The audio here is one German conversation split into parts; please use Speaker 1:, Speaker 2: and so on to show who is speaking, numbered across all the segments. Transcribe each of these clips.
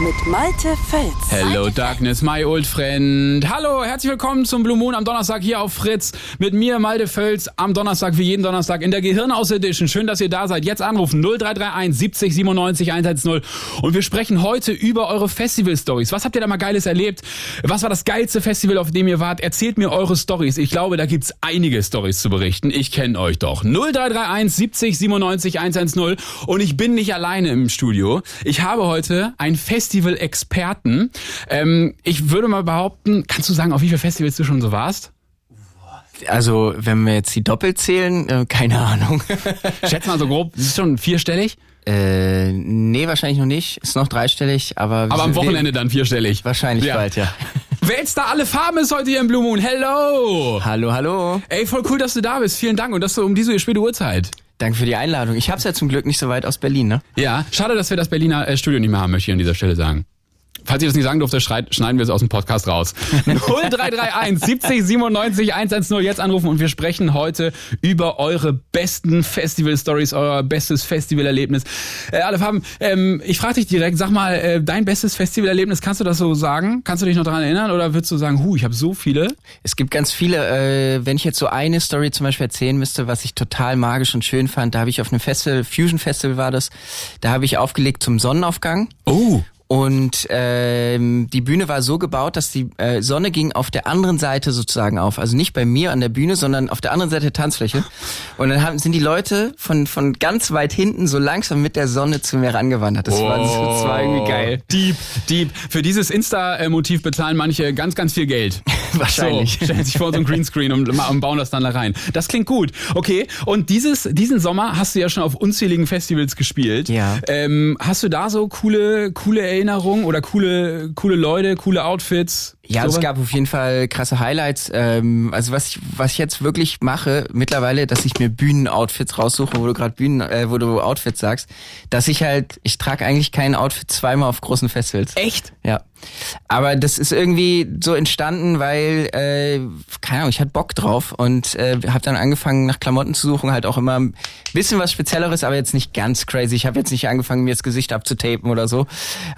Speaker 1: mit Malte Fels.
Speaker 2: Hello Darkness, my old friend. Hallo, herzlich willkommen zum Blue Moon am Donnerstag hier auf Fritz. Mit mir, Malte Völz, am Donnerstag, wie jeden Donnerstag in der Gehirnaus Edition. Schön, dass ihr da seid. Jetzt anrufen 0331 70 97 110. Und wir sprechen heute über eure Festival-Stories. Was habt ihr da mal Geiles erlebt? Was war das geilste Festival, auf dem ihr wart? Erzählt mir eure Stories. Ich glaube, da gibt's einige Stories zu berichten. Ich kenne euch doch. 0331 70 97 110. Und ich bin nicht alleine im Studio. Ich habe heute ein Festival-Experten. Ähm, ich würde mal behaupten, kannst du sagen, auf wie viele Festivals du schon so warst?
Speaker 3: Also, wenn wir jetzt die doppelt zählen, äh, keine Ahnung.
Speaker 2: Schätz mal so grob, ist schon vierstellig?
Speaker 3: äh, nee, wahrscheinlich noch nicht. Ist noch dreistellig, aber...
Speaker 2: Aber am Wochenende dann vierstellig.
Speaker 3: Wahrscheinlich
Speaker 2: Ja.
Speaker 3: bald, ja.
Speaker 2: Da alle Farben ist heute hier im Blue Moon. Hello!
Speaker 3: Hallo, hallo.
Speaker 2: Ey, voll cool, dass du da bist. Vielen Dank und dass du um diese späte Uhrzeit.
Speaker 3: Danke für die Einladung. Ich hab's ja zum Glück nicht so weit aus Berlin, ne?
Speaker 2: Ja, schade, dass wir das Berliner äh, Studio nicht mehr haben, möchte ich an dieser Stelle sagen. Falls ihr das nicht sagen durfte, schneiden wir es aus dem Podcast raus. 0331 70 97 110 jetzt anrufen und wir sprechen heute über eure besten Festival-Stories, euer bestes Festivalerlebnis. Äh, alle Farben, ähm, ich frage dich direkt, sag mal, äh, dein bestes Festivalerlebnis, kannst du das so sagen? Kannst du dich noch daran erinnern oder würdest du sagen, hu, ich habe so viele?
Speaker 3: Es gibt ganz viele, äh, wenn ich jetzt so eine Story zum Beispiel erzählen müsste, was ich total magisch und schön fand, da habe ich auf einem Festival, Fusion Festival war das, da habe ich aufgelegt zum Sonnenaufgang.
Speaker 2: Oh.
Speaker 3: Und ähm, die Bühne war so gebaut, dass die äh, Sonne ging auf der anderen Seite sozusagen auf. Also nicht bei mir an der Bühne, sondern auf der anderen Seite der Tanzfläche. Und dann haben, sind die Leute von, von ganz weit hinten so langsam mit der Sonne zu mir rangewandert. Das, war, das war irgendwie geil.
Speaker 2: Deep, deep. Für dieses Insta-Motiv bezahlen manche ganz, ganz viel Geld.
Speaker 3: Wahrscheinlich.
Speaker 2: So, stellen sich vor so ein Greenscreen und, und bauen das dann da rein. Das klingt gut. Okay. Und dieses, diesen Sommer hast du ja schon auf unzähligen Festivals gespielt.
Speaker 3: Ja.
Speaker 2: Ähm, hast du da so coole, coole Erinnerungen oder coole, coole Leute, coole Outfits?
Speaker 3: Ja, also es gab auf jeden Fall krasse Highlights. Ähm, also was ich, was ich jetzt wirklich mache mittlerweile, dass ich mir Bühnenoutfits raussuche, wo du gerade Bühnen, äh, wo du Outfits sagst, dass ich halt, ich trage eigentlich kein Outfit zweimal auf großen Festivals.
Speaker 2: Echt?
Speaker 3: Ja. Aber das ist irgendwie so entstanden, weil, äh, keine Ahnung, ich hatte Bock drauf und äh, habe dann angefangen nach Klamotten zu suchen, halt auch immer ein bisschen was Spezielleres, aber jetzt nicht ganz crazy. Ich habe jetzt nicht angefangen, mir das Gesicht abzutapen oder so.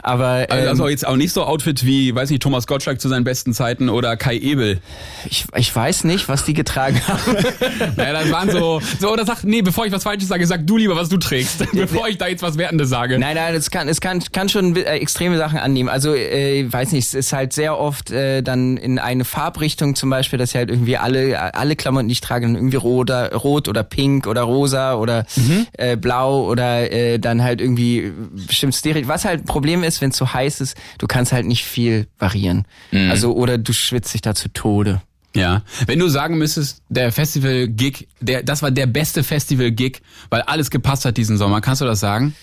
Speaker 3: Aber ähm,
Speaker 2: Also jetzt auch nicht so Outfit wie, weiß nicht, Thomas Gottschalk zu seinen besten Zeiten oder Kai Ebel.
Speaker 3: ich, ich weiß nicht, was die getragen haben.
Speaker 2: Naja, das waren so, so, oder sag, nee, bevor ich was Falsches sage, sag du lieber, was du trägst, bevor ich da jetzt was Wertendes sage.
Speaker 3: Nein, nein, es kann, es kann, kann schon äh, extreme Sachen annehmen. Also, äh, weiß nicht, es ist halt sehr oft äh, dann in eine Farbrichtung zum Beispiel, dass ja halt irgendwie alle, alle Klamotten, die ich trage, dann irgendwie rot oder, rot oder pink oder rosa oder äh, blau oder äh, dann halt irgendwie bestimmt Stereo. Was halt ein Problem ist, wenn es so heiß ist, du kannst halt nicht viel variieren. Also, oder du schwitzt dich da zu Tode.
Speaker 2: Ja, wenn du sagen müsstest, der Festival-Gig, der, das war der beste Festival-Gig, weil alles gepasst hat diesen Sommer, kannst du das sagen?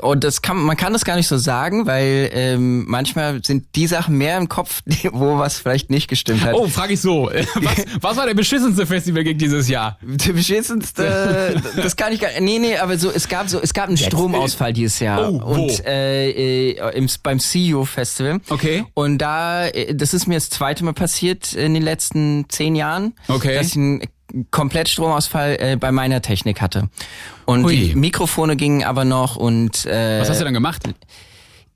Speaker 3: Und das kann, man kann das gar nicht so sagen, weil ähm, manchmal sind die Sachen mehr im Kopf, wo was vielleicht nicht gestimmt hat.
Speaker 2: Oh, frage ich so. Was, was war der beschissenste Festival-Gig dieses Jahr?
Speaker 3: Der beschissenste, das kann ich gar Nee, nee, aber so, es gab so, es gab einen Stromausfall dieses Jahr.
Speaker 2: Oh,
Speaker 3: und äh, äh, im, beim CEO Festival.
Speaker 2: Okay.
Speaker 3: Und da, äh, das ist mir das zweite Mal passiert in den letzten zehn Jahren,
Speaker 2: Okay.
Speaker 3: dass ich einen Komplettstromausfall äh, bei meiner Technik hatte. Und
Speaker 2: Ui.
Speaker 3: die Mikrofone gingen aber noch und äh,
Speaker 2: Was hast du dann gemacht?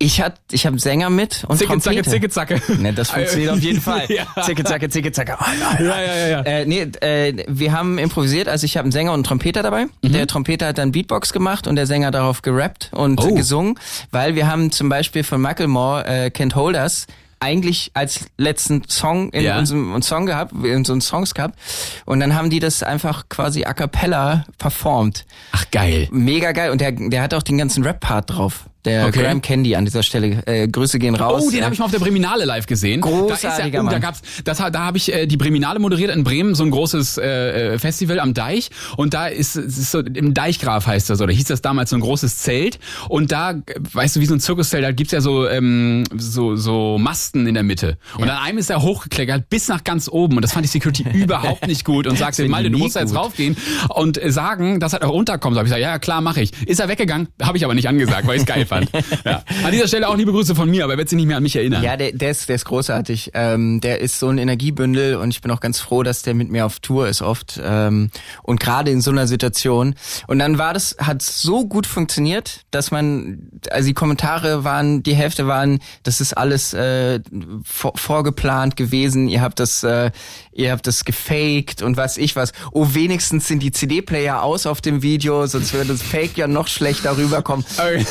Speaker 3: ich hat, ich habe Sänger mit und
Speaker 2: Zicke, zacke,
Speaker 3: Trompete.
Speaker 2: zicke, zacke.
Speaker 3: Ne, das funktioniert auf jeden Fall.
Speaker 2: Ja.
Speaker 3: Zicke, zacke, zicke, zacke.
Speaker 2: Ja, ja, ja, ja.
Speaker 3: Äh, nee, äh, wir haben improvisiert, also ich habe einen Sänger und einen Trompeter dabei.
Speaker 2: Mhm.
Speaker 3: Der Trompeter hat dann Beatbox gemacht und der Sänger darauf gerappt und
Speaker 2: Oh.
Speaker 3: gesungen, weil wir haben zum Beispiel von Macklemore äh, Can't Hold Us eigentlich als letzten Song in
Speaker 2: Ja.
Speaker 3: unserem Song gehabt, in unseren Songs gehabt. Und dann haben die das einfach quasi a cappella performt.
Speaker 2: Ach, geil.
Speaker 3: Mega geil. Und der, der hat auch den ganzen Rap-Part drauf. Der
Speaker 2: Okay.
Speaker 3: Graham Candy an dieser Stelle. Äh, Grüße gehen raus.
Speaker 2: Oh, den habe ich mal auf der Breminale live gesehen.
Speaker 3: Großartiger
Speaker 2: da ist ja, oh, da gab's, das, da habe ich äh, die Breminale moderiert in Bremen, so ein großes äh, äh, Festival am Deich. Und da ist, es ist so im Deichgraf heißt das, oder hieß das damals so ein großes Zelt. Und da, weißt du, wie so ein Zirkuszelt, da gibt's ja so, ähm, so, so Masten in der Mitte. Und an einem ist er hochgekleckert bis nach ganz oben. Und das fand die Security überhaupt nicht gut und sagte, Malte, du musst da jetzt raufgehen und äh, sagen, dass er da runterkommt. Da habe ich gesagt, ja, klar, mache ich. Ist er weggegangen? Habe ich aber nicht angesagt, weil ich geil fand. Ja. An dieser Stelle auch liebe Grüße von mir, aber er wird sich nicht mehr an mich erinnern.
Speaker 3: Ja, der, der, ist, der ist großartig. Ähm, der ist so ein Energiebündel und ich bin auch ganz froh, dass der mit mir auf Tour ist oft. Ähm, und gerade in so einer Situation. Und dann war das, hat so gut funktioniert, dass man, also die Kommentare waren, die Hälfte waren, das ist alles äh, vor, vorgeplant gewesen, ihr habt das, äh, ihr habt das gefaked und was ich was. Oh, wenigstens sind die CD-Player aus auf dem Video, sonst würde das Fake ja noch schlechter rüberkommen.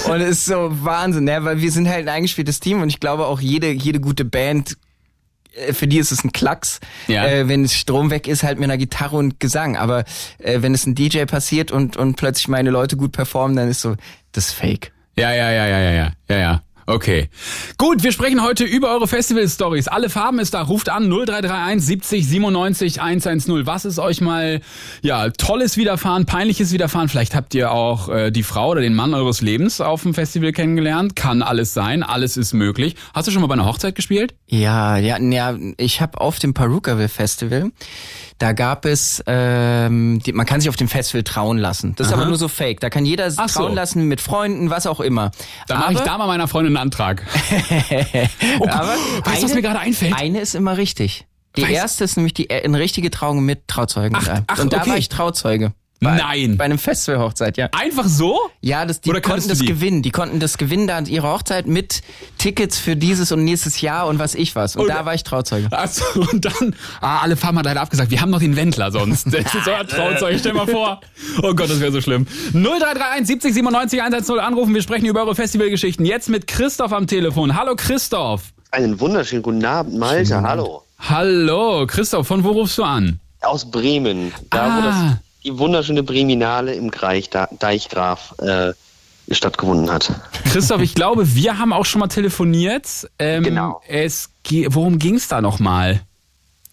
Speaker 3: Und es so Wahnsinn, ne? weil wir sind halt ein eingespieltes Team und ich glaube auch jede, jede gute Band äh, für die ist es ein Klacks,
Speaker 2: Ja.
Speaker 3: äh, wenn es Strom weg ist, halt mit einer Gitarre und Gesang. Aber äh, wenn es ein DJ passiert und, und plötzlich meine Leute gut performen, dann ist so, das ist fake.
Speaker 2: Ja, ja, ja, ja, ja, ja, ja, ja. Okay. Gut, wir sprechen heute über eure Festival-Stories. Alle Farben ist da. Ruft an 0331 70 97 110. Was ist euch mal, ja, tolles widerfahren, peinliches widerfahren? Vielleicht habt ihr auch äh, die Frau oder den Mann eures Lebens auf dem Festival kennengelernt. Kann alles sein. Alles ist möglich. Hast du schon mal bei einer Hochzeit gespielt?
Speaker 3: Ja, ja, ja ich habe auf dem Perukaville Festival, da gab es, ähm, die, man kann sich auf dem Festival trauen lassen. Das ist
Speaker 2: Aha.
Speaker 3: aber nur so fake. Da kann jeder
Speaker 2: Ach so.
Speaker 3: trauen lassen mit Freunden, was auch immer.
Speaker 2: Da mache ich da mal meiner Freundin einen Antrag. oh,
Speaker 3: aber
Speaker 2: weißt du, was mir gerade einfällt?
Speaker 3: Eine ist immer richtig. Die
Speaker 2: Weiß-
Speaker 3: erste ist nämlich die äh, eine richtige Trauung mit Trauzeugen.
Speaker 2: Ach, ach,
Speaker 3: Und da
Speaker 2: okay.
Speaker 3: war ich Trauzeuge. Bei,
Speaker 2: Nein.
Speaker 3: Bei einem Festival-Hochzeit, ja.
Speaker 2: Einfach so?
Speaker 3: Ja, das, die
Speaker 2: Oder
Speaker 3: konnten das
Speaker 2: die?
Speaker 3: gewinnen. Die konnten das gewinnen da an ihrer Hochzeit mit Tickets für dieses und nächstes Jahr und was ich was. Und,
Speaker 2: Und-
Speaker 3: da war ich Trauzeuge.
Speaker 2: Achso, und dann, ah, alle Farben hat leider abgesagt. Wir haben noch den Wendler sonst. Das ist so ein Trauzeug, stell mal vor. Oh Gott, das wäre so schlimm. 0331 70 97 110 anrufen. Wir sprechen über eure Festivalgeschichten. Jetzt mit Christoph am Telefon. Hallo Christoph.
Speaker 4: Einen wunderschönen guten Abend, Malte. Hallo.
Speaker 2: Hallo, Christoph, von wo rufst du an?
Speaker 4: Aus Bremen. Da, wo
Speaker 2: Ah.
Speaker 4: das, die wunderschöne Breminale im Greich, da, Deichgraf äh, stattgefunden hat.
Speaker 2: Christoph, ich glaube, wir haben auch schon mal telefoniert. Ähm,
Speaker 4: Genau.
Speaker 2: Es, worum ging's da nochmal?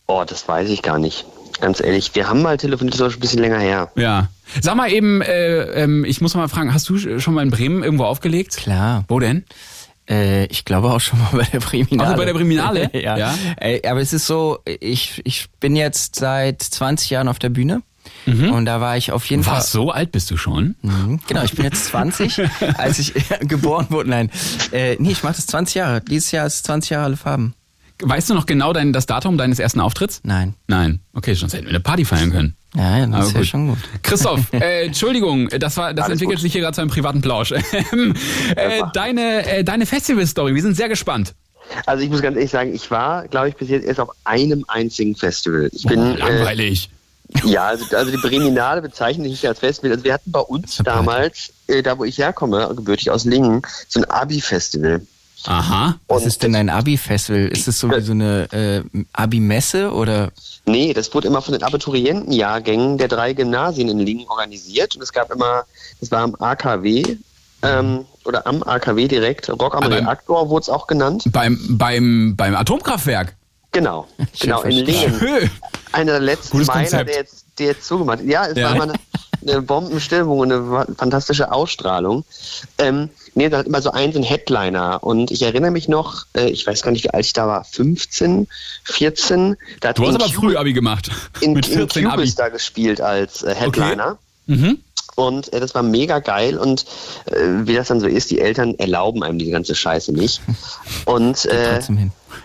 Speaker 4: Oh, das weiß ich gar nicht. Ganz ehrlich, wir haben mal telefoniert, das ist auch schon ein bisschen länger her.
Speaker 2: Ja. Sag mal eben, äh, ähm, ich muss mal fragen, hast du schon mal in Bremen irgendwo aufgelegt?
Speaker 3: Klar.
Speaker 2: Wo denn?
Speaker 3: Äh, ich glaube auch schon mal bei der Priminale.
Speaker 2: Also bei der Priminale?
Speaker 3: ja.
Speaker 2: Ja.
Speaker 3: Aber es ist so, ich, ich bin jetzt seit 20 Jahren auf der Bühne. Und da war ich auf jeden Fall.
Speaker 2: Was, so alt bist du schon?
Speaker 3: Mhm, Genau, ich bin jetzt 20, als ich geboren wurde. Nein, äh, nee, ich mache das 20 Jahre. Dieses Jahr ist 20 Jahre alle Farben.
Speaker 2: Weißt du noch genau dein, das Datum deines ersten Auftritts?
Speaker 3: Nein.
Speaker 2: Nein. Okay, sonst hätten wir eine Party feiern können.
Speaker 3: Ja, ja, das ist ja schon gut.
Speaker 2: Christoph, äh, Entschuldigung, das war, das
Speaker 4: Alles
Speaker 2: entwickelt
Speaker 4: gut.
Speaker 2: sich hier gerade zu einem privaten Plausch. Ähm, äh, deine, äh, deine Festival-Story, wir sind sehr gespannt.
Speaker 4: Also ich muss ganz ehrlich sagen, ich war, glaube ich, bis jetzt erst auf einem einzigen Festival. Ich bin, äh,
Speaker 2: Langweilig.
Speaker 4: Ja, also, also die Breminale bezeichne ich nicht als Festival. Also wir hatten bei uns damals, äh, da wo ich herkomme, gebürtig aus Lingen, so ein Abi-Festival.
Speaker 2: Aha.
Speaker 3: Was
Speaker 4: Und
Speaker 3: ist denn ein Abi-Festival? Ist es so wie so eine äh, Abi-Messe oder?
Speaker 4: Nee, das wurde immer von den Abiturientenjahrgängen der drei Gymnasien in Lingen organisiert. Und es gab immer, das war am AKW ähm, oder am AKW direkt, Rock am
Speaker 2: Aber-
Speaker 4: Reaktor wurde es auch genannt.
Speaker 2: Beim, beim, beim Atomkraftwerk.
Speaker 4: Genau, genau, in. Lingen. Einer der letzten
Speaker 2: Gutes
Speaker 4: Meiler,
Speaker 2: Konzept.
Speaker 4: der jetzt, der jetzt zugemacht hat. Ja, es
Speaker 2: Ja.
Speaker 4: war mal eine, eine Bombenstimmung und eine fantastische Ausstrahlung. Ähm, nee, da hat immer so einen Headliner. Und ich erinnere mich noch, äh, ich weiß gar nicht, wie alt ich da war, 15, 14. Da hat
Speaker 2: Du hast
Speaker 4: in
Speaker 2: aber
Speaker 4: Cu-
Speaker 2: früh Abi gemacht.
Speaker 4: in,
Speaker 2: Mit
Speaker 4: in
Speaker 2: 14 Abi.
Speaker 4: Cubis da gespielt als äh, Headliner.
Speaker 2: Mhm.
Speaker 4: Und äh, das war mega geil und äh, wie das dann so ist, die Eltern erlauben einem diese ganze Scheiße nicht. Und äh,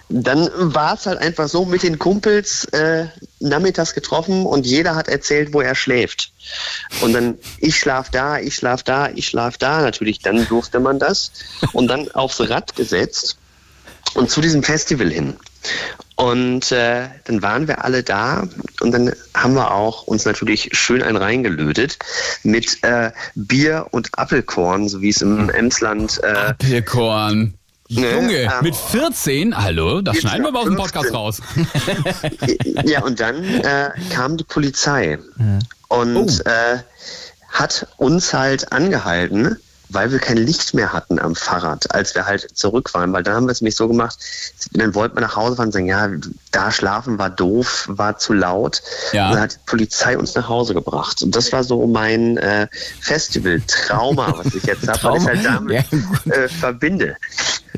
Speaker 4: dann war es halt einfach so mit den Kumpels äh, nachmittags getroffen und jeder hat erzählt, wo er schläft. Und dann, ich schlaf da, ich schlaf da, ich schlaf da. Natürlich, dann durfte man das. Und dann aufs Rad gesetzt und zu diesem Festival hin. Und äh, dann waren wir alle da und dann haben wir auch uns natürlich schön ein reingelötet mit äh, Bier und Apfelkorn, so wie es im Emsland äh,
Speaker 2: Pilkorn.
Speaker 4: Ne,
Speaker 2: Junge,
Speaker 4: ähm,
Speaker 2: mit 14? Hallo, das schneiden wir aber aus dem
Speaker 4: 15.
Speaker 2: Podcast raus.
Speaker 4: ja, und dann äh, kam die Polizei und
Speaker 2: Oh.
Speaker 4: äh, hat uns halt angehalten, weil wir kein Licht mehr hatten am Fahrrad, als wir halt zurück waren. Weil dann haben wir es nämlich so gemacht, dann wollten wir nach Hause fahren und sagen, ja, da schlafen war doof, war zu laut.
Speaker 2: Ja.
Speaker 4: Und dann hat die Polizei uns nach Hause gebracht. Und das war so mein äh, Festival-Trauma, was ich jetzt habe, weil ich halt damit
Speaker 3: Ja,
Speaker 4: äh, verbinde.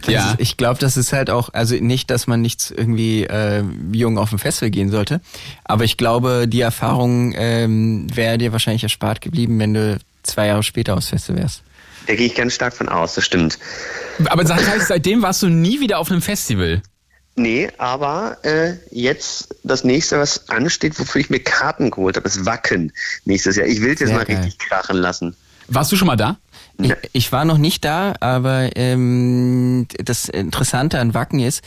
Speaker 2: Ja.
Speaker 3: ist, ich glaube, das ist halt auch, also nicht, dass man nicht irgendwie äh, jung auf ein Festival gehen sollte, aber ich glaube, die Erfahrung ähm, wäre dir wahrscheinlich erspart geblieben, wenn du zwei Jahre später aufs Festival wärst.
Speaker 4: Da gehe ich ganz stark von aus, das stimmt.
Speaker 2: Aber das heißt, seitdem warst du nie wieder auf einem Festival.
Speaker 4: Nee, aber äh, jetzt das nächste, was ansteht, wofür ich mir Karten geholt habe, ist Wacken nächstes Jahr. Ich will es jetzt
Speaker 3: Sehr
Speaker 4: mal
Speaker 3: geil.
Speaker 4: richtig krachen lassen.
Speaker 2: Warst du schon mal da?
Speaker 3: Ich, ich war noch nicht da, aber ähm, das Interessante an Wacken ist,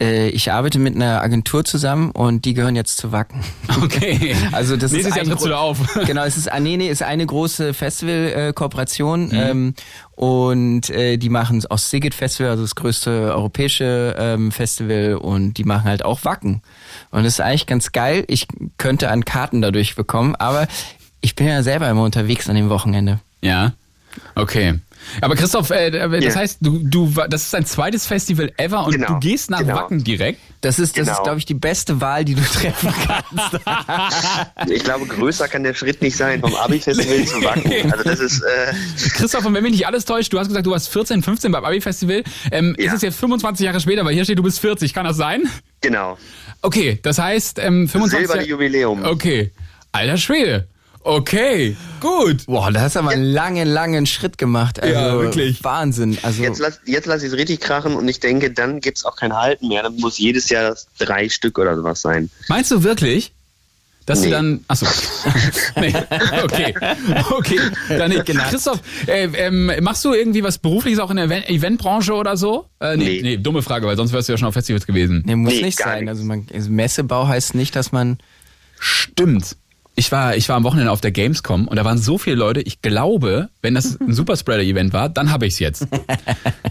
Speaker 3: ich arbeite mit einer Agentur zusammen und die gehören jetzt zu Wacken.
Speaker 2: Okay.
Speaker 3: Also das
Speaker 2: Nächstes
Speaker 3: ist
Speaker 2: Jahr trittst du da auf.
Speaker 3: Genau, es ist ah, nee, nee, ist eine große Festival-Kooperation
Speaker 2: Mhm.
Speaker 3: ähm, und äh, die machen auch Sigit Festival, also das größte europäische ähm, Festival und die machen halt auch Wacken und das ist eigentlich ganz geil. Ich könnte an Karten dadurch bekommen, aber ich bin ja selber immer unterwegs an dem Wochenende.
Speaker 2: Ja. Okay. Aber Christoph, äh, das
Speaker 4: Ja.
Speaker 2: heißt, du, du, das ist dein zweites Festival ever und
Speaker 4: Genau,
Speaker 2: du gehst nach
Speaker 4: genau.
Speaker 2: Wacken direkt.
Speaker 3: Das ist, das ist,
Speaker 4: Genau.
Speaker 3: glaube ich, die beste Wahl, die du treffen kannst.
Speaker 4: Ich glaube, größer kann der Schritt nicht sein, vom Abi-Festival zu Wacken. Also das ist, äh,
Speaker 2: Christoph, und wenn mich nicht alles täuscht, du hast gesagt, du warst 14, 15 beim Abi-Festival. Ähm,
Speaker 4: Ja.
Speaker 2: Ist es jetzt 25 Jahre später, weil hier steht, du bist 40. Kann das sein?
Speaker 4: genau,
Speaker 2: Okay, das heißt, ähm, 25
Speaker 4: silberne Jubiläum.
Speaker 2: Okay. Alter Schwede. Okay, gut.
Speaker 3: Boah, da hast du aber einen langen, langen Schritt gemacht. Also,
Speaker 2: Ja, wirklich.
Speaker 3: Wahnsinn. Also,
Speaker 4: Jetzt lass, jetzt lass ich es richtig krachen und ich denke, dann gibt's auch kein Halten mehr. Dann muss jedes Jahr drei Stück oder sowas sein.
Speaker 2: Meinst du wirklich? Dass du
Speaker 4: Nee.
Speaker 2: dann. Achso. nee. Okay. Okay. Dann nicht. Christoph, äh, ähm, machst du irgendwie was Berufliches auch in der Event Eventbranche oder so? Äh, nee, nee.
Speaker 4: Nee.
Speaker 2: dumme Frage, weil sonst wärst du ja schon auf Festivals gewesen.
Speaker 3: nee, muss
Speaker 4: Nee,
Speaker 3: nicht sein.
Speaker 4: nicht.
Speaker 3: Also, man, also Messebau heißt nicht, dass man
Speaker 2: Stimmt. Ich war, ich war am Wochenende auf der Gamescom und da waren so viele Leute. Ich glaube, wenn das ein Superspreader-Event war, dann habe ich's jetzt.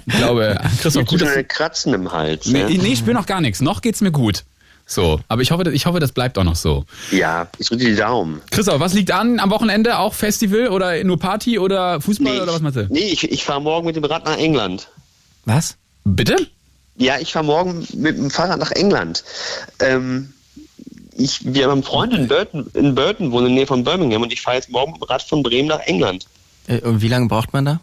Speaker 2: Ich glaube, Christoph, gut, dass
Speaker 4: Kratzen im Hals.
Speaker 2: Nee,
Speaker 4: ja?
Speaker 2: nee, ich spüre noch gar nichts. Noch geht's mir gut. So, aber ich hoffe, ich hoffe, das bleibt auch noch so.
Speaker 4: ja, ich drücke die Daumen.
Speaker 2: Christoph, was liegt an am Wochenende? Auch Festival oder nur Party oder Fußball oder was meinst du?
Speaker 4: nee ich, ich fahre morgen mit dem Rad nach England.
Speaker 3: was?
Speaker 2: Bitte?
Speaker 4: Ja, ich fahre morgen mit dem Fahrrad nach England. Ähm, ich, wir haben Freunde in Burton, in Burton wohnen in der Nähe von Birmingham und ich fahre jetzt morgen mit dem Rad von Bremen nach England.
Speaker 3: Äh, Und wie lange braucht man da?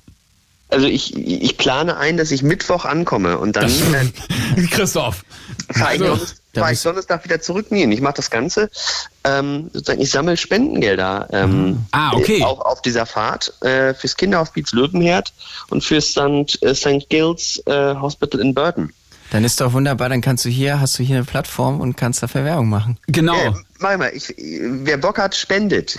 Speaker 4: Also ich, ich plane ein, dass ich Mittwoch ankomme und dann äh,
Speaker 2: Christoph.
Speaker 4: fahre ich,
Speaker 2: Also,
Speaker 3: da
Speaker 4: fahr ich Donnerstag wieder zurück. Nee, ich mache das Ganze. Ähm, sozusagen, ich sammle Spendengelder. Ähm,
Speaker 2: Ah, okay.
Speaker 4: äh, Auch auf dieser Fahrt äh, fürs Kinderhospiz Löwenherd und fürs St. Äh, St. Gilles äh, Hospital in Burton.
Speaker 3: Dann ist doch wunderbar, dann kannst du hier, hast du hier eine Plattform und kannst da Werbung machen.
Speaker 2: Genau.
Speaker 4: Äh, mach mal, ich, wer Bock hat, spendet.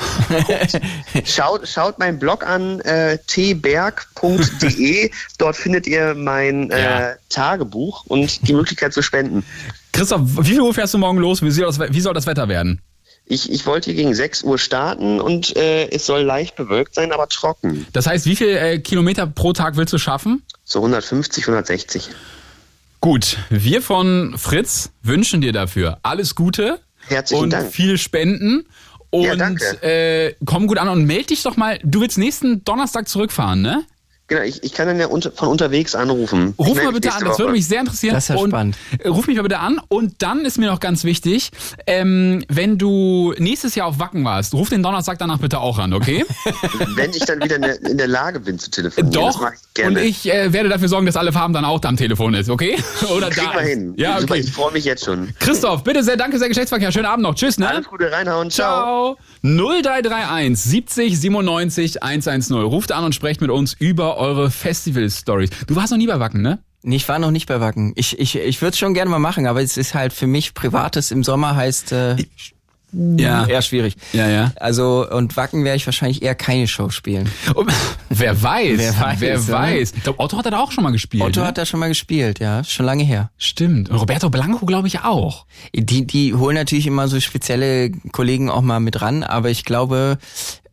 Speaker 4: schaut, schaut meinen Blog an, äh, tberg.de. Dort findet ihr mein äh,
Speaker 2: Ja.
Speaker 4: Tagebuch und die Möglichkeit zu spenden.
Speaker 2: Christoph, wie viel Uhr fährst du morgen los? Wie soll das, wie soll das Wetter werden?
Speaker 4: Ich, ich wollte hier gegen 6 Uhr starten und äh, es soll leicht bewölkt sein, aber trocken.
Speaker 2: Das heißt, wie viel äh, Kilometer pro Tag willst du schaffen?
Speaker 4: So 150, 160.
Speaker 2: Gut, wir von Fritz wünschen dir dafür alles Gute
Speaker 4: Herzlichen
Speaker 2: und
Speaker 4: Dank.
Speaker 2: viel Spenden. Und
Speaker 4: Ja,
Speaker 2: äh, komm gut an und melde dich doch mal. Du willst nächsten Donnerstag zurückfahren, ne?
Speaker 4: Genau, ich, ich kann dann ja unter, von unterwegs anrufen.
Speaker 2: Ruf mal bitte an, das würde mich sehr interessieren.
Speaker 3: Das ist ja
Speaker 2: und
Speaker 3: spannend.
Speaker 2: äh, Ruf mich mal bitte an. Und dann ist mir noch ganz wichtig, ähm, wenn du nächstes Jahr auf Wacken warst, ruf den Donnerstag danach bitte auch an, okay?
Speaker 4: Wenn ich dann wieder in der, in der Lage bin zu telefonieren. das
Speaker 2: Doch.
Speaker 4: ich gerne.
Speaker 2: Und ich äh, werde dafür sorgen, dass alle Farben dann auch da am Telefon ist, okay? Oder
Speaker 4: Kriegen
Speaker 2: da. ist.
Speaker 4: hin.
Speaker 2: Ja,
Speaker 4: Super,
Speaker 2: okay.
Speaker 4: ich freue mich jetzt schon.
Speaker 2: Christoph, bitte sehr, danke sehr, Geschlechtsverkehr. Schönen Abend noch. Tschüss, ne?
Speaker 4: Alles Gute, reinhauen. Ciao.
Speaker 2: Ciao. 0331 70 97 110. Ruft an und sprecht mit uns über eure Festival-Stories. Du warst noch nie bei Wacken, ne?
Speaker 3: Nee, Ich war noch nicht bei Wacken. Ich, ich, ich würde es schon gerne mal machen, aber es ist halt für mich Privates im Sommer heißt äh,
Speaker 2: Ja.
Speaker 3: eher schwierig.
Speaker 2: Ja, ja.
Speaker 3: Also und Wacken werde ich wahrscheinlich eher keine Show spielen.
Speaker 2: Und, wer weiß,
Speaker 3: Wer weiß,
Speaker 2: wer
Speaker 3: ne?
Speaker 2: weiß. Ich glaube, Otto hat da auch schon mal gespielt.
Speaker 3: Otto
Speaker 2: ne?
Speaker 3: hat da schon mal gespielt, ja, schon lange her.
Speaker 2: Stimmt. Und Roberto Blanco, glaube ich, auch.
Speaker 3: Die, die holen natürlich immer so spezielle Kollegen auch mal mit ran, aber ich glaube,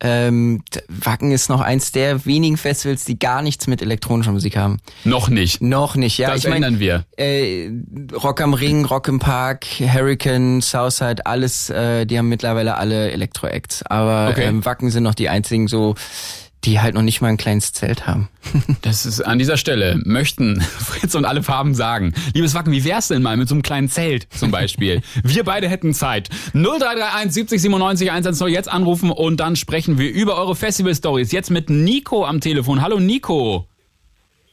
Speaker 3: ähm, Wacken ist noch eins der wenigen Festivals, die gar nichts mit elektronischer Musik haben.
Speaker 2: Noch nicht.
Speaker 3: Noch nicht, ja.
Speaker 2: Das
Speaker 3: ich mein,
Speaker 2: ändern wir.
Speaker 3: Äh, Rock am Ring, Rock im Park, Hurricane, Southside, alles, äh, die haben mittlerweile alle Elektro-Acts. Aber
Speaker 2: Okay.
Speaker 3: ähm, Wacken sind noch die einzigen so, die halt noch nicht mal ein kleines Zelt haben.
Speaker 2: Das ist an dieser Stelle möchten Fritz und alle Farben sagen. Liebes Wacken, wie wär's denn mal mit so einem kleinen Zelt zum Beispiel? Wir beide hätten Zeit. 0331 70 97 110 jetzt anrufen und dann sprechen wir über eure Festival-Stories. Jetzt mit Nico am Telefon. Hallo Nico.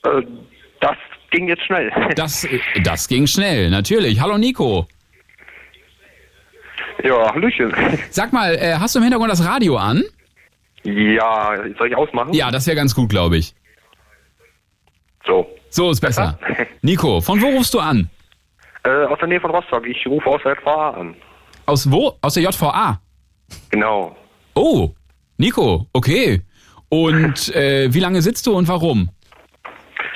Speaker 5: Äh, das ging jetzt schnell.
Speaker 2: Das, das ging schnell, natürlich. Hallo Nico.
Speaker 5: ja, Hallöchen.
Speaker 2: Sag mal, äh, hast du im Hintergrund das Radio an?
Speaker 5: Ja, soll ich ausmachen?
Speaker 2: Ja, das wäre ganz gut, glaube ich.
Speaker 5: So.
Speaker 2: So ist besser. Nico, von wo rufst du an?
Speaker 5: Äh, aus der Nähe von Rostock. Ich rufe aus der FA an.
Speaker 2: Aus wo? Aus der JVA.
Speaker 5: Genau.
Speaker 2: Oh, Nico, okay. Und äh, wie lange sitzt du und warum?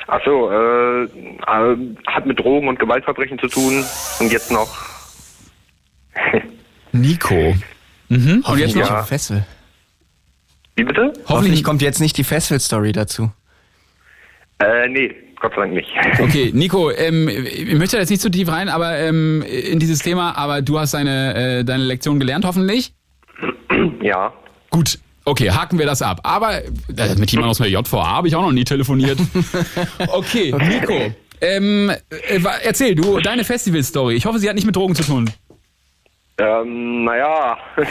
Speaker 5: Achso, äh, äh, hat mit Drogen und Gewaltverbrechen zu tun. Und jetzt noch.
Speaker 2: Nico. Mhm. Und jetzt noch?
Speaker 5: Ja.
Speaker 3: Fessel.
Speaker 5: Wie bitte?
Speaker 3: Hoffentlich kommt jetzt nicht die Fessel-Story dazu.
Speaker 5: Äh, nee, Gott sei Dank nicht.
Speaker 2: Okay, Nico, ähm, ich möchte da jetzt nicht zu tief rein, aber ähm, in dieses Thema, aber du hast deine, äh, deine Lektion gelernt, hoffentlich?
Speaker 5: ja.
Speaker 2: Gut. Okay, haken wir das ab. Aber äh, mit jemandem aus der JVA habe ich auch noch nie telefoniert. Okay, Nico. Ähm, äh, erzähl du deine Festival-Story. Ich hoffe, sie hat nicht mit Drogen zu tun.
Speaker 5: Ähm, naja.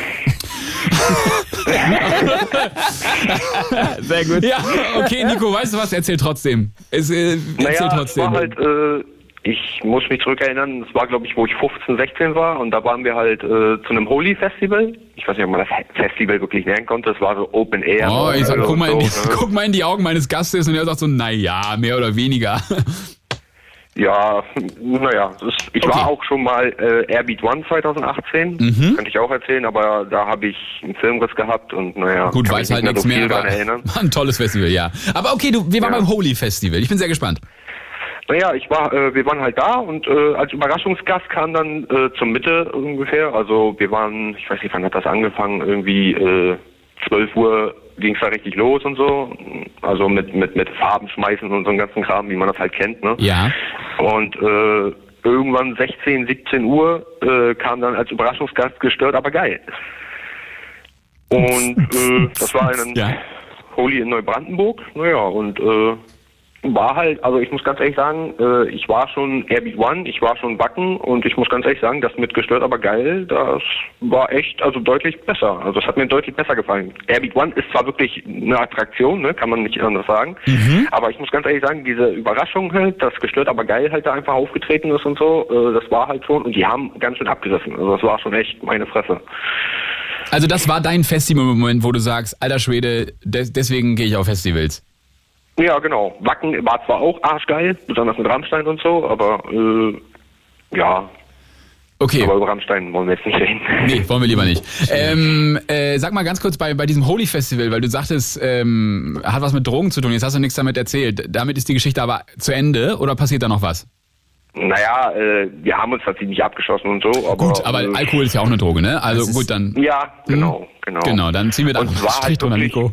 Speaker 2: Sehr gut. Ja, okay, Nico, weißt du was? Erzähl trotzdem. Es, äh, erzähl
Speaker 5: Naja,
Speaker 2: trotzdem.
Speaker 5: war halt, äh, ich muss mich zurückerinnern, es war glaube ich, wo ich 15, 16 war und da waren wir halt äh, zu einem Holy Festival. Ich weiß nicht, ob man das Festival wirklich nennen konnte, es war so Open Air.
Speaker 2: Oh, ich sag, guck mal, in die,
Speaker 5: so, ne?
Speaker 2: guck mal in die Augen meines Gastes und er sagt so, naja, mehr oder weniger.
Speaker 5: Ja, naja, ich
Speaker 2: Okay.
Speaker 5: war auch schon mal äh, Airbeat One 2018,
Speaker 2: Mhm.
Speaker 5: könnte ich auch erzählen, aber da habe ich einen Filmriss gehabt und naja,
Speaker 2: Gut, weiß halt
Speaker 5: nicht
Speaker 2: nichts
Speaker 5: so
Speaker 2: mehr, aber
Speaker 5: daran erinnern.
Speaker 2: ein tolles Festival, ja. Aber okay, du, wir waren
Speaker 5: Ja.
Speaker 2: beim Holy Festival. Ich bin sehr gespannt.
Speaker 5: Naja, ich war, äh, wir waren halt da und äh, als Überraschungsgast kam dann äh, zur Mitte ungefähr. Also wir waren, ich weiß nicht, wann hat das angefangen, irgendwie äh, 12 Uhr ging es da richtig los und so. Also mit, mit, mit Farben schmeißen und so einem ganzen Kram, wie man das halt kennt, ne?
Speaker 2: Ja.
Speaker 5: Und äh, irgendwann 16, 17 Uhr äh, kam dann als Überraschungsgast gestört, aber geil. Und äh, das war ein
Speaker 2: Ja.
Speaker 5: Holy in Neubrandenburg. Naja, und äh, war halt, also ich muss ganz ehrlich sagen, äh, ich war schon Airbeat One, ich war schon Backen und ich muss ganz ehrlich sagen, das mit gestört, aber geil, das war echt, also deutlich besser. Also es hat mir deutlich besser gefallen. Airbeat One ist zwar wirklich eine Attraktion, ne, kann man nicht anders sagen, aber ich muss ganz ehrlich sagen, diese Überraschung halt, das gestört, aber geil halt da einfach aufgetreten ist und so, äh, das war halt schon, und die haben ganz schön abgerissen. Also das war schon echt meine Fresse.
Speaker 2: Also das war dein Festival-Moment, wo du sagst, alter Schwede, des, deswegen gehe ich auf Festivals.
Speaker 5: Ja, genau. Wacken war zwar auch arschgeil, besonders mit Rammstein und so, aber äh, ja,
Speaker 2: Okay.
Speaker 5: aber über Rammstein wollen wir jetzt nicht reden.
Speaker 2: Nee, wollen wir lieber nicht. Ähm, äh, sag mal ganz kurz bei, bei diesem Holy Festival, weil du sagtest, ähm, hat was mit Drogen zu tun. Jetzt hast du nichts damit erzählt. Damit ist die Geschichte aber zu Ende oder passiert da noch was?
Speaker 5: Naja, äh, wir haben uns tatsächlich nicht abgeschossen und so, aber...
Speaker 2: Gut, aber
Speaker 5: äh,
Speaker 2: Alkohol ist ja auch eine Droge, ne? Also gut, dann.
Speaker 5: Ja, genau, genau.
Speaker 2: Genau, dann ziehen wir da
Speaker 5: Und
Speaker 2: einen
Speaker 5: war
Speaker 2: Strich
Speaker 5: halt
Speaker 2: drunter,
Speaker 5: wirklich-
Speaker 2: Nico.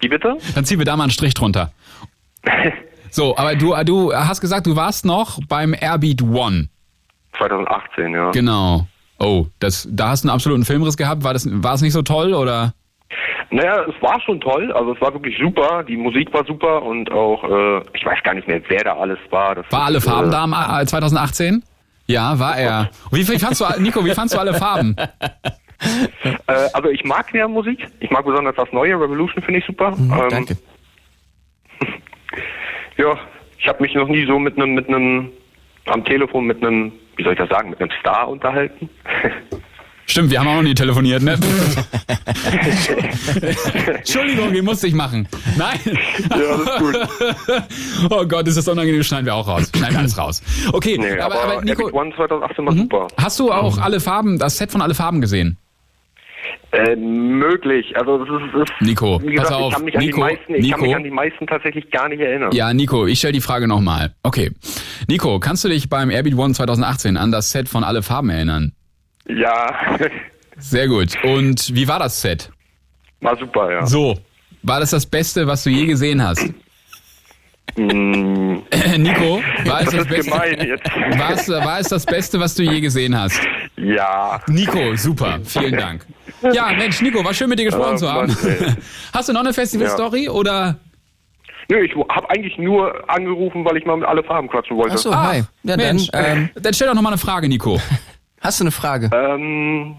Speaker 5: Wie bitte?
Speaker 2: Dann ziehen wir da mal einen Strich drunter. So, aber du, du hast gesagt, du warst noch beim Airbeat One.
Speaker 5: 2018, ja.
Speaker 2: Genau. Oh, das, da hast du einen absoluten Filmriss gehabt. War das, war es nicht so toll oder?
Speaker 5: Naja, es war schon toll, also es war wirklich super, die Musik war super und auch, äh, ich weiß gar nicht mehr, wer da alles war. Das
Speaker 2: War alle
Speaker 5: ist,
Speaker 2: Farben
Speaker 5: äh,
Speaker 2: da im, äh, 2018? Ja, war er. Wie, wie fandst du, Nico, wie fandst du alle Farben?
Speaker 5: Äh, also ich mag ja Musik, ich mag besonders das neue, Revolution finde ich super.
Speaker 2: Mhm,
Speaker 5: ähm,
Speaker 3: Danke.
Speaker 5: Ja, ich habe mich noch nie so mit einem, mit einem, am Telefon mit einem, wie soll ich das sagen, mit einem Star unterhalten.
Speaker 2: Stimmt, wir haben auch noch nie telefoniert, ne? Entschuldigung, die musste ich machen. Nein.
Speaker 5: Ja, alles gut.
Speaker 2: Oh Gott, ist das unangenehm, schneiden wir auch raus. Schneiden wir alles raus. Okay,
Speaker 5: Nee,
Speaker 2: aber,
Speaker 5: aber,
Speaker 2: aber Nico, Mhm.
Speaker 5: Epic One 2018 war super.
Speaker 2: hast du auch alle Farben, das Set von alle Farben gesehen?
Speaker 5: Äh, möglich. Also es ist, ist
Speaker 2: Nico,
Speaker 5: wie gesagt,
Speaker 2: pass auf.
Speaker 5: ich kann mich an
Speaker 2: Nico,
Speaker 5: die meisten, ich kann
Speaker 2: Nico.
Speaker 5: mich an die meisten tatsächlich gar nicht erinnern.
Speaker 2: Ja, Nico, ich stelle die Frage nochmal. Okay. Nico, kannst du dich beim Airbeat One 2018 an das Set von alle Farben erinnern?
Speaker 5: Ja,
Speaker 2: Sehr gut. Und wie war das Set?
Speaker 5: war super, ja.
Speaker 2: So. War das das Beste, was du je gesehen hast?
Speaker 5: Mm,
Speaker 2: Nico, war es
Speaker 5: das
Speaker 2: das Beste? War es, war es das Beste, was du je gesehen hast?
Speaker 5: Ja.
Speaker 2: Nico, super, vielen Dank. Ja, Mensch, Nico, war schön mit dir gesprochen zu haben. Hast du noch eine Festival-Story oder?
Speaker 5: Nö, ich habe eigentlich nur angerufen, weil ich mal mit alle Farben quatschen wollte.
Speaker 3: Ach so,
Speaker 2: Ah,
Speaker 3: hi. Ja,
Speaker 2: Mensch,
Speaker 3: dann, ähm,
Speaker 2: dann stell doch noch mal eine Frage, Nico.
Speaker 3: hast du eine Frage?
Speaker 5: Ähm,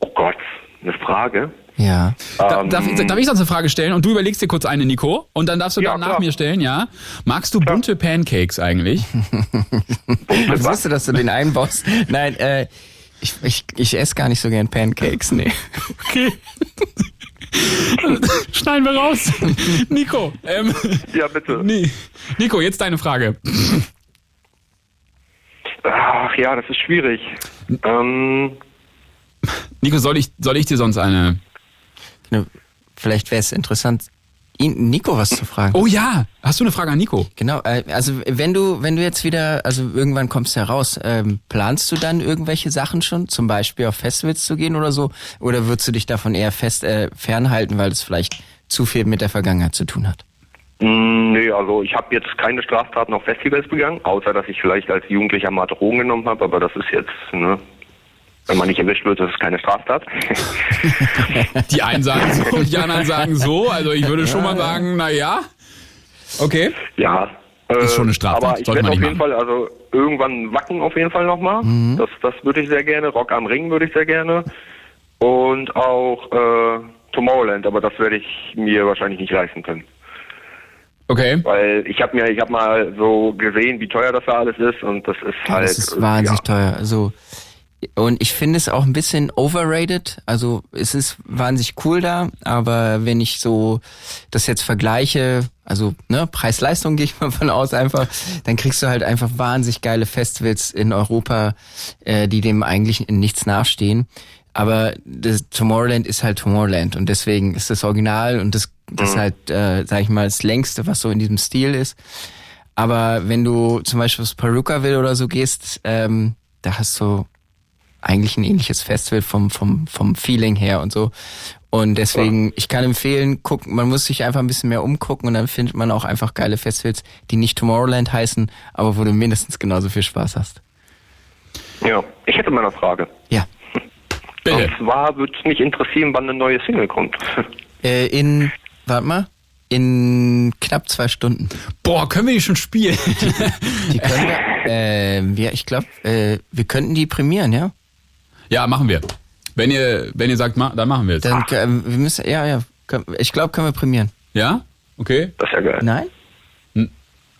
Speaker 5: oh Gott, eine Frage.
Speaker 3: Ja.
Speaker 2: Da,
Speaker 5: Ähm,
Speaker 2: darf, darf ich sonst eine Frage stellen und du überlegst dir kurz eine, Nico? Und dann darfst du
Speaker 5: Ja,
Speaker 2: dann nach
Speaker 5: klar.
Speaker 2: mir stellen, ja? Magst du bunte Pancakes eigentlich?
Speaker 3: Ich wusste, dass du den einbaust. Nein, äh, ich, ich, ich esse gar nicht so gern Pancakes, nee.
Speaker 2: Okay. Schneiden wir raus. Nico, ähm,
Speaker 5: Ja, bitte.
Speaker 2: Ni- Nico, jetzt deine Frage.
Speaker 5: Ach ja, das ist schwierig. Ähm,
Speaker 2: Nico, soll ich, soll ich dir sonst eine?
Speaker 3: Ne, Vielleicht wäre es interessant, ihn, Nico was zu fragen.
Speaker 2: Oh ja, hast du eine Frage an Nico?
Speaker 3: Genau, äh, also wenn du, wenn du jetzt wieder, also irgendwann kommst du heraus, ähm, planst du dann irgendwelche Sachen schon, zum Beispiel auf Festivals zu gehen oder so, oder würdest du dich davon eher fest äh, fernhalten, weil es vielleicht zu viel mit der Vergangenheit zu tun hat?
Speaker 5: mh, nee, also ich habe jetzt keine Straftaten auf Festivals begangen, außer dass ich vielleicht als Jugendlicher mal Drogen genommen habe, aber das ist jetzt, ne, wenn man nicht erwischt wird, das ist keine Straftat.
Speaker 2: Die einen sagen so und die anderen sagen so. Also ich würde schon mal sagen, na ja. Okay.
Speaker 5: ja. Äh,
Speaker 2: Ist schon eine Straftat,
Speaker 5: Aber ich
Speaker 2: sollte
Speaker 5: werde auf jeden Fall, also irgendwann wacken auf jeden Fall nochmal. Das, das würde ich sehr gerne. Rock am Ring würde ich sehr gerne. Und auch äh, Tomorrowland, aber das werde ich mir wahrscheinlich nicht leisten können.
Speaker 2: Okay.
Speaker 5: Weil ich habe mir, ich habe mal so gesehen, wie teuer das da alles ist und das ist halt.
Speaker 3: das ist wahnsinnig
Speaker 5: ja.
Speaker 3: teuer. Also und ich finde es auch ein bisschen overrated. Also es ist wahnsinnig cool da, aber wenn ich so das jetzt vergleiche, also ne, Preis-Leistung gehe ich mal von aus einfach, dann kriegst du halt einfach wahnsinnig geile Festivals in Europa, äh, die dem eigentlich in nichts nachstehen. Aber das Tomorrowland ist halt Tomorrowland und deswegen ist das Original und das, das ist halt, äh, sag ich mal, das längste, was so in diesem Stil ist. Aber wenn du zum Beispiel aufs Perukaville oder so gehst, ähm, da hast du eigentlich ein ähnliches Festival vom, vom, vom Feeling her und so. Und deswegen, ich kann empfehlen, guck, man muss sich einfach ein bisschen mehr umgucken und dann findet man auch einfach geile Festivals, die nicht Tomorrowland heißen, aber wo du mindestens genauso viel Spaß hast.
Speaker 5: Ja, ich hätte mal eine Frage.
Speaker 3: Ja.
Speaker 2: Bitte.
Speaker 5: Und zwar würde es mich interessieren, wann eine neue Single kommt.
Speaker 3: Äh, in, warte mal, in knapp zwei Stunden.
Speaker 2: Boah, können wir die schon spielen?
Speaker 3: Die können wir, äh, ja, ich glaube, äh, wir könnten die prämieren, ja?
Speaker 2: Ja, machen wir. Wenn ihr, wenn ihr sagt, ma, dann machen wir es.
Speaker 3: Dann, äh, wir müssen, ja, ja, ich glaube, können wir prämieren.
Speaker 2: Ja? Okay.
Speaker 5: Das ist ja geil.
Speaker 3: Nein?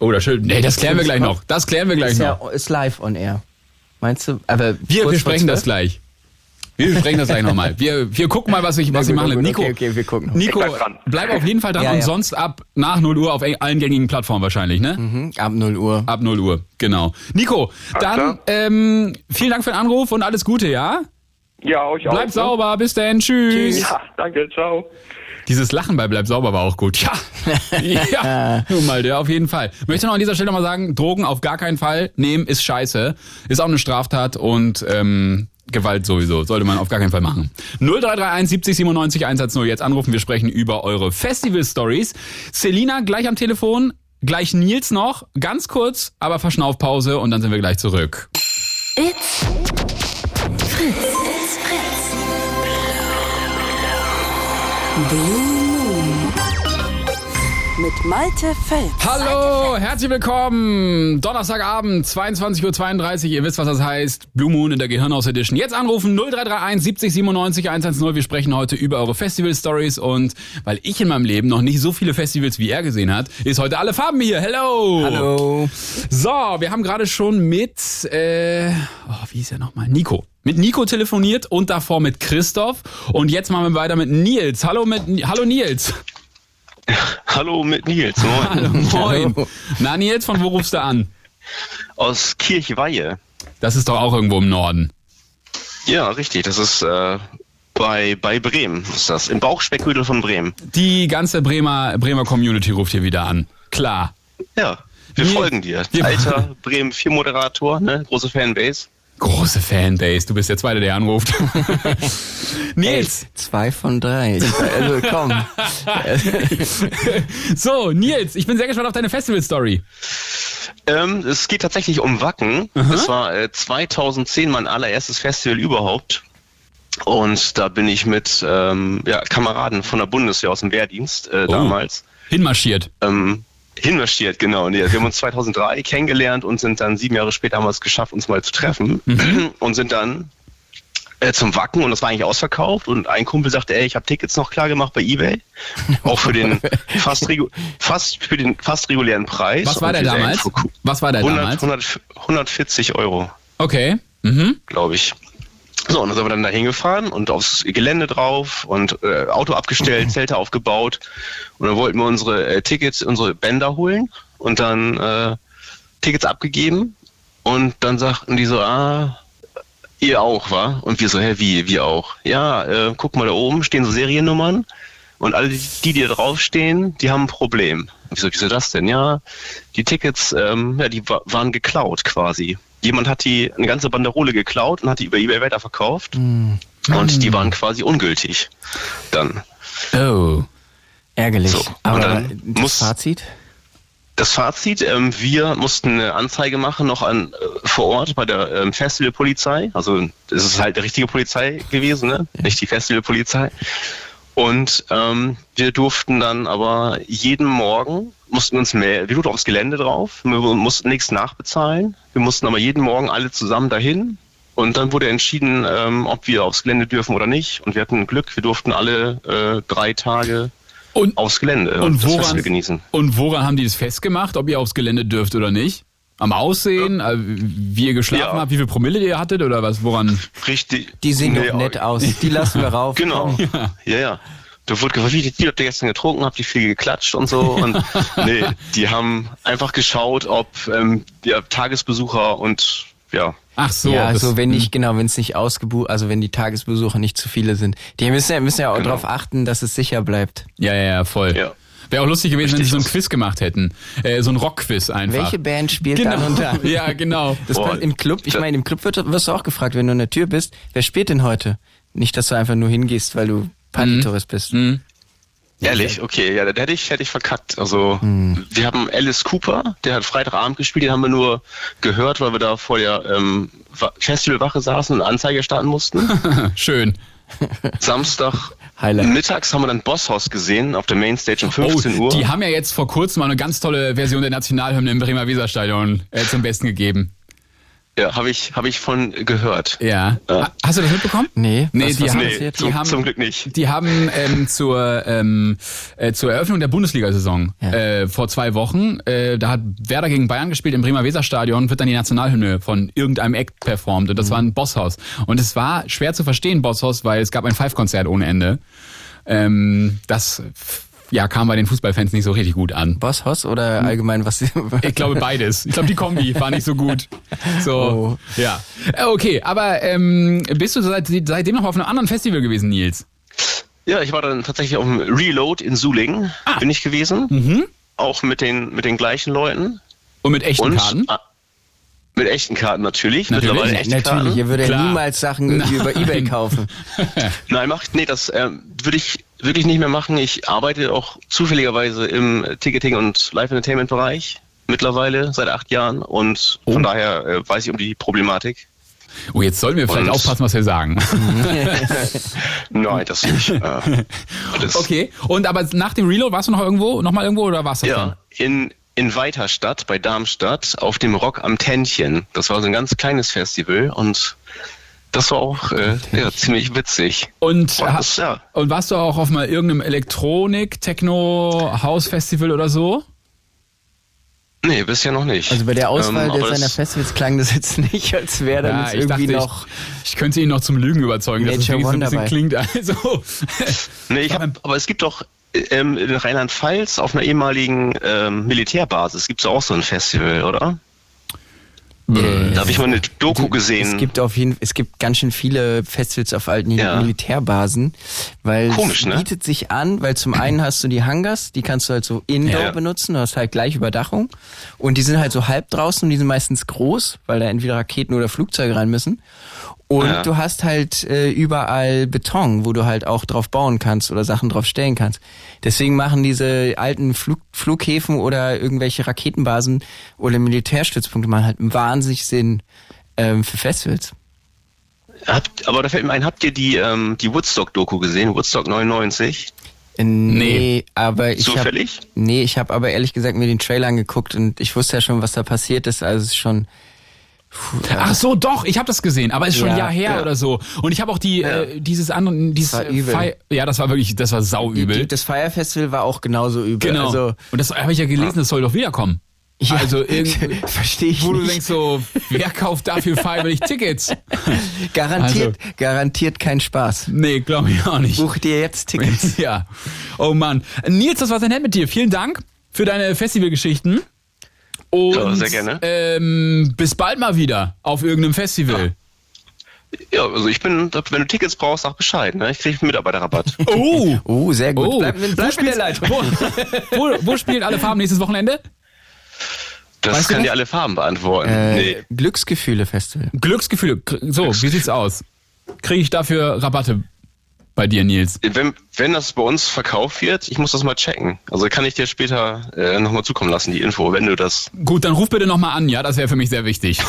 Speaker 2: Oh, das schön. Nee, das klären wir gleich noch. Das klären wir gleich
Speaker 3: Ist, ja,
Speaker 2: noch.
Speaker 3: ist live on air. Meinst du? Aber
Speaker 2: Wir besprechen das
Speaker 3: 12?
Speaker 2: gleich. Wir besprechen das gleich nochmal. Wir, wir gucken mal, was ich, was
Speaker 3: Ja,
Speaker 2: ich
Speaker 3: gut,
Speaker 2: machen
Speaker 3: gut,
Speaker 2: Nico,
Speaker 3: okay, okay, wir gucken.
Speaker 2: Nico,
Speaker 5: Ich bleib dran.
Speaker 2: bleib auf jeden Fall dran
Speaker 3: Ja,
Speaker 2: und
Speaker 3: ja.
Speaker 2: sonst ab nach 0 Uhr auf allen gängigen Plattformen wahrscheinlich, ne?
Speaker 3: Mhm, ab 0 Uhr.
Speaker 2: Ab 0 Uhr, genau. Nico, dann
Speaker 5: klar.
Speaker 2: ähm, vielen Dank für den Anruf und alles Gute, ja?
Speaker 5: Ja, euch auch.
Speaker 2: Bleib
Speaker 5: ne?
Speaker 2: sauber, bis dann, tschüss.
Speaker 5: Ja, danke, ciao.
Speaker 2: Dieses Lachen bei Bleib sauber war auch gut. Ja, ja, nun mal, der auf jeden Fall. Möchte noch an dieser Stelle mal sagen, Drogen auf gar keinen Fall nehmen ist scheiße. Ist auch eine Straftat und ähm, Gewalt sowieso. Sollte man auf gar keinen Fall machen. 0331 70 97 110 jetzt anrufen. Wir sprechen über eure Festival-Stories. Selina gleich am Telefon. Gleich Nils noch. Ganz kurz, aber Verschnaufpause und dann sind wir gleich zurück.
Speaker 1: It's Fritz. It's Fritz. Blue. Mit Malte Fels.
Speaker 2: Hallo, herzlich willkommen. Donnerstagabend, 22.32 Uhr. Ihr wisst, was das heißt. Blue Moon in der Gehirnhaus Edition. Jetzt anrufen 0331 70 97 110. Wir sprechen heute über eure Festival-Stories und weil ich in meinem Leben noch nicht so viele Festivals wie er gesehen hat, ist heute alle Farben hier. Hello.
Speaker 3: Hallo.
Speaker 2: So, wir haben gerade schon mit, äh, oh, wie ist er nochmal? Nico. Mit Nico telefoniert und davor mit Christoph. Und jetzt machen wir weiter mit Nils. Hallo mit, hallo Nils.
Speaker 6: Hallo mit Nils, moin.
Speaker 2: Hallo, moin. Na Nils, von wo rufst du an?
Speaker 6: Aus Kirchweihe.
Speaker 2: Das ist doch auch irgendwo im Norden.
Speaker 6: Ja, richtig, das ist äh, bei, bei Bremen, ist das, im Bauchspeckhügel von Bremen.
Speaker 2: Die ganze Bremer, Bremer Community ruft hier wieder an. Klar.
Speaker 6: Ja, wir
Speaker 2: Wir-
Speaker 6: folgen dir.
Speaker 2: wir-
Speaker 6: Alter Bremen 4 Moderator, ne? große Fanbase.
Speaker 2: Große Fanbase. Du bist der Zweite, der anruft. Nils.
Speaker 3: Zwei von drei. Also komm.
Speaker 2: So, Nils, ich bin sehr gespannt auf deine Festival-Story.
Speaker 6: Ähm, es geht tatsächlich um Wacken. Das war äh, 2010 mein allererstes Festival überhaupt. Und da bin ich mit ähm, ja, Kameraden von der Bundeswehr aus dem Wehrdienst äh, damals
Speaker 2: Hinmarschiert.
Speaker 6: ähm, hinmarschiert, genau. Nee, wir haben uns 2003 kennengelernt und sind dann sieben Jahre später haben wir es geschafft, uns mal zu treffen und sind dann äh, zum Wacken und das war eigentlich ausverkauft und ein Kumpel sagte, ey, ich habe Tickets noch klar gemacht bei eBay, auch für den fast, regu fast für den fast regulären Preis.
Speaker 2: Was war der damals? Was war der
Speaker 6: 100,
Speaker 2: damals?
Speaker 6: 100, 140 Euro,
Speaker 2: Okay. Mhm.
Speaker 6: glaube ich. So, und dann sind wir dann da hingefahren und aufs Gelände drauf und äh, Auto abgestellt, Zelte aufgebaut. Und dann wollten wir unsere äh, Tickets, unsere Bänder holen und dann äh, Tickets abgegeben. Und dann sagten die so, ah, ihr auch, wa? Und wir so, hä, wie, wir auch? Ja, äh, guck mal da oben, stehen so Seriennummern. Und alle, die, die da draufstehen, die haben ein Problem. Wieso, wieso das denn? Ja, die Tickets, ähm, ja, die wa waren geklaut quasi. Jemand hat die eine ganze Banderole geklaut und hat die über eBay weiterverkauft. Und die waren quasi ungültig. Dann.
Speaker 3: Oh. Ärgerlich.
Speaker 6: So,
Speaker 3: Aber das
Speaker 6: muss-
Speaker 3: Fazit?
Speaker 6: Das Fazit, ähm, wir mussten eine Anzeige machen, noch an, äh, vor Ort bei der ähm, Festivalpolizei. Also es ist halt die richtige Polizei gewesen, ne? nicht die Festivalpolizei. Und ähm, wir durften dann aber jeden Morgen, mussten uns mehr, wir durften aufs Gelände drauf, wir mussten nichts nachbezahlen. Wir mussten aber jeden Morgen alle zusammen dahin. Und dann wurde entschieden, ähm, ob wir aufs Gelände dürfen oder nicht. Und wir hatten Glück, wir durften alle äh, drei Tage
Speaker 2: Und,
Speaker 6: aufs Gelände
Speaker 2: und,
Speaker 6: das
Speaker 2: woran, und woran haben die das festgemacht, ob ihr aufs Gelände dürft oder nicht? Am Aussehen, äh, wie ihr geschlafen
Speaker 6: Ja.
Speaker 2: habt, wie viel Promille ihr hattet oder was? Woran?
Speaker 6: Richtig.
Speaker 3: Die sehen
Speaker 6: Nee,
Speaker 3: doch nett aus. Die lassen wir rauf.
Speaker 6: Genau. Ja, ja. Da wurde gefragt, wie viel habt ihr gestern getrunken, habt ihr viel geklatscht und so. Und nee, die haben einfach geschaut, ob ähm, ja, Tagesbesucher und ja,
Speaker 2: Ach so.
Speaker 3: ja,
Speaker 2: das-
Speaker 3: so wenn nicht, genau, wenn es nicht ausgebucht, also wenn die Tagesbesucher nicht zu viele sind. Die müssen ja, müssen ja auch
Speaker 6: Genau.
Speaker 3: darauf achten, dass es sicher bleibt.
Speaker 2: Ja, ja, ja, voll.
Speaker 6: Ja.
Speaker 2: Wäre auch lustig gewesen, wenn sie so ein. Quiz gemacht hätten. Äh, so ein Rockquiz einfach.
Speaker 3: Welche Band spielt
Speaker 2: genau.
Speaker 3: dann?
Speaker 2: Ja, genau.
Speaker 3: Das
Speaker 6: Boah,
Speaker 3: im Club, ich meine, im Club wird, wirst du auch gefragt, wenn du an der Tür bist, wer spielt denn heute? Nicht, dass du einfach nur hingehst, weil du Partytourist bist.
Speaker 2: Mhm.
Speaker 6: ehrlich, okay, ja, da hätte ich, hätte ich verkackt. Also wir haben Alice Cooper, der hat Freitagabend gespielt, den haben wir nur gehört, weil wir da vor der ähm, Wa- Festivalwache saßen und eine Anzeige starten mussten.
Speaker 2: Schön.
Speaker 6: Samstag
Speaker 3: Highlight.
Speaker 6: mittags haben wir dann Bosshaus gesehen auf der Mainstage um 15
Speaker 2: oh,
Speaker 6: Uhr.
Speaker 2: die haben ja jetzt vor kurzem mal eine ganz tolle Version der Nationalhymne im Bremer Weserstadion äh, zum Besten gegeben.
Speaker 6: Ja, habe ich, habe ich von gehört.
Speaker 2: Ja.
Speaker 6: Ja.
Speaker 2: Ha- Hast du das mitbekommen?
Speaker 3: Nee,
Speaker 2: Nee,
Speaker 3: was,
Speaker 2: die
Speaker 3: was
Speaker 2: haben-
Speaker 6: Nee,
Speaker 3: passiert?
Speaker 6: zum,
Speaker 2: haben-
Speaker 6: zum Glück nicht.
Speaker 2: Die haben ähm, zur, ähm, äh, zur Eröffnung der Bundesliga-Saison
Speaker 3: Ja.
Speaker 2: äh, vor zwei Wochen, äh, da hat Werder gegen Bayern gespielt im Bremer Weserstadion, wird dann die Nationalhymne von irgendeinem Act performt und das war ein Bosshaus. Und es war schwer zu verstehen, Bosshaus, weil es gab ein Five-Konzert ohne Ende. Ähm, das ja, kam bei den Fußballfans nicht so richtig gut an.
Speaker 3: Boss Hoss oder allgemein was?
Speaker 2: Ich glaube beides. Ich glaube, die Kombi war nicht so gut. So,
Speaker 3: Oh.
Speaker 2: ja. Äh, Okay, aber ähm, bist du seit, seitdem noch auf einem anderen Festival gewesen, Nils?
Speaker 6: Ja, ich war dann tatsächlich auf dem Reload in Suling,
Speaker 2: Ah.
Speaker 6: bin ich gewesen.
Speaker 2: Mhm.
Speaker 6: Auch mit den, mit den gleichen Leuten.
Speaker 2: Und mit echten
Speaker 6: Und
Speaker 2: Karten?
Speaker 6: ah, mit echten Karten natürlich.
Speaker 2: Natürlich.
Speaker 6: Mittlerweile echte
Speaker 3: Natürlich, ihr
Speaker 6: Karten.
Speaker 3: würdet ja niemals Sachen irgendwie über Ebay kaufen.
Speaker 6: Nein, macht, nee, das ähm, würde ich wirklich nicht mehr machen. Ich arbeite auch zufälligerweise im Ticketing- und Live-Entertainment-Bereich mittlerweile seit acht Jahren und
Speaker 2: Oh.
Speaker 6: von daher äh, weiß ich um die Problematik.
Speaker 2: Oh, jetzt sollten wir vielleicht
Speaker 6: Und-
Speaker 2: aufpassen, was wir sagen.
Speaker 6: Nein, das nicht. Äh, das,
Speaker 2: okay. Und aber nach dem Reload warst du noch irgendwo, noch mal irgendwo oder warst du
Speaker 6: Ja, in, in Weiterstadt bei Darmstadt auf dem Rock am Tännchen. Das war so ein ganz kleines Festival und das war auch äh, ja, ziemlich witzig.
Speaker 2: Und,
Speaker 6: Und das, ja.
Speaker 2: und warst du auch auf mal irgendeinem Elektronik, Techno, House Festival oder so?
Speaker 6: Nee, bisher noch nicht.
Speaker 3: Also bei der Auswahl
Speaker 6: Ähm,
Speaker 3: seiner
Speaker 6: das-
Speaker 3: Festivals klang das jetzt nicht, als wäre dann jetzt
Speaker 2: ich
Speaker 3: irgendwie
Speaker 2: dachte,
Speaker 3: noch.
Speaker 2: ich, ich könnte ihn noch zum Lügen überzeugen, dass es
Speaker 3: Nature
Speaker 2: wirklich so ein bisschen
Speaker 3: One
Speaker 2: klingt. Also,
Speaker 6: Nee, ich hab, aber es gibt doch ähm, in Rheinland-Pfalz auf einer ehemaligen ähm, Militärbasis gibt es auch so ein Festival, oder?
Speaker 3: Äh,
Speaker 6: Da habe ich mal eine Doku
Speaker 3: Es
Speaker 6: gesehen.
Speaker 3: gibt auf jeden es gibt ganz schön viele Festivals auf alten
Speaker 6: Ja.
Speaker 3: Militärbasen, weil
Speaker 6: Komisch,
Speaker 3: es
Speaker 6: ne?
Speaker 3: bietet sich an, weil zum einen hast du die Hangars, die kannst du halt so indoor
Speaker 6: Ja.
Speaker 3: benutzen, du hast halt gleich Überdachung und die sind halt so halb draußen und die sind meistens groß, weil da entweder Raketen oder Flugzeuge rein müssen. Und
Speaker 6: Ja.
Speaker 3: du hast halt äh, überall Beton, wo du halt auch drauf bauen kannst oder Sachen drauf stellen kannst. Deswegen machen diese alten Flug Flughäfen oder irgendwelche Raketenbasen oder Militärstützpunkte machen halt wahnsinnig Sinn ähm, für Festivals.
Speaker 6: Habt, aber da fällt mir ein, habt ihr die, ähm, die Woodstock-Doku gesehen? Woodstock 99?
Speaker 3: Äh, Nee, aber ich habe
Speaker 6: Zufällig?
Speaker 3: nee, ich habe aber ehrlich gesagt mir den Trailer angeguckt und ich wusste ja schon, was da passiert ist, also es ist schon puh, ja.
Speaker 2: ach so, doch, ich habe das gesehen, aber ist schon ein
Speaker 3: Ja,
Speaker 2: Jahr her
Speaker 6: ja.
Speaker 2: oder so. Und ich habe auch die, äh, dieses andere, dieses
Speaker 3: war übel.
Speaker 2: Ja, das war wirklich, das war sauübel.
Speaker 3: Die- Das Fire Festival war auch genauso übel.
Speaker 2: Genau.
Speaker 3: Also
Speaker 2: und das habe ich ja gelesen, das soll doch wiederkommen.
Speaker 3: Ja,
Speaker 2: Also
Speaker 3: verstehe ich
Speaker 2: wo du
Speaker 3: nicht.
Speaker 2: denkst so, wer kauft dafür freiwillig Tickets?
Speaker 3: Garantiert, garantiert kein Spaß.
Speaker 2: Nee, glaube ich auch nicht.
Speaker 3: Buch dir jetzt Tickets.
Speaker 2: Ja. Oh Mann. Nils, das war sehr nett mit dir. Vielen Dank für deine Festivalgeschichten. Und
Speaker 6: Ja, sehr gerne.
Speaker 2: Ähm, bis bald mal wieder auf irgendeinem Festival.
Speaker 6: Ja, also ich bin, wenn du Tickets brauchst, sag Bescheid. Ne? Ich krieg einen Mitarbeiterrabatt.
Speaker 2: Oh!
Speaker 3: Oh, sehr gut.
Speaker 2: Oh,
Speaker 3: Bleib,
Speaker 2: wo,
Speaker 3: bleib in der
Speaker 2: spielt,
Speaker 3: Leitung.
Speaker 2: wo, wo, wo spielen alle Farben nächstes Wochenende?
Speaker 6: Das
Speaker 2: Weißt nicht?
Speaker 6: dir alle Farben beantworten.
Speaker 3: Äh,
Speaker 6: nee.
Speaker 3: Glücksgefühle Festival.
Speaker 2: Glücksgefühle. So, wie sieht's aus? Kriege ich dafür Rabatte bei dir, Nils?
Speaker 6: Wenn, wenn das bei uns verkauft wird, ich muss das mal checken. Also kann ich dir später äh, nochmal zukommen lassen, die Info, wenn du das.
Speaker 2: Gut, dann ruf bitte nochmal an, ja, das wäre für mich sehr wichtig.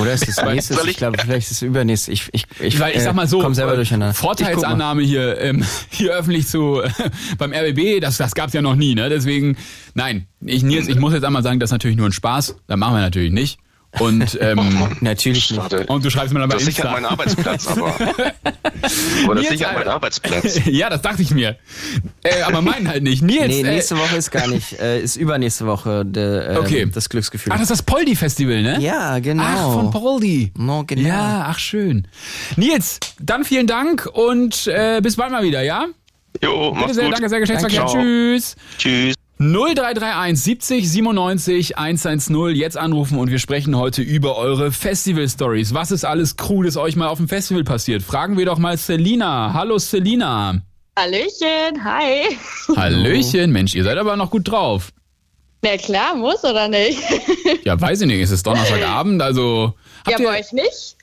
Speaker 3: Oder ist es nächstes?
Speaker 6: soll
Speaker 3: Ich
Speaker 6: ich-
Speaker 3: glaube, vielleicht ist es übernächstes. Ich, ich, ich,
Speaker 2: Weil ich sag mal so,
Speaker 3: komm selber
Speaker 2: äh,
Speaker 3: durcheinander.
Speaker 2: Vorteilsannahme hier, ähm, hier öffentlich zu äh, beim RBB, das, das gab's ja noch nie, ne? Deswegen, nein, ich, Nils, ich muss jetzt einmal sagen, das ist natürlich nur ein Spaß. Das machen wir natürlich nicht. Und, ähm,
Speaker 3: Natürlich nicht.
Speaker 6: Schade.
Speaker 2: und du schreibst mir dann bei
Speaker 6: Das sichert
Speaker 2: Insta.
Speaker 6: meinen Arbeitsplatz, aber. aber das sichert meinen. Arbeitsplatz.
Speaker 2: ja, das dachte ich mir. Äh, aber meinen halt nicht. Nils,
Speaker 3: Nee,
Speaker 2: äh,
Speaker 3: nächste Woche ist gar nicht, äh, ist übernächste Woche de, äh,
Speaker 2: Okay.
Speaker 3: das Glücksgefühl.
Speaker 2: Ach, das ist das Poldi-Festival, ne?
Speaker 3: ja, genau.
Speaker 2: Ach, von Poldi.
Speaker 3: No, genau.
Speaker 2: Ja, ach schön. Nils, dann vielen Dank und äh, bis bald mal wieder, ja?
Speaker 6: Jo,
Speaker 2: Bitte
Speaker 6: mach's
Speaker 2: sehr,
Speaker 6: gut.
Speaker 2: danke sehr, Geschlechtsverkehr.
Speaker 6: Ciao.
Speaker 2: Tschüss.
Speaker 6: Tschüss.
Speaker 2: 0331 70 97 110 jetzt anrufen und wir sprechen heute über eure Festival-Stories. Was ist alles Cooles euch mal auf dem Festival passiert? Fragen wir doch mal Selina. Hallo Selina.
Speaker 7: Hallöchen, hi.
Speaker 2: Hallöchen, Mensch, ihr seid aber noch gut drauf.
Speaker 7: Na klar, muss oder nicht?
Speaker 2: Ja, weiß ich nicht, es ist Donnerstagabend, also...
Speaker 7: ja,
Speaker 2: Habt ihr,
Speaker 7: bei euch nicht?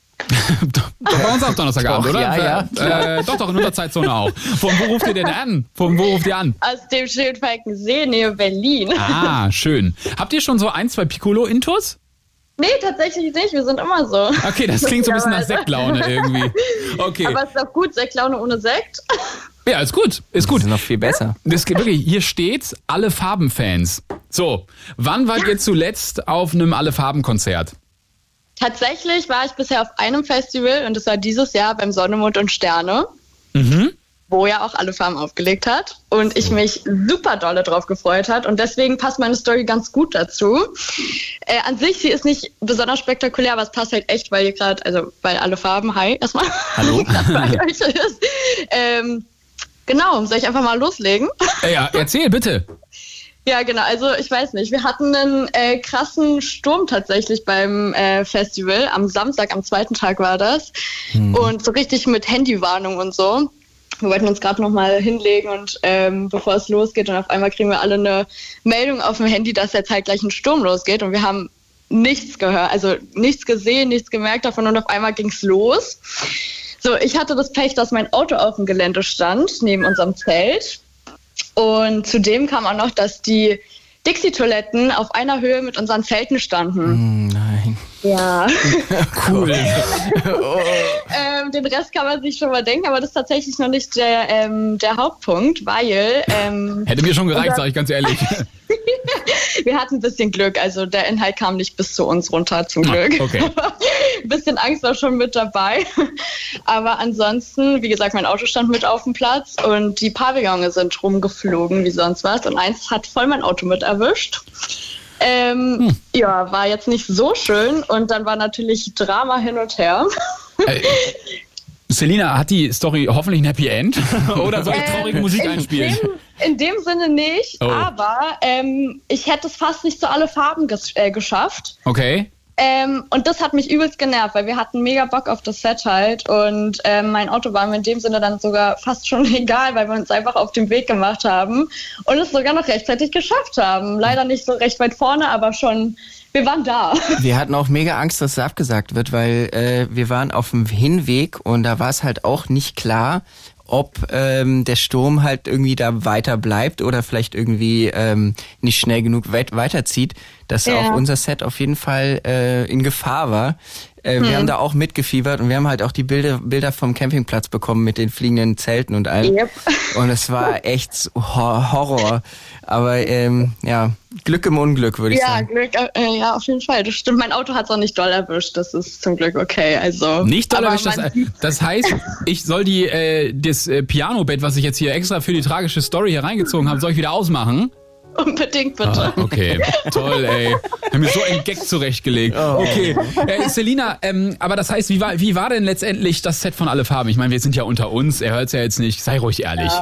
Speaker 2: Doch, bei uns auch Donnerstagabend,
Speaker 3: Doch,
Speaker 2: oder?
Speaker 3: ja, ja,
Speaker 2: Äh, doch, doch, in unserer Zeitzone auch. Von wo ruft ihr denn an? Von wo ruft ihr an?
Speaker 7: Aus dem schönen Falkensee, Nähe Berlin.
Speaker 2: Ah, schön. Habt ihr schon so ein, zwei Piccolo-Intos?
Speaker 7: Nee, tatsächlich nicht. Wir sind immer so.
Speaker 2: Okay, das klingt so ein bisschen nach. Sektlaune irgendwie. Okay.
Speaker 7: Aber es ist doch gut, Sektlaune ohne Sekt.
Speaker 2: Ja, ist gut, ist gut.
Speaker 3: Das ist noch viel besser.
Speaker 2: Das geht wirklich, hier steht alle Farben-Fans. So, wann wart ihr zuletzt auf einem Alle Farben-Konzert?
Speaker 7: Tatsächlich war ich bisher auf einem Festival und das war dieses Jahr beim Sonne, Mond und Sterne. Wo ja auch alle Farben aufgelegt hat und ich mich super dolle drauf gefreut hat und deswegen passt meine Story ganz gut dazu. Äh, an sich, sie ist nicht besonders spektakulär, aber es passt halt echt, weil ihr gerade, also weil alle Farben, hi erstmal.
Speaker 3: Hallo.
Speaker 7: gerade bei euch ist. Ähm, genau, soll ich einfach mal loslegen?
Speaker 2: Ja, erzähl bitte.
Speaker 7: Ja, genau. Also ich weiß nicht. Wir hatten einen äh, krassen Sturm tatsächlich beim äh, Festival. Am Samstag, am zweiten Tag war das. Und so richtig mit Handywarnung und so. Wir wollten uns gerade noch mal hinlegen und ähm, bevor es losgeht und auf einmal kriegen wir alle eine Meldung auf dem Handy, dass jetzt halt gleich ein Sturm losgeht und wir haben nichts gehört, also nichts gesehen, nichts gemerkt davon und auf einmal ging's los. So, ich hatte das Pech, dass mein Auto auf dem Gelände stand, neben unserem Zelt. Und zudem kam auch noch, dass die Dixie-Toiletten auf einer Höhe mit unseren Zelten standen.
Speaker 3: Hm, Nein.
Speaker 7: Ja.
Speaker 2: Cool.
Speaker 7: ähm, den Rest kann man sich schon mal denken, aber das ist tatsächlich noch nicht der, ähm, der Hauptpunkt, weil ähm,
Speaker 2: Hätte mir schon gereicht, sag ich ganz ehrlich.
Speaker 7: wir hatten ein bisschen Glück. Also der Inhalt kam nicht bis zu uns runter, zum Glück.
Speaker 2: Ah, okay.
Speaker 7: ein bisschen Angst war schon mit dabei. Aber ansonsten, wie gesagt, mein Auto stand mit auf dem Platz und die Pavillone sind rumgeflogen wie sonst was. Und eins hat voll mein Auto mit erwischt. Ähm, Ja, war jetzt nicht so schön und dann war natürlich Drama hin und her.
Speaker 2: Äh, Selina, hat die Story hoffentlich ein Happy End? Oder soll ich traurige
Speaker 7: Ähm,
Speaker 2: Musik
Speaker 7: in
Speaker 2: einspielen?
Speaker 7: Dem, in dem Sinne nicht,
Speaker 2: Oh.
Speaker 7: aber ähm, ich hätte es fast nicht zu alle Farben ges äh, geschafft.
Speaker 2: Okay.
Speaker 7: Ähm, und das hat mich übelst genervt, weil wir hatten mega Bock auf das Set halt und ähm, mein Auto war mir in dem Sinne dann sogar fast schon egal, weil wir uns einfach auf den Weg gemacht haben und es sogar noch rechtzeitig geschafft haben. Leider nicht so recht weit vorne, aber schon, wir waren da.
Speaker 3: Wir hatten auch mega Angst, dass es abgesagt wird, weil äh, wir waren auf dem Hinweg und da war es halt auch nicht klar, ob ähm, der Sturm halt irgendwie da weiter bleibt oder vielleicht irgendwie ähm, nicht schnell genug weit weiterzieht, dass
Speaker 7: Ja.
Speaker 3: auch unser Set auf jeden Fall äh, in Gefahr war. Äh, Wir haben da auch mitgefiebert und wir haben halt auch die Bilder, Bilder vom Campingplatz bekommen mit den fliegenden Zelten und allem.
Speaker 7: Yep.
Speaker 3: Und es war echt Horror. Aber ähm, ja, Glück im Unglück, würde ich
Speaker 7: Ja,
Speaker 3: sagen.
Speaker 7: Glück, äh, ja, auf jeden Fall. Das stimmt. Mein Auto hat es auch nicht doll erwischt. Das ist zum Glück okay. Also
Speaker 2: Nicht doll erwischt, das,
Speaker 7: sieht-
Speaker 2: das heißt, ich soll die äh, das äh, Pianobett, was ich jetzt hier extra für die tragische Story hier reingezogen habe, soll ich wieder ausmachen?
Speaker 7: Unbedingt bitte.
Speaker 2: Ah, okay, toll, ey. Haben mir so einen Gag zurechtgelegt. Okay, äh, Selina, ähm, aber das heißt, wie war, wie war denn letztendlich das Set von Alle Farben? Ich meine, wir sind ja unter uns, er hört es ja jetzt nicht. Sei ruhig ehrlich.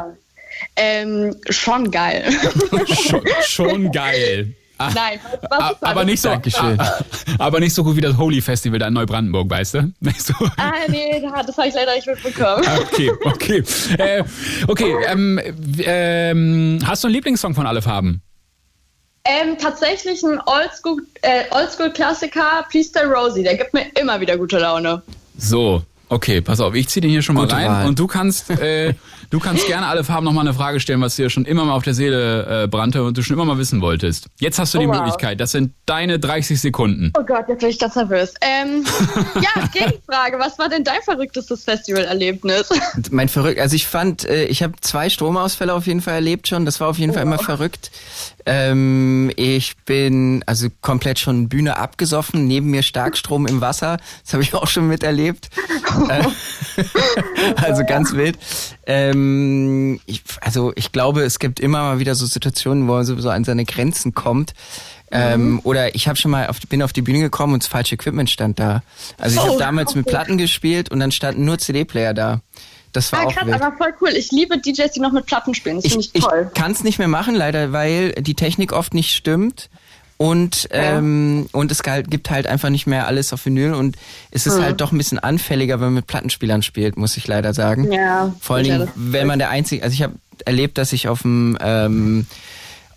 Speaker 7: Ähm, schon geil.
Speaker 2: Schon, schon geil. Ah,
Speaker 7: Nein, was, was
Speaker 2: ah,
Speaker 7: ist
Speaker 2: aber nicht so,
Speaker 3: Dankeschön.
Speaker 2: ah, aber nicht so gut wie das Holy Festival da in Neubrandenburg, weißt du? Nicht so.
Speaker 7: Ah, nee, das habe ich leider nicht mitbekommen.
Speaker 2: Okay, okay. Äh, okay, ähm, ähm, hast du einen Lieblingssong von Alle Farben?
Speaker 7: Ähm, tatsächlich ein Oldschool- äh, Oldschool-Klassiker, Please Tell Rosie. Der gibt mir immer wieder gute Laune.
Speaker 2: So, okay, pass auf, ich zieh den hier schon mal
Speaker 3: Gute
Speaker 2: rein
Speaker 3: Wahl.
Speaker 2: und du kannst, äh, du kannst gerne alle Farben noch mal eine Frage stellen, was dir schon immer mal auf der Seele äh, brannte und du schon immer mal wissen wolltest. Jetzt hast du die
Speaker 7: Oh, wow.
Speaker 2: Möglichkeit, das sind deine 30 Sekunden.
Speaker 7: Oh Gott, jetzt bin ich ganz nervös. Ähm, ja, Gegenfrage. Was war denn dein verrücktestes Festivalerlebnis?
Speaker 3: Mein verrückt, also ich fand, äh, ich habe zwei Stromausfälle auf jeden Fall erlebt schon. Das war auf jeden Fall immer verrückt. Ähm, ich bin also komplett schon Bühne abgesoffen, neben mir Starkstrom im Wasser. Das habe ich auch schon miterlebt. Äh, also ganz wild. Ähm, ich, also ich glaube, es gibt immer mal wieder so Situationen, wo man so, so an seine Grenzen kommt. Ähm, oder ich habe schon mal auf, bin auf die Bühne gekommen und das falsche Equipment stand da. Also ich
Speaker 7: Oh,
Speaker 3: habe damals mit
Speaker 7: okay.
Speaker 3: Platten gespielt und dann standen nur CD-Player da. Das war
Speaker 7: Ah,
Speaker 3: auch
Speaker 7: krass,
Speaker 3: wild.
Speaker 7: aber voll cool. Ich liebe DJs, die noch mit Platten spielen. Das finde
Speaker 3: Ich,
Speaker 7: ich,
Speaker 3: ich
Speaker 7: toll.
Speaker 3: kann es nicht mehr machen, leider, weil die Technik oft nicht stimmt. Und, ähm, und es gibt halt einfach nicht mehr alles auf Vinyl und es ist halt doch ein bisschen anfälliger, wenn man mit Plattenspielern spielt, muss ich leider sagen.
Speaker 7: Ja,
Speaker 3: Vor allen Dingen, wenn man der einzige, also ich habe erlebt, dass ich auf dem ähm,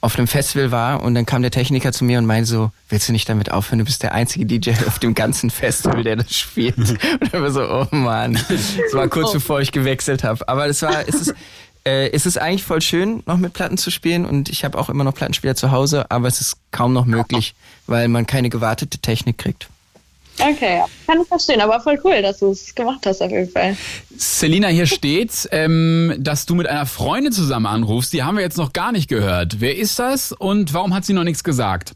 Speaker 3: auf einem Festival war und dann kam der Techniker zu mir und meinte so, willst du nicht damit aufhören, du bist der einzige DJ auf dem ganzen Festival, der das spielt. Und dann war so, oh Mann. Das war kurz bevor ich gewechselt habe. Aber es war, es ist, äh, es ist eigentlich voll schön, noch mit Platten zu spielen und ich habe auch immer noch Plattenspieler zu Hause, aber es ist kaum noch möglich, weil man keine gewartete Technik kriegt.
Speaker 7: Okay, kann ich verstehen. Aber voll cool, dass du es gemacht hast auf jeden Fall.
Speaker 2: Selina, hier steht, ähm, dass du mit einer Freundin zusammen anrufst. Die haben wir jetzt noch gar nicht gehört. Wer ist das und warum hat sie noch nichts gesagt?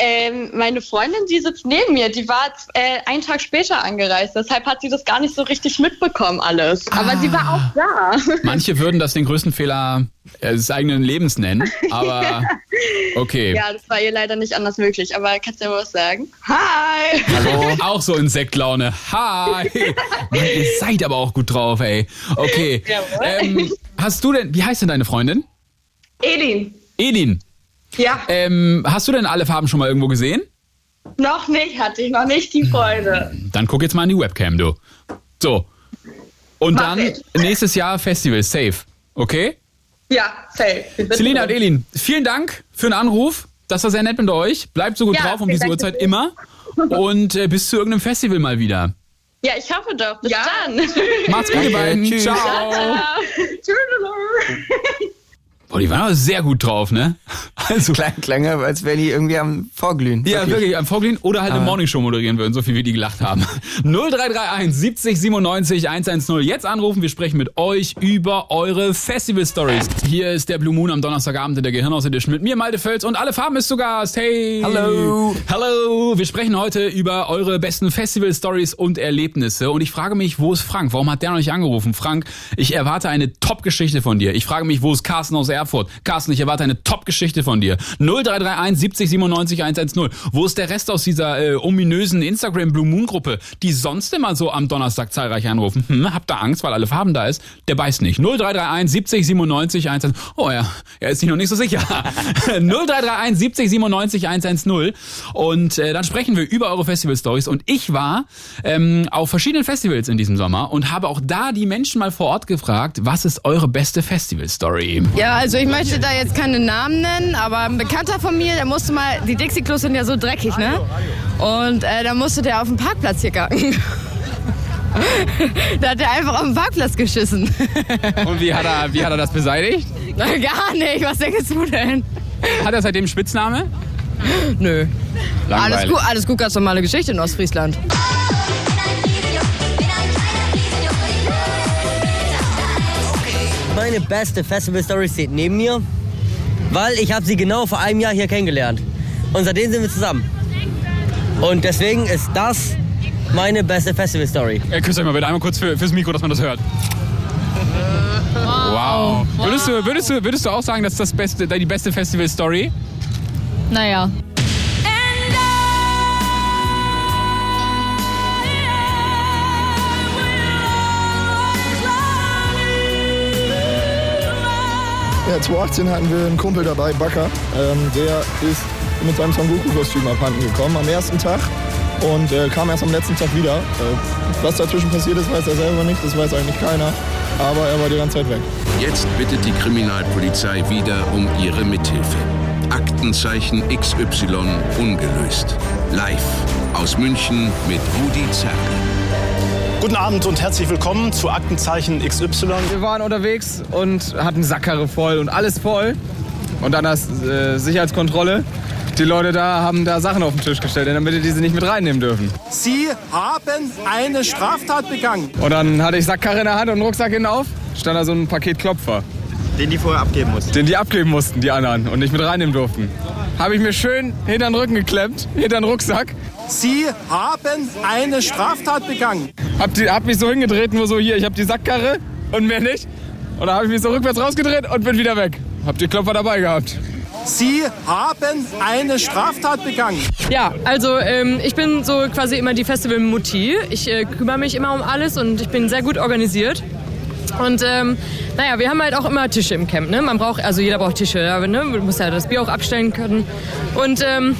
Speaker 7: Ähm, meine Freundin, die sitzt neben mir, die war äh, einen Tag später angereist, deshalb hat sie das gar nicht so richtig mitbekommen alles. Aber sie war auch da.
Speaker 2: Manche würden das den größten Fehler äh, des eigenen Lebens nennen, aber okay.
Speaker 7: ja, das war ihr leider nicht anders möglich. Aber kannst du ja mal was sagen? Hi!
Speaker 2: Hallo. Auch so Insektlaune. Hi. Mann, ihr seid aber auch gut drauf, ey. Okay. Ähm, hast du denn, wie heißt denn deine Freundin?
Speaker 7: Elin.
Speaker 2: Elin.
Speaker 7: Ja,
Speaker 2: Ähm, hast du denn alle Farben schon mal irgendwo gesehen?
Speaker 7: noch nicht, hatte ich noch nicht die Freude.
Speaker 2: Dann guck jetzt mal in die Webcam, du. So. Und
Speaker 7: Mach
Speaker 2: dann
Speaker 7: ich.
Speaker 2: nächstes Jahr Festival, safe. Okay?
Speaker 7: Ja, safe.
Speaker 2: Selina und. Elin, vielen Dank für den Anruf. Das war sehr nett mit euch. Bleibt so gut
Speaker 7: Ja,
Speaker 2: drauf um diese Uhrzeit immer. Und äh, bis zu irgendeinem Festival mal wieder.
Speaker 7: Ja, ich hoffe doch. Bis
Speaker 8: Ja.
Speaker 7: dann.
Speaker 2: Macht's gut, ihr beiden.
Speaker 3: Tschüss.
Speaker 2: Ciao.
Speaker 7: Tschüss.
Speaker 2: Boah, die waren aber sehr gut drauf, ne? Also,
Speaker 3: Klang, klang als wären die irgendwie am Vorglühen.
Speaker 2: ja, wirklich, am Vorglühen oder halt eine Morningshow moderieren würden, so viel wie die gelacht haben. 0331 70 97 110. Jetzt anrufen, wir sprechen mit euch über eure Festival Stories. Hier ist der Blue Moon am Donnerstagabend in der Gehirnhaus Edition mit mir, Malte Völz und alle Farben ist zu Gast. Hey!
Speaker 3: Hallo.
Speaker 2: Hallo! Wir sprechen heute über eure besten Festival Stories und Erlebnisse und ich frage mich, wo ist Frank? Warum hat der noch nicht angerufen? Frank, ich erwarte eine Top-Geschichte von dir. Ich frage mich, wo ist Carsten aus Erfurt? Carsten, ich erwarte eine Top-Geschichte von dir. 0331 70 97 110. Wo ist der Rest aus dieser äh, ominösen Instagram Blue Moon Gruppe, die sonst immer so am Donnerstag zahlreich anrufen? Hm, habt ihr Angst, weil alle Farben da ist? Der beißt nicht. 0331 70 97 110. Oh ja, er ist sich noch nicht so sicher. 0331 70 97 110. Und äh, dann sprechen wir über eure Festival Stories. Und ich war ähm, auf verschiedenen Festivals in diesem Sommer und habe auch da die Menschen mal vor Ort gefragt, was ist eure beste Festival Story?
Speaker 8: Ja, also ich möchte da jetzt keine Namen nennen, aber ein Bekannter von mir, der musste mal, die Dixie-Klos sind ja so dreckig, ne? Und äh, da musste der auf dem Parkplatz hier kacken. da hat er einfach auf dem Parkplatz geschissen.
Speaker 2: Und wie hat er, wie hat er das beseitigt?
Speaker 8: Gar nicht, was denkst du denn?
Speaker 2: Hat er seitdem Spitzname?
Speaker 8: Nö. Alles gut, alles gut, ganz normale Geschichte in Ostfriesland.
Speaker 9: Meine beste Festival-Story steht neben mir, weil ich habe sie genau vor einem Jahr hier kennengelernt. Und seitdem sind wir zusammen. Und deswegen ist das meine beste Festival-Story.
Speaker 2: Äh, küsst euch mal bitte einmal kurz für, fürs Mikro, dass man das hört. Wow. Würdest du, würdest, du, würdest du auch sagen, dass das beste, die beste Festival-Story?
Speaker 8: Naja.
Speaker 10: Ja, 2018 hatten wir einen Kumpel dabei, Bakker. Ähm, der ist mit seinem Son Goku-Kostüm abhanden gekommen am ersten Tag und äh, kam erst am letzten Tag wieder. Äh, was dazwischen passiert ist, weiß er selber nicht, das weiß eigentlich keiner. Aber er war die ganze Zeit weg.
Speaker 11: Jetzt bittet die Kriminalpolizei wieder um ihre Mithilfe. Aktenzeichen XY ungelöst. Live aus München mit Rudi Zerl.
Speaker 12: Guten Abend und herzlich willkommen zu Aktenzeichen XY.
Speaker 13: Wir waren unterwegs und hatten Sackkarre voll und alles voll. Und dann das äh, Sicherheitskontrolle. Die Leute da haben da Sachen auf den Tisch gestellt, damit die diese nicht mit reinnehmen dürfen.
Speaker 12: Sie haben eine Straftat begangen.
Speaker 13: Und dann hatte ich Sackkarre in der Hand und einen Rucksack hinten auf. Stand da so ein Paket Klopfer.
Speaker 14: Den die vorher abgeben mussten.
Speaker 13: Den die abgeben mussten, die anderen, und nicht mit reinnehmen durften. Habe ich mir schön hinter den Rücken geklemmt, hinter den Rucksack.
Speaker 12: Sie haben eine Straftat begangen.
Speaker 13: Hab, die, hab mich so hingedreht, nur so hier, ich habe die Sackkarre und mehr nicht. Und dann habe ich mich so rückwärts rausgedreht und bin wieder weg. Hab die Klopfer dabei gehabt.
Speaker 12: Sie haben eine Straftat begangen.
Speaker 15: Ja, also ähm, ich bin so quasi immer die Festival-Mutti. Ich äh, kümmere mich immer um alles und ich bin sehr gut organisiert. Und ähm, naja, wir haben halt auch immer Tische im Camp. Ne? Man braucht, also jeder braucht Tische. Ja, ne? Man muss ja das Bier auch abstellen können. Und ähm,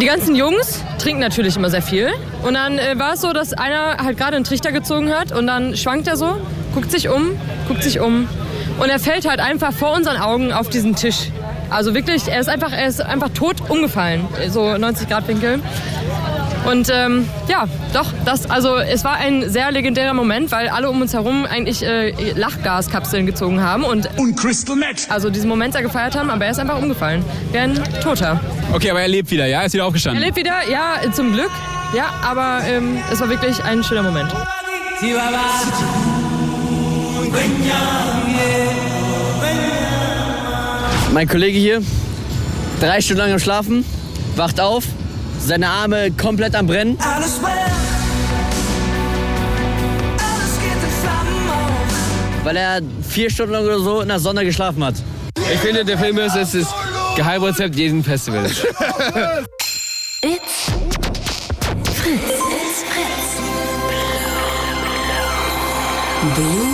Speaker 15: die ganzen Jungs trinken natürlich immer sehr viel. Und dann äh, war es so, dass einer halt gerade einen Trichter gezogen hat und dann schwankt er so, guckt sich um, guckt sich um und er fällt halt einfach vor unseren Augen auf diesen Tisch. Also wirklich, er ist einfach, er ist einfach tot umgefallen, so 90 Grad Winkel. Und ähm, ja, doch, das, also es war ein sehr legendärer Moment, weil alle um uns herum eigentlich äh, Lachgaskapseln gezogen haben und,
Speaker 12: und Crystal Meth.
Speaker 15: Also diesen Moment sehr gefeiert haben, aber er ist einfach umgefallen. Wie ein Toter.
Speaker 2: Okay, aber er lebt wieder, ja? Er ist wieder
Speaker 15: Er
Speaker 2: aufgestanden.
Speaker 15: lebt wieder, ja, zum Glück. Ja, aber ähm, es war wirklich ein schöner Moment.
Speaker 9: Mein Kollege hier, drei Stunden lang am Schlafen, wacht auf, seine Arme komplett am Brennen. Weil er vier Stunden lang oder so in der Sonne geschlafen hat.
Speaker 13: Ich finde, der Film ist, ist das Geheimrezept jeden Festivals.
Speaker 1: It's Fritz. It's Fritz. Blue.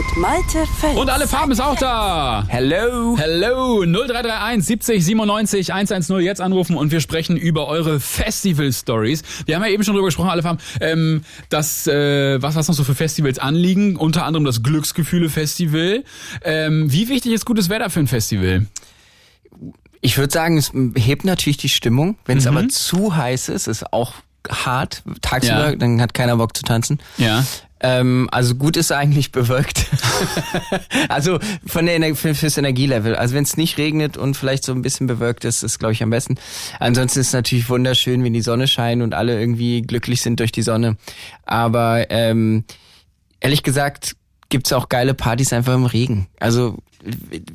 Speaker 1: Mit Malte Fels.
Speaker 2: Und alle Farben ist auch da.
Speaker 3: Hello.
Speaker 2: Hello. 0331 70 97 110 jetzt anrufen und wir sprechen über eure Festival-Stories. Wir haben ja eben schon drüber gesprochen, alle Farben, ähm, dass, äh, was, was noch so für Festivals anliegen. Unter anderem das Glücksgefühle-Festival. Ähm, wie wichtig ist gutes Wetter für ein Festival?
Speaker 3: Ich würde sagen, es hebt natürlich die Stimmung. Wenn es
Speaker 2: Mhm.
Speaker 3: aber zu heiß ist, ist auch hart. Tagsüber,
Speaker 2: Ja.
Speaker 3: dann hat keiner Bock zu tanzen.
Speaker 2: Ja.
Speaker 3: Ähm, also gut ist eigentlich bewölkt. also von der Ener für, fürs Energielevel. Also wenn es nicht regnet und vielleicht so ein bisschen bewölkt ist, ist glaube ich am besten. Ansonsten ist es natürlich wunderschön, wenn die Sonne scheint und alle irgendwie glücklich sind durch die Sonne. Aber ähm, ehrlich gesagt gibt's auch geile Partys einfach im Regen. Also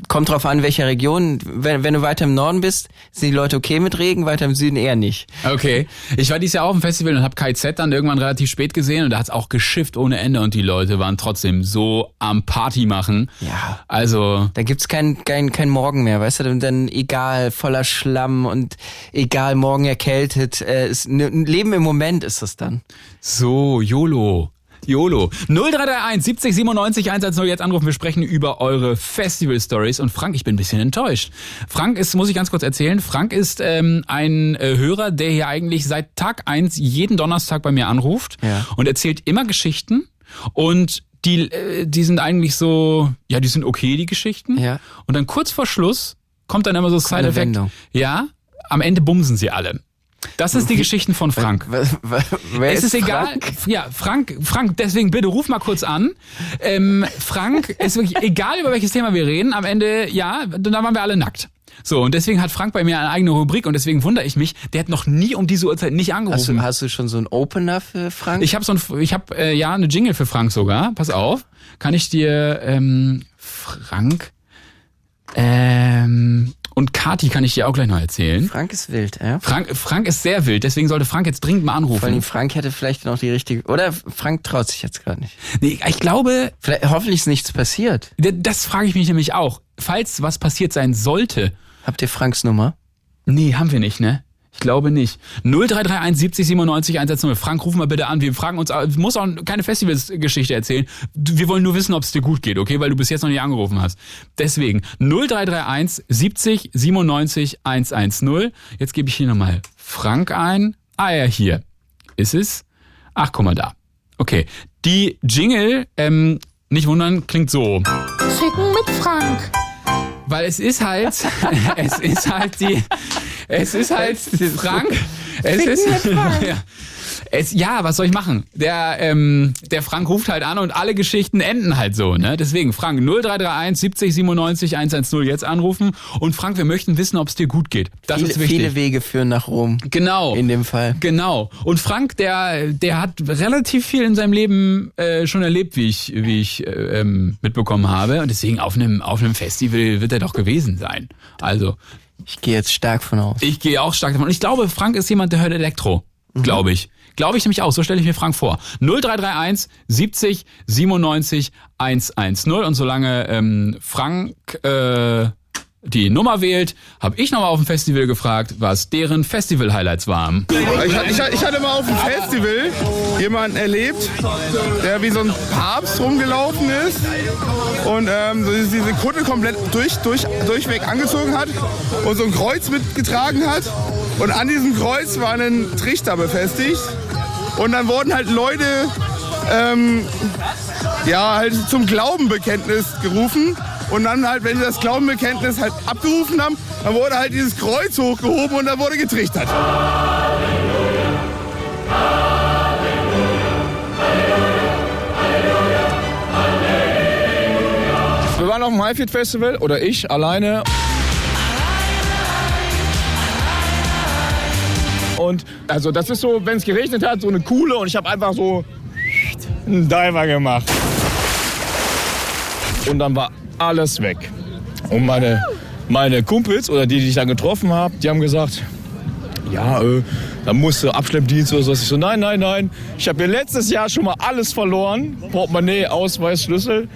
Speaker 3: kommt drauf an, welcher Region. Wenn, wenn du weiter im Norden bist, sind die Leute okay mit Regen, weiter im Süden eher nicht.
Speaker 2: Okay. Ich war dieses Jahr auf dem Festival und habe KZ dann irgendwann relativ spät gesehen und da hat's auch geschifft ohne Ende und die Leute waren trotzdem so am Party machen.
Speaker 3: Ja.
Speaker 2: Also.
Speaker 3: Da gibt's kein, kein, kein Morgen mehr, weißt du? Und dann egal, voller Schlamm und egal, morgen erkältet. Äh, ist, ne, ein Leben im Moment ist das dann.
Speaker 2: So, YOLO. YOLO. 0331 70 97 110 jetzt anrufen. Wir sprechen über eure Festival-Stories. Und Frank, ich bin ein bisschen enttäuscht. Frank ist, muss ich ganz kurz erzählen, Frank ist ähm, ein äh, Hörer, der hier eigentlich seit Tag eins jeden Donnerstag bei mir anruft
Speaker 3: Ja.
Speaker 2: und erzählt immer Geschichten. Und die, äh, die sind eigentlich so, ja, die sind okay, die Geschichten.
Speaker 3: Ja.
Speaker 2: Und dann kurz vor Schluss kommt dann immer so Side-Effekt. Ja, am Ende bumsen sie alle. Das ist die Geschichten von Frank.
Speaker 3: Wer
Speaker 2: es ist, egal.
Speaker 3: Frank?
Speaker 2: Ja, Frank, Frank, deswegen bitte ruf mal kurz an. Ähm, Frank, ist wirklich egal, über welches Thema wir reden. Am Ende, ja, dann waren wir alle nackt. So, und deswegen hat Frank bei mir eine eigene Rubrik und deswegen wundere ich mich, der hat noch nie um diese Uhrzeit nicht
Speaker 3: Hast
Speaker 2: angerufen.
Speaker 3: du, hast du schon so einen Opener für Frank?
Speaker 2: Ich habe so ein, ich habe äh, ja eine Jingle für Frank sogar. Pass auf, kann ich dir ähm, Frank? Ähm, Und Kati kann ich dir auch gleich noch erzählen.
Speaker 3: Frank ist wild, ja.
Speaker 2: Frank, Frank ist sehr wild, deswegen sollte Frank jetzt dringend mal anrufen.
Speaker 3: Vor allem Frank hätte vielleicht noch die richtige. Oder Frank traut sich jetzt gerade nicht.
Speaker 2: Nee, ich glaube.
Speaker 3: Vielleicht, hoffentlich ist nichts passiert.
Speaker 2: Das frage ich mich nämlich auch. Falls was passiert sein sollte.
Speaker 3: Habt ihr Franks Nummer?
Speaker 2: Nee, haben wir nicht, ne? Ich glaube nicht. 0331 70 97 110. Frank, ruf mal bitte an. Wir fragen uns, du musst auch keine Festivalsgeschichte erzählen. Wir wollen nur wissen, ob es dir gut geht, okay? Weil du bis jetzt noch nicht angerufen hast. Deswegen 0331 70 97 110. Jetzt gebe ich hier nochmal Frank ein. Ah ja, hier ist es. Ach, guck mal da. Okay. Die Jingle, ähm, nicht wundern, klingt so.
Speaker 16: Ficken mit Frank.
Speaker 2: Weil es ist halt, es ist halt die, es ist halt Frank. Es ist, ja. Es, ja, was soll ich machen? Der, ähm, der Frank ruft halt an und alle Geschichten enden halt so, ne? Deswegen, Frank, 0331 70 97 110 jetzt anrufen. Und Frank, wir möchten wissen, ob es dir gut geht. Das
Speaker 3: viele,
Speaker 2: ist wichtig.
Speaker 3: viele Wege führen nach Rom.
Speaker 2: Genau.
Speaker 3: In dem Fall.
Speaker 2: Genau. Und Frank, der, der hat relativ viel in seinem Leben äh, schon erlebt, wie ich, wie ich äh, ähm, mitbekommen habe. Und deswegen auf einem, auf einem Festival wird er doch gewesen sein. Also.
Speaker 3: Ich gehe jetzt stark von aus.
Speaker 2: Ich gehe auch stark davon. Und ich glaube, Frank ist jemand, der hört Elektro. Glaube ich. Glaube ich nämlich auch. So stelle ich mir Frank vor. 0331 70 97 110. Und solange ähm, Frank äh, die Nummer wählt, habe ich nochmal auf dem Festival gefragt, was deren Festival-Highlights waren.
Speaker 17: Ich, ich, ich hatte mal auf dem Festival jemanden erlebt, der wie so ein Papst rumgelaufen ist und ähm, diese Kutte komplett durch, durch, durchweg angezogen hat und so ein Kreuz mitgetragen hat. Und an diesem Kreuz war ein Trichter befestigt. Und dann wurden halt Leute ähm, ja, halt zum Glaubenbekenntnis gerufen. Und dann halt, wenn sie das Glaubenbekenntnis halt abgerufen haben, dann wurde halt dieses Kreuz hochgehoben und dann wurde getrichtert.
Speaker 13: Wir waren auf dem Highfield Festival oder ich alleine. Und also das ist so, wenn es geregnet hat, so eine Kuhle und ich habe einfach so einen Diver gemacht. Und dann war alles weg. Und meine, meine Kumpels oder die, die ich dann getroffen habe, die haben gesagt, ja, äh, dann musst du Abschleppdienst oder so. Ich so, nein, nein, nein. Ich habe mir letztes Jahr schon mal alles verloren. Portemonnaie, Ausweis, Schlüssel.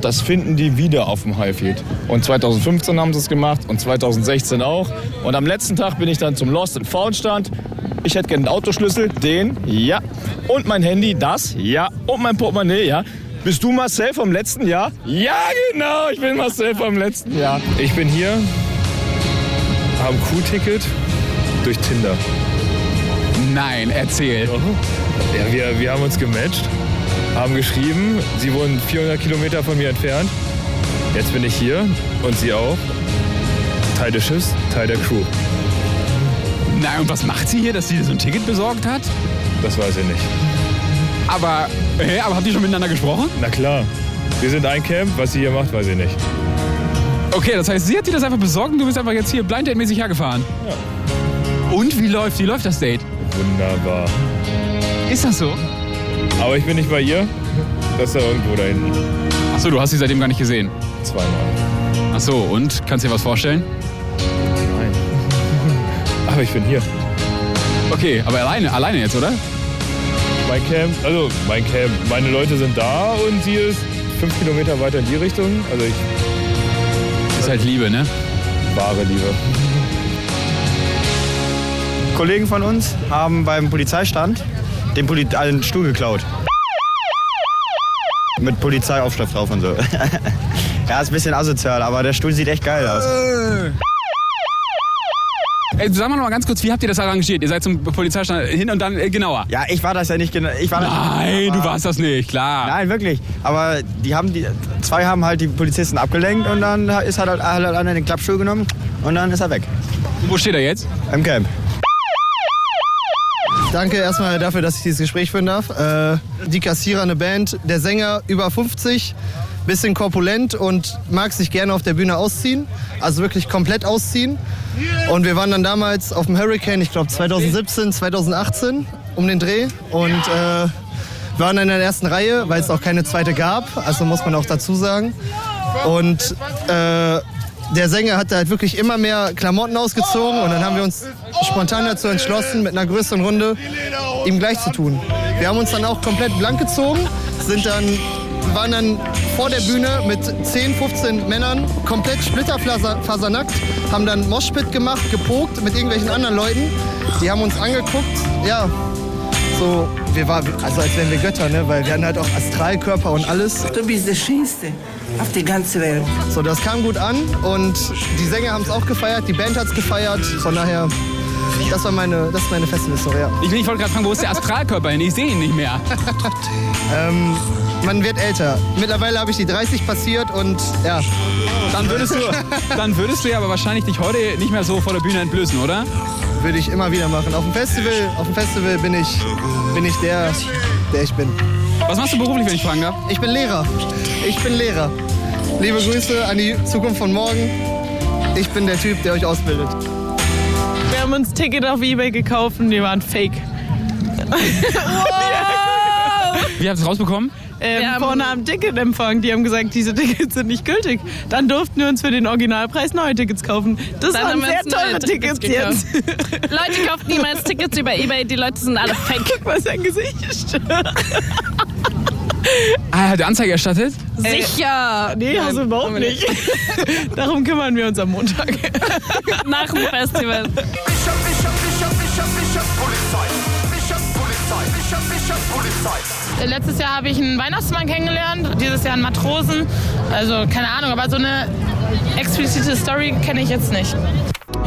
Speaker 13: Das finden die wieder auf dem Highfield. Und 2015 haben sie es gemacht und 2016 auch. Und am letzten Tag bin ich dann zum Lost and Found Stand. Ich hätte gerne einen Autoschlüssel, den, ja. Und mein Handy, das, ja. Und mein Portemonnaie, ja. Bist du Marcel vom letzten Jahr? Ja, genau, ich bin Marcel vom letzten Jahr. Ich bin hier, habe ein Q-Ticket durch Tinder.
Speaker 2: Nein, erzähl.
Speaker 13: Ja, wir, wir haben uns gematcht, haben geschrieben. Sie wohnen 400 Kilometer von mir entfernt. Jetzt bin ich hier und sie auch. Teil des Schiffs, Teil der Crew.
Speaker 2: Nein, und was macht sie hier, dass sie so ein Ticket besorgt hat?
Speaker 13: Das weiß ich nicht.
Speaker 2: Aber, hä, aber habt ihr schon miteinander gesprochen?
Speaker 13: Na klar. Wir sind ein Camp, was sie hier macht, weiß ich nicht.
Speaker 2: Okay, das heißt, sie hat dir das einfach besorgt und du bist einfach jetzt hier blind mäßig hergefahren.
Speaker 13: Ja.
Speaker 2: Und wie läuft, wie läuft das Date?
Speaker 13: Wunderbar.
Speaker 2: Ist das so?
Speaker 13: Aber ich bin nicht bei ihr. Das ist da irgendwo da hinten.
Speaker 2: Achso, du hast sie seitdem gar nicht gesehen.
Speaker 13: Zweimal.
Speaker 2: Achso, und? Kannst du dir was vorstellen?
Speaker 13: Aber ich bin hier.
Speaker 2: Okay, aber alleine, alleine jetzt, oder?
Speaker 13: Mein Camp, also mein Camp, meine Leute sind da und sie ist fünf Kilometer weiter in die Richtung. Also ich.
Speaker 2: Ist halt Liebe, ne?
Speaker 13: Wahre Liebe.
Speaker 14: Kollegen von uns haben beim Polizeistand den, Poli einen Stuhl geklaut. Mit Polizeiaufschrift drauf und so. ja, ist ein bisschen asozial, aber der Stuhl sieht echt geil aus.
Speaker 2: Ey, sag mal noch mal ganz kurz, wie habt ihr das arrangiert? Ihr seid zum Polizeistand hin und dann äh, genauer.
Speaker 14: Ja, ich war das ja nicht genau. Ich war das
Speaker 2: Nein,
Speaker 14: nicht,
Speaker 2: du warst das nicht, klar.
Speaker 14: Nein, wirklich. Aber die haben die zwei haben halt die Polizisten abgelenkt und dann ist halt, hat halt einer den Klappstuhl genommen und dann ist er weg.
Speaker 2: Wo steht er jetzt?
Speaker 14: Im Camp.
Speaker 18: Danke erstmal dafür, dass ich dieses Gespräch führen darf. Äh, die Kassierer, eine Band, der Sänger über 50, bisschen korpulent und mag sich gerne auf der Bühne ausziehen. Also wirklich komplett ausziehen. Und wir waren dann damals auf dem Hurricane, ich glaube 2017, 2018 um den Dreh. Und äh, waren in der ersten Reihe, weil es auch keine zweite gab. Also muss man auch dazu sagen. Und äh, der Sänger hat halt wirklich immer mehr Klamotten ausgezogen und dann haben wir uns spontan dazu entschlossen, mit einer größeren Runde ihm gleich zu tun. Wir haben uns dann auch komplett blank gezogen, sind dann, waren dann vor der Bühne mit 10, 15 Männern komplett splitterfasernackt, haben dann Moshpit gemacht, gepokt mit irgendwelchen anderen Leuten. Die haben uns angeguckt, ja, so, wir waren, also als wären wir Götter, ne? weil wir hatten halt auch Astralkörper und alles.
Speaker 19: Du bist der Schönste auf der ganzen Welt.
Speaker 18: So, das kam gut an und die Sänger haben es auch gefeiert, die Band hat es gefeiert. Von daher, das war meine, das ist meine Festivalstory, ja.
Speaker 2: Ich, ich wollte gerade fragen, wo ist der Astralkörper hin? Ich sehe ihn nicht mehr.
Speaker 18: ähm, man wird älter. Mittlerweile habe ich die 30 passiert und ja.
Speaker 2: Dann würdest, du, dann würdest du ja aber wahrscheinlich dich heute nicht mehr so vor der Bühne entblößen, oder?
Speaker 18: Würde ich immer wieder machen. Auf dem Festival, auf dem Festival bin ich, bin ich der, der ich bin.
Speaker 2: Was machst du beruflich, wenn ich fragen darf?
Speaker 18: Ich bin Lehrer. Ich bin Lehrer. Liebe Grüße an die Zukunft von morgen. Ich bin der Typ, der euch ausbildet.
Speaker 20: Wir haben uns Ticket auf Ebay gekauft und die waren fake.
Speaker 2: Wie habt ihr es rausbekommen?
Speaker 20: Ähm, vorne am Ticketempfang, die haben gesagt, diese Tickets sind nicht gültig. Dann durften wir uns für den Originalpreis neue Tickets kaufen. Das
Speaker 16: Dann
Speaker 20: waren sehr teure Tickets
Speaker 16: Tickets
Speaker 20: jetzt.
Speaker 16: Leute, kauft niemals Tickets über Ebay, die Leute sind alle fake.
Speaker 20: Guck mal, sein Gesicht ist
Speaker 2: Ah, hat der Anzeige erstattet?
Speaker 20: Sicher! Nee, also überhaupt nicht. Darum kümmern wir uns am Montag.
Speaker 16: Nach dem Festival. Letztes Jahr habe ich einen Weihnachtsmann kennengelernt, dieses Jahr einen Matrosen. Also keine Ahnung, aber so eine explizite Story kenne ich jetzt nicht.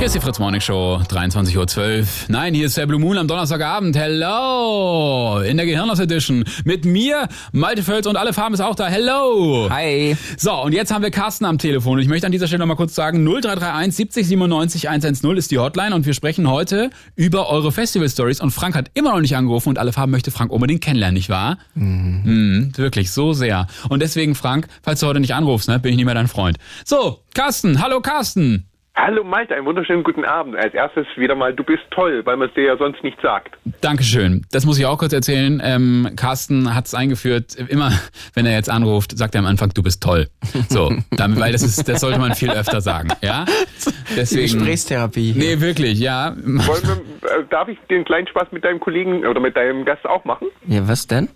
Speaker 2: Hier ist die Fritz Morning Show, 23.12 Uhr. Nein, hier ist der Blue Moon am Donnerstagabend. Hello! In der Gehirnlos Edition. Mit mir, Malte Völz und alle Farben ist auch da. Hello!
Speaker 3: Hi!
Speaker 2: So, und jetzt haben wir Carsten am Telefon. Und ich möchte an dieser Stelle nochmal kurz sagen, 0331 70 97 110 ist die Hotline und wir sprechen heute über eure Festival-Stories. Und Frank hat immer noch nicht angerufen und alle Farben möchte Frank unbedingt kennenlernen, nicht wahr? Mhm. Mhm, wirklich, so sehr. Und deswegen, Frank, falls du heute nicht anrufst, ne, bin ich nicht mehr dein Freund. So, Carsten, hallo Carsten!
Speaker 21: Hallo Malte, einen wunderschönen guten Abend. Als erstes wieder mal, du bist toll, weil man es dir ja sonst nicht sagt.
Speaker 2: Dankeschön. Das muss ich auch kurz erzählen. Ähm, Carsten hat es eingeführt. Immer, wenn er jetzt anruft, sagt er am Anfang, du bist toll. So, damit, weil das ist, das sollte man viel öfter sagen. Ja.
Speaker 3: Die Gesprächstherapie. hier.
Speaker 2: Nee, wirklich, ja.
Speaker 21: Wollen wir, äh, darf ich den kleinen Spaß mit deinem Kollegen oder mit deinem Gast auch machen?
Speaker 3: Ja, was denn?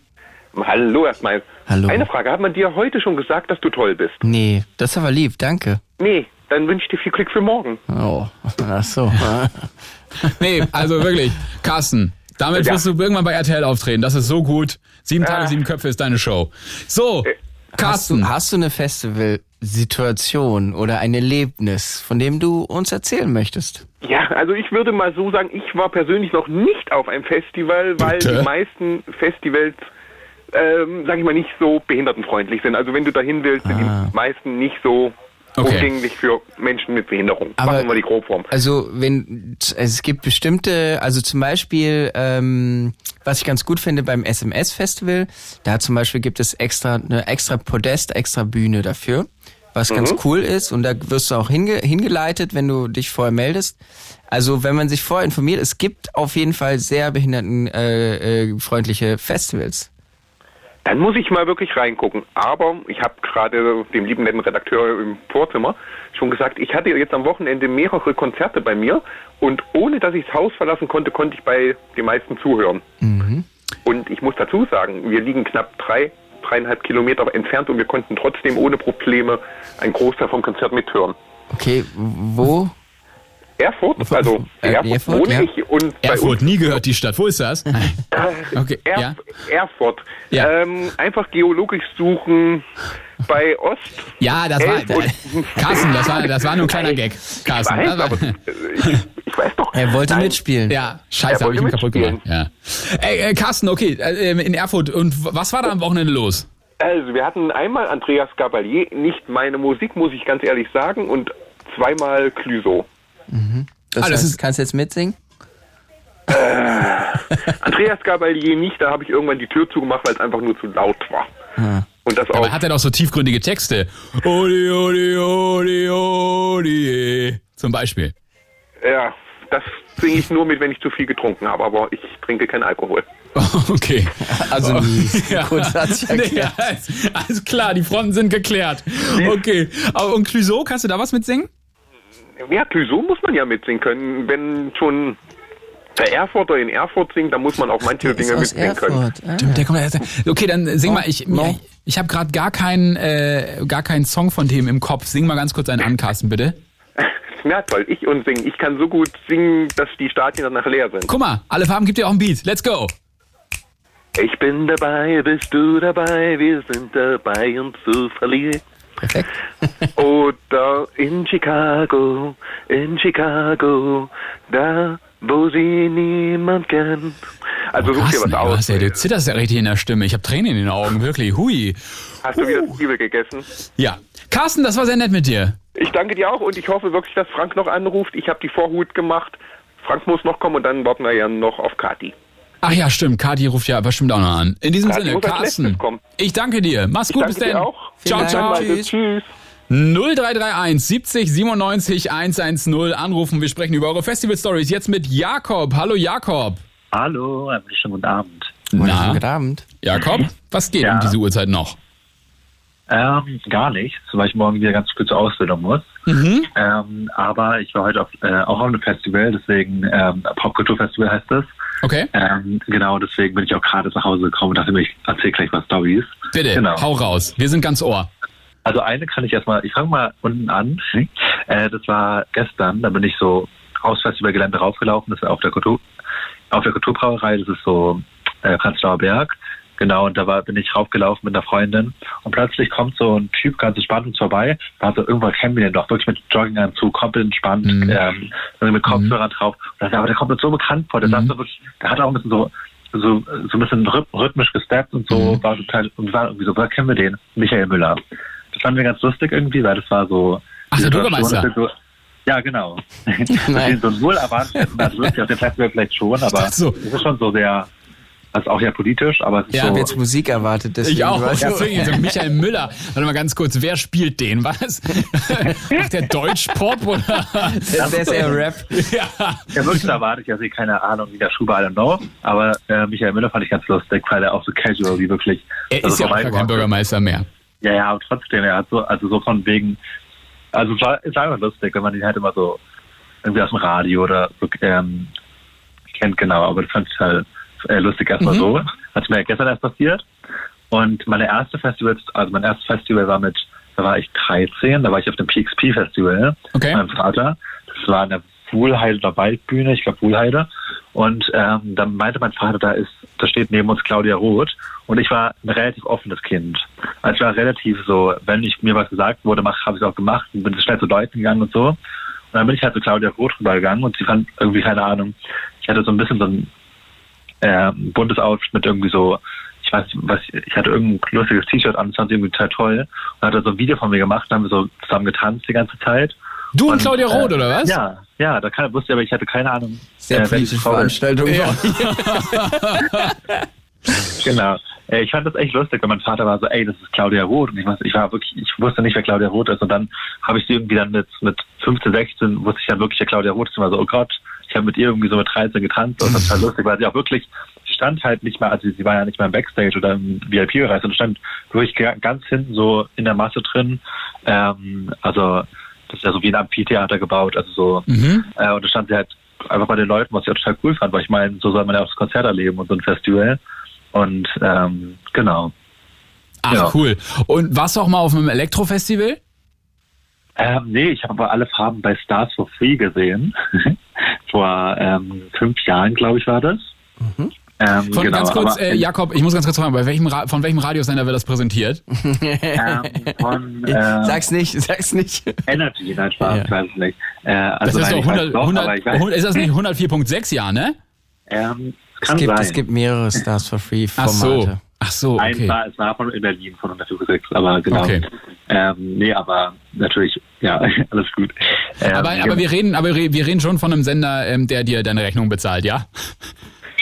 Speaker 21: Hallo erstmal.
Speaker 3: Hallo.
Speaker 21: Eine Frage, hat man dir heute schon gesagt, dass du toll bist?
Speaker 3: Nee, das ist aber lieb, danke.
Speaker 21: Nee, dann wünsche ich dir viel Glück für morgen.
Speaker 3: Oh, ach so.
Speaker 2: Nee, also wirklich, Carsten. Damit
Speaker 21: Ja.
Speaker 2: wirst du irgendwann bei RTL auftreten. Das ist so gut. Sieben Tage, sieben Köpfe ist deine Show. So,
Speaker 3: Hast
Speaker 2: Carsten.
Speaker 3: du, hast du eine Festivalsituation oder ein Erlebnis, von dem du uns erzählen möchtest?
Speaker 21: Ja, also ich würde mal so sagen, ich war persönlich noch nicht auf einem Festival, weil
Speaker 3: Bitte?
Speaker 21: die meisten Festivals, ähm, sag ich mal, nicht so behindertenfreundlich sind. Also wenn du dahin willst, sind die meisten nicht so
Speaker 3: Okay.
Speaker 21: zugänglich für Menschen mit Behinderung.
Speaker 3: Aber-
Speaker 21: Machen wir die Grobform.
Speaker 3: Also wenn es gibt bestimmte, also zum Beispiel, ähm, was ich ganz gut finde beim SMS Festival, da zum Beispiel gibt es extra eine extra Podest, extra Bühne dafür, was
Speaker 21: Mhm.
Speaker 3: ganz cool ist und da wirst du auch hinge hingeleitet, wenn du dich vorher meldest. Also wenn man sich vorher informiert, es gibt auf jeden Fall sehr behindertenfreundliche äh, äh, Festivals.
Speaker 21: Dann muss ich mal wirklich reingucken. Aber ich habe gerade dem lieben netten Redakteur im Vorzimmer schon gesagt, ich hatte jetzt am Wochenende mehrere Konzerte bei mir und ohne dass ich das Haus verlassen konnte, konnte ich bei den meisten zuhören. Und ich muss dazu sagen, wir liegen knapp drei, dreieinhalb Kilometer entfernt und wir konnten trotzdem ohne Probleme einen Großteil vom Konzert mithören.
Speaker 3: Okay, wo?
Speaker 21: Erfurt, also
Speaker 3: Äh,
Speaker 21: Erfurt,
Speaker 3: Erfurt,
Speaker 21: wohne
Speaker 3: ja.
Speaker 21: ich und
Speaker 2: Erfurt, nie gehört die Stadt. Wo ist das? Okay,
Speaker 21: Erf
Speaker 2: ja.
Speaker 21: Erfurt.
Speaker 2: Ja.
Speaker 21: Ähm, einfach geologisch suchen bei Ost.
Speaker 2: Ja, das war,
Speaker 21: Elf und-
Speaker 2: Carsten, das war, das war nur ein kleiner Gag. Carsten.
Speaker 21: weiß,
Speaker 2: das war-
Speaker 21: aber, Ich weiß doch.
Speaker 3: Er wollte mitspielen.
Speaker 2: Ja, scheiße,
Speaker 21: Er
Speaker 2: habe ich ihn
Speaker 21: wollte
Speaker 2: kaputt gemacht. Ja. Ey, äh, Carsten, okay, äh, in Erfurt. Und was war da am Wochenende los?
Speaker 21: Also, wir hatten einmal Andreas Gabalier, nicht meine Musik, muss ich ganz ehrlich sagen, und zweimal Clüso.
Speaker 3: Das,
Speaker 2: Ah, das
Speaker 3: heißt,
Speaker 2: ist-
Speaker 3: kannst du jetzt mitsingen?
Speaker 21: Andreas Gabalier nicht, da habe ich irgendwann die Tür zugemacht, weil es einfach nur zu laut war. Und das auch.
Speaker 2: Aber hat er doch so tiefgründige Texte. Odi, odi, odi, odi. Zum Beispiel.
Speaker 21: Ja, das singe ich nur mit, wenn ich zu viel getrunken habe, aber ich trinke keinen Alkohol.
Speaker 2: Okay.
Speaker 3: Also nie.
Speaker 2: Ja.
Speaker 3: Kurz hat sich
Speaker 2: Nee,
Speaker 3: erklärt.
Speaker 2: alles, alles klar, die Fronten sind geklärt. Okay. Aber und Clouseau, kannst du da was mitsingen?
Speaker 5: Ja, Clouseau muss man ja mitsingen können. Wenn schon der Erfurter in Erfurt singt, dann muss man auch manche Dinge mitsingen können.
Speaker 2: Stimmt, der kommt aus- Okay, dann sing mal. Ich, mir, ich habe gerade gar keinen äh, gar keinen Song von dem im Kopf. Sing mal ganz kurz einen an, Carsten, bitte.
Speaker 5: Ja, toll. Ich und singen. Ich kann so gut singen, dass die Stadien danach leer sind.
Speaker 2: Guck mal, alle Farben gibt dir auch ein Beat. Let's go.
Speaker 5: Ich bin dabei, bist du dabei, wir sind dabei, uns zu verlieren.
Speaker 3: Perfekt.
Speaker 5: Oder in Chicago, in Chicago, da, wo sie niemand kennt. Also such dir was
Speaker 2: ey,
Speaker 5: aus.
Speaker 2: was, ey, du zitterst ja richtig in der Stimme. Ich habe Tränen in den Augen, wirklich. Hui.
Speaker 5: Hast du wieder Zwiebel gegessen?
Speaker 2: Ja. Carsten, das war sehr nett mit dir.
Speaker 5: Ich danke dir auch und ich hoffe wirklich, dass Frank noch anruft. Ich habe die Vorhut gemacht. Frank muss noch kommen und dann warten wir ja noch auf Kati.
Speaker 2: Ach ja, stimmt. Kati ruft ja bestimmt auch noch an. In diesem
Speaker 5: Kati
Speaker 2: Sinne, Carsten, ich danke dir. Mach's gut, bis dann. Ciao, ciao.
Speaker 5: Malte. Tschüss.
Speaker 2: 0331 70 97 110 anrufen. Wir sprechen über eure Festival Stories. Jetzt mit Jakob. Hallo Jakob.
Speaker 22: Hallo, einen schönen guten Abend.
Speaker 2: Na,
Speaker 3: Guten Abend.
Speaker 2: Jakob, was geht
Speaker 22: Ja.
Speaker 2: um diese Uhrzeit noch?
Speaker 22: Ähm, gar nichts, weil ich morgen wieder ganz früh zur Ausbildung muss.
Speaker 2: Mhm.
Speaker 22: Ähm, aber ich war heute auf, äh, auch auf einem Festival, deswegen ähm, Popkulturfestival heißt das.
Speaker 2: Okay.
Speaker 22: Ähm, genau, deswegen bin ich auch gerade nach Hause gekommen und dachte mir, ich erzähle gleich mal Stories.
Speaker 2: Bitte,
Speaker 22: Genau.
Speaker 2: hau raus. Wir sind ganz Ohr.
Speaker 22: Also eine kann ich erstmal, ich fange mal unten an. Äh, das war gestern, da bin ich so aufs Festivalgelände raufgelaufen, das ist auf der Kultur, auf der Kulturbrauerei, das ist so äh, Prenzlauer Berg. Genau, und da war, bin ich raufgelaufen mit einer Freundin und plötzlich kommt so ein Typ ganz entspannt uns vorbei, war so irgendwann kennen wir den doch, wirklich mit Jogginganzug, komplett entspannt, ähm, irgendwie mit Kopfhörern drauf. Und dachte, aber der kommt mir so bekannt vor, der saß so wirklich, der hat auch ein bisschen so, so, so ein bisschen rhyth- rhythmisch gesteppt und so, war total, und war irgendwie so, woher kennen wir den? Michael Müller. Das fanden wir ganz lustig irgendwie, weil das war so.
Speaker 2: Ach, der Bürgermeister.
Speaker 22: So, ja, genau. So ein wohl erwartet hätten, also wirklich auf dem Festival vielleicht schon, aber
Speaker 2: so.
Speaker 22: es ist schon so sehr, also auch ja politisch, aber es ist
Speaker 3: Ich
Speaker 22: so.
Speaker 3: habe jetzt Musik erwartet. Deswegen
Speaker 2: Ich auch. Ja, deswegen, so Michael Müller. Warte mal ganz kurz, wer spielt den? Was? Macht der Deutschpop oder?
Speaker 22: Der- der ist eher
Speaker 3: Rap.
Speaker 2: Ja.
Speaker 22: Ja, wirklich erwarte ich, also ich keine Ahnung, wie der Schuber, I don't know. Aber äh, Michael Müller fand ich ganz lustig, weil er auch so casual wie wirklich.
Speaker 2: Er
Speaker 22: also
Speaker 2: ist ja auch gar kein Bürgermeister mehr.
Speaker 22: Ja, ja, aber trotzdem, er hat so, also so von wegen, also es war, es war einfach lustig, wenn man ihn halt immer so irgendwie aus dem Radio oder so ähm, kennt, genau, aber das fand ich halt äh, lustig erstmal
Speaker 23: Mhm.
Speaker 22: so. Hat mir gestern erst passiert. Und meine erste Festival, also mein erstes Festival war mit, da war ich 13, da war ich auf dem PXP Festival
Speaker 2: okay.
Speaker 22: mit meinem Vater. Das war eine Wohlheide oder Waldbühne, ich glaube Wohlheide. Und ähm, dann meinte mein Vater, da ist, da steht neben uns Claudia Roth. Und ich war ein relativ offenes Kind. Also ich war relativ so, wenn ich mir was gesagt wurde, habe ich es auch gemacht und bin schnell zu Leuten gegangen und so. Und dann bin ich halt zu Claudia Roth rübergegangen und sie fand irgendwie, keine Ahnung, ich hatte so ein bisschen so ein äh, buntes Outfit mit irgendwie so, ich weiß nicht, was, ich hatte irgendein lustiges T-Shirt an, das fand sie irgendwie total toll. Und hat da so ein Video von mir gemacht, dann haben wir so zusammen getanzt die ganze Zeit.
Speaker 2: Du und Claudia Roth, oder was?
Speaker 22: Ja, ja, da kann, wusste ich, aber ich hatte keine Ahnung.
Speaker 3: Sehr
Speaker 22: welche
Speaker 3: politische Veranstaltung.
Speaker 22: genau. Äh, Ich fand das echt lustig, weil mein Vater war so, ey, das ist Claudia Roth. Und ich, weiß- ich war wirklich, ich wusste nicht, wer Claudia Roth ist. Und dann habe ich sie irgendwie dann mit, mit 15, 16 wusste ich dann wirklich, wer Claudia Roth ist. Und war so, oh Gott, ich habe mit ihr irgendwie so mit 13 getanzt. Und das war lustig, weil sie auch wirklich, sie stand halt nicht mal, also sie war ja nicht mal im Backstage oder im VIP-Bereich, sondern stand wirklich ga- ganz hinten so in der Masse drin. Ähm, also, das ist ja so wie ein Amphitheater gebaut, also so,
Speaker 2: Mhm.
Speaker 22: äh, und da stand sie halt einfach bei den Leuten, was ich auch total cool fand, weil ich meine, so soll man ja auch das Konzert erleben und so ein Festival. Und ähm, genau.
Speaker 2: Ach,
Speaker 22: Ja.
Speaker 2: cool. Und warst du auch mal auf einem Elektrofestival?
Speaker 22: Ähm, nee, ich habe aber alle Farben bei Stars for Free gesehen. Vor ähm, fünf Jahren, glaube ich, war das. Ähm,
Speaker 2: Von
Speaker 22: genau,
Speaker 2: ganz kurz,
Speaker 22: aber-
Speaker 2: äh, Jakob, ich muss ganz kurz fragen, bei welchem Ra von welchem Radiosender wird das präsentiert?
Speaker 22: ähm, von, äh,
Speaker 3: sag's nicht, sag's nicht.
Speaker 22: Energy, nein, Spaß,
Speaker 2: Ja.
Speaker 22: weiß es nicht. Äh,
Speaker 2: Das
Speaker 22: also
Speaker 2: ist
Speaker 22: nein,
Speaker 2: doch
Speaker 22: ich weiß
Speaker 2: 100,
Speaker 22: doch,
Speaker 2: 100,
Speaker 22: aber ich weiß,
Speaker 2: 100 ist das nicht 104.6 ja, ne?
Speaker 22: ähm,
Speaker 3: Es
Speaker 22: kann
Speaker 3: gibt,
Speaker 22: sein.
Speaker 3: es gibt mehrere Stars for Free
Speaker 2: Ach
Speaker 3: Formate.
Speaker 2: so. Ach so, okay.
Speaker 22: es war, es war von in Berlin von 106, aber genau.
Speaker 2: Okay.
Speaker 22: Ähm, nee, aber natürlich, ja, alles gut. Ähm,
Speaker 2: Aber, aber wir reden, aber wir reden schon von einem Sender, ähm, der dir deine Rechnung bezahlt, ja?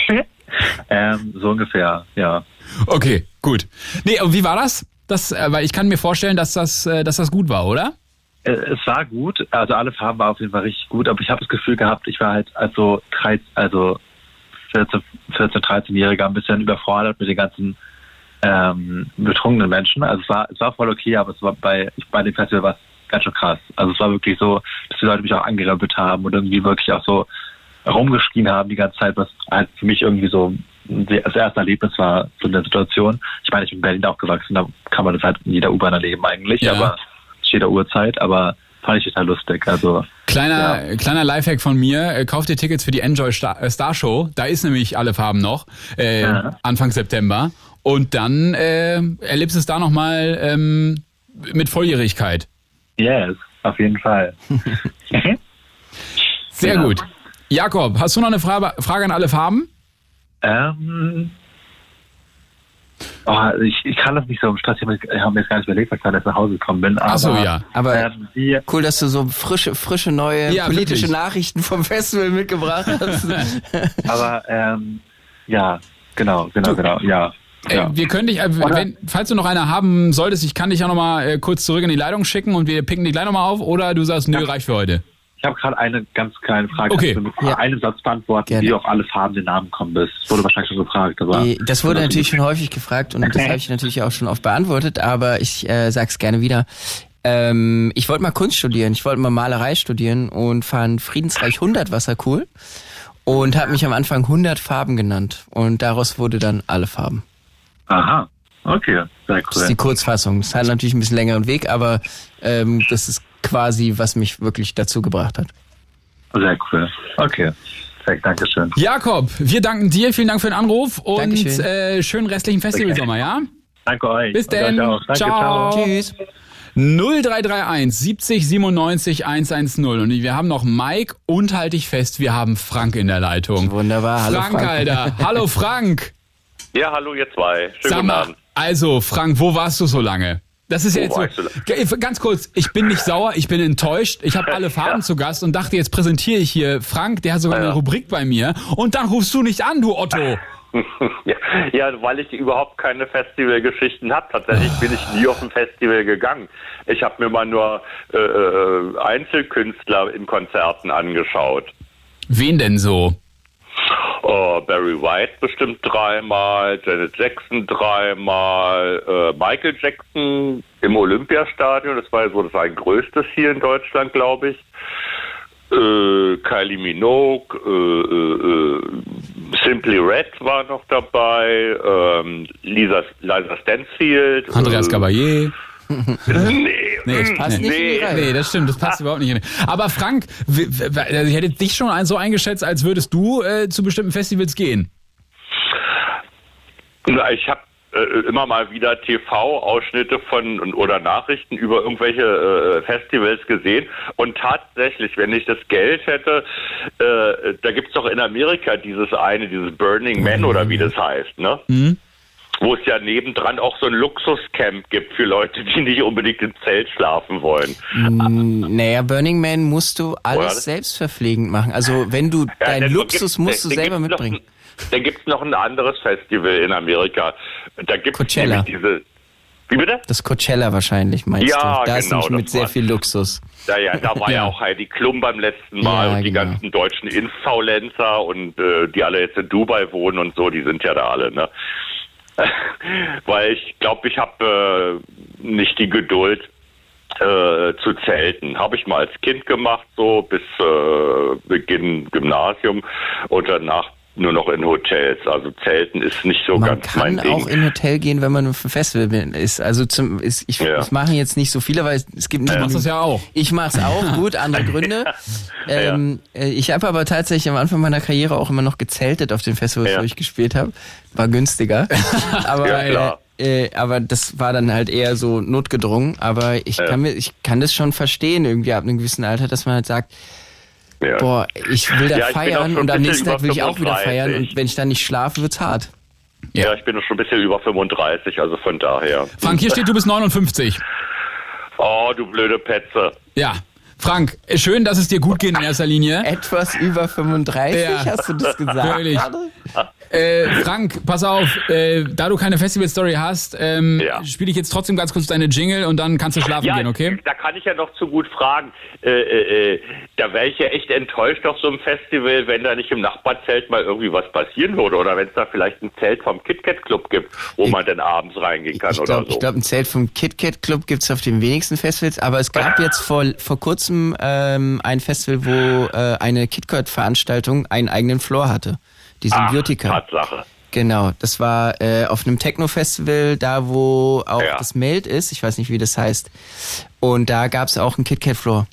Speaker 22: ähm, so ungefähr, ja.
Speaker 2: Okay, gut. Nee, und wie war das? Das, äh, weil ich kann mir vorstellen, dass das, äh, dass das gut war, oder?
Speaker 22: Äh, Es war gut, also alle Farben waren auf jeden Fall richtig gut, aber ich habe das Gefühl gehabt, ich war halt als so 13, also 14, 14 13-Jähriger ein bisschen überfordert mit den ganzen ähm, betrunkenen Menschen. Also es war, es war voll okay, aber es war bei, bei dem Festival war es ganz schön krass. Also es war wirklich so, dass die Leute mich auch angerempelt haben und irgendwie wirklich auch so rumgeschrien haben die ganze Zeit, was halt für mich irgendwie so das erste Erlebnis war zu der Situation. Ich meine, ich bin in Berlin aufgewachsen, da kann man das halt in jeder U-Bahn erleben eigentlich,
Speaker 2: Ja.
Speaker 22: aber zu jeder Uhrzeit, aber fand ich total lustig. Also
Speaker 2: Kleiner, kleiner Lifehack von mir, äh, kauft dir Tickets für die Enjoy Star, äh, Star Show. Da ist nämlich alle Farben noch, äh,
Speaker 22: Ja.
Speaker 2: Anfang September. Und dann äh, erlebst du es da nochmal ähm, mit Volljährigkeit.
Speaker 22: yes, auf jeden Fall.
Speaker 2: Sehr
Speaker 22: Genau.
Speaker 2: gut. Jakob, hast du noch eine Frage, Frage an alle Farben?
Speaker 22: Ähm, oh, ich, ich kann das nicht so im Stress. Ich habe mir hab mir jetzt gar nicht überlegt, weil ich gerade erst nach Hause gekommen bin. Aber,
Speaker 3: Ach so, ja. Aber
Speaker 22: ähm, die,
Speaker 3: cool, dass du so frische, frische neue
Speaker 22: Ja,
Speaker 3: politische
Speaker 22: wirklich.
Speaker 3: Nachrichten vom Festival mitgebracht hast.
Speaker 22: aber ähm, ja, genau, genau, genau, ja.
Speaker 2: Ey,
Speaker 22: ja.
Speaker 2: wir können dich, äh, wenn, falls du noch eine haben solltest, ich kann dich ja nochmal äh, kurz zurück in die Leitung schicken und wir picken die gleich nochmal auf oder du sagst, nö, reicht für heute.
Speaker 22: Ich habe gerade eine ganz kleine Frage.
Speaker 2: Okay.
Speaker 22: Kannst du mit einem Satz beantworten, wie du auf alle Farben den Namen gekommen bist? Das wurde wahrscheinlich schon gefragt. Aber
Speaker 3: Das wurde natürlich schon häufig gefragt und das habe ich natürlich auch schon oft beantwortet, aber ich äh, sag's gerne wieder. Ähm, ich wollte mal Kunst studieren, ich wollte mal Malerei studieren und fand Friedensreich 100 Wasser cool und habe mich am Anfang 100 Farben genannt und daraus wurde dann alle Farben.
Speaker 22: Aha, okay, sehr
Speaker 3: Das ist die
Speaker 22: cool.
Speaker 3: Kurzfassung. Es hat natürlich ein bisschen längeren Weg, aber ähm, das ist quasi, was mich wirklich dazu gebracht hat.
Speaker 22: Sehr cool. Okay, perfekt, danke schön.
Speaker 2: Jakob, wir danken dir, vielen Dank für den Anruf und
Speaker 22: Dankeschön.
Speaker 2: äh, schönen restlichen Festivalsommer, ja?
Speaker 22: Danke euch.
Speaker 2: Bis denn.
Speaker 22: Danke,
Speaker 2: ciao.
Speaker 22: ciao.
Speaker 3: Tschüss.
Speaker 2: 0331 70 97 110 und wir haben noch Mike und halte ich fest, wir haben Frank in der Leitung.
Speaker 3: Wunderbar, hallo
Speaker 2: Frank,
Speaker 3: Frank.
Speaker 2: Alter. Hallo Frank.
Speaker 24: Ja, hallo ihr zwei. Schönen
Speaker 2: Sag
Speaker 24: guten
Speaker 2: mal,
Speaker 24: Abend.
Speaker 2: also Frank, wo warst du so lange? Das ist ja
Speaker 24: Wo
Speaker 2: jetzt
Speaker 24: so
Speaker 2: ganz kurz, ich bin nicht sauer, ich bin enttäuscht. Ich habe alle Farben zu Gast und dachte, jetzt präsentiere ich hier Frank, der hat sogar eine Rubrik bei mir und dann rufst du nicht an, du Otto.
Speaker 24: ja, ja, weil ich überhaupt keine Festivalgeschichten habe. Tatsächlich bin ich nie auf ein Festival gegangen. Ich habe mir mal nur äh, äh, Einzelkünstler in Konzerten angeschaut.
Speaker 2: Wen denn so?
Speaker 24: Oh, Barry White bestimmt dreimal, Janet Jackson dreimal, äh, Michael Jackson im Olympiastadion, das war ja so das ein größtes hier in Deutschland, glaube ich. Äh, Kylie Minogue, äh, äh, äh, Simply Red war noch dabei, ähm, Lisa, Lisa Stansfield.
Speaker 2: Andreas
Speaker 24: äh,
Speaker 2: Caballé.
Speaker 24: Nee,
Speaker 2: Nee, das passt nicht.
Speaker 24: Nee.
Speaker 2: Nee, nee, das stimmt, das passt überhaupt nicht. in die- Aber Frank, also ich hätte dich schon so eingeschätzt, als würdest du äh, zu bestimmten Festivals gehen.
Speaker 24: Na, ich habe äh, immer mal wieder TV-Ausschnitte von oder Nachrichten über irgendwelche äh, Festivals gesehen und tatsächlich, wenn ich das Geld hätte, äh, da gibt's doch in Amerika dieses eine, dieses Burning Man oder wie das heißt, ne? Wo es ja nebendran auch so ein Luxuscamp gibt für Leute, die nicht unbedingt im Zelt schlafen wollen.
Speaker 3: Mm, Naja, Burning Man musst du
Speaker 24: Oder?
Speaker 3: alles selbstverpflegend machen. Also wenn du
Speaker 24: Ja,
Speaker 3: deinen Luxus musst du selber
Speaker 24: noch
Speaker 3: mitbringen.
Speaker 24: Ein, dann gibt's noch ein anderes Festival in Amerika. Da
Speaker 3: Coachella.
Speaker 24: nämlich diese. Wie bitte?
Speaker 3: Das Coachella wahrscheinlich, meinst
Speaker 24: Ja,
Speaker 3: du? Da ist
Speaker 24: genau,
Speaker 3: nämlich mit sehr viel Luxus.
Speaker 24: Ja, ja, da war ja, auch Heidi Klum beim letzten Mal
Speaker 3: Ja,
Speaker 24: und die
Speaker 3: genau.
Speaker 24: ganzen deutschen Influencer und äh, die alle jetzt in Dubai wohnen und so, die sind ja da alle, ne? Weil ich glaube, ich habe äh, nicht die Geduld äh, zu zelten. Habe ich mal als Kind gemacht, so bis äh, Beginn Gymnasium und danach nur noch in Hotels. Also Zelten ist nicht so
Speaker 3: Man
Speaker 24: ganz mein
Speaker 3: kann
Speaker 24: Ding.
Speaker 3: auch in ein Hotel gehen, wenn man auf einem Festival ist. Also zum, ist, ich,
Speaker 24: Ja.
Speaker 3: ich mache jetzt nicht so viele, weil es, es gibt nicht
Speaker 2: Du machst das ja auch.
Speaker 3: Ich mache es auch, gut, andere Gründe. Ähm, äh, Ich habe aber tatsächlich am Anfang meiner Karriere auch immer noch gezeltet auf den Festivals,
Speaker 24: Ja.
Speaker 3: wo ich gespielt habe. War günstiger. aber,
Speaker 24: Ja, klar.
Speaker 3: Äh, äh, aber das war dann halt eher so notgedrungen. Aber ich
Speaker 24: Ja.
Speaker 3: kann mir, ich kann das schon verstehen irgendwie ab einem gewissen Alter, dass man halt sagt,
Speaker 24: Ja.
Speaker 3: boah, ich will da
Speaker 24: Ja,
Speaker 3: feiern und am nächsten Tag will ich auch wieder feiern
Speaker 24: 35.
Speaker 3: und wenn ich dann nicht schlafe, wird's hart.
Speaker 24: Ja. ich bin schon ein bisschen über 35, also von daher.
Speaker 2: Frank, hier steht, du bist 59.
Speaker 24: Oh, du blöde Petze.
Speaker 2: Ja. Frank, schön, dass es dir gut geht in erster Linie.
Speaker 3: Etwas über 35,
Speaker 2: Ja.
Speaker 3: hast du das gesagt?
Speaker 2: Wirklich. Äh, Frank, pass auf, äh, da du keine Festival-Story hast, ähm, spiele ich jetzt trotzdem ganz kurz deine Jingle und dann kannst du schlafen
Speaker 24: ja,
Speaker 2: gehen, okay?
Speaker 24: da kann ich ja noch zu gut fragen. Äh, äh, äh, da wäre ich ja echt enttäuscht auf so einem Festival, wenn da nicht im Nachbarzelt mal irgendwie was passieren würde oder wenn es da vielleicht ein Zelt vom KitKat Club gibt, wo man dann abends reingehen kann
Speaker 3: Ich
Speaker 24: oder
Speaker 3: glaube,
Speaker 24: so.
Speaker 3: ich glaub, ein Zelt vom KitKat Club gibt's auf den wenigsten Festivals, aber es gab jetzt vor, vor kurzem ähm, ein Festival, wo äh, eine KitKat-Veranstaltung einen eigenen Floor hatte. Die
Speaker 24: Ach,
Speaker 3: Symbiotika.
Speaker 24: Tatsache.
Speaker 3: Genau, das war äh, auf einem Techno-Festival, da wo auch
Speaker 24: Ja.
Speaker 3: das Meld ist, ich weiß nicht, wie das heißt. Und da gab's auch einen KitKat-Floor.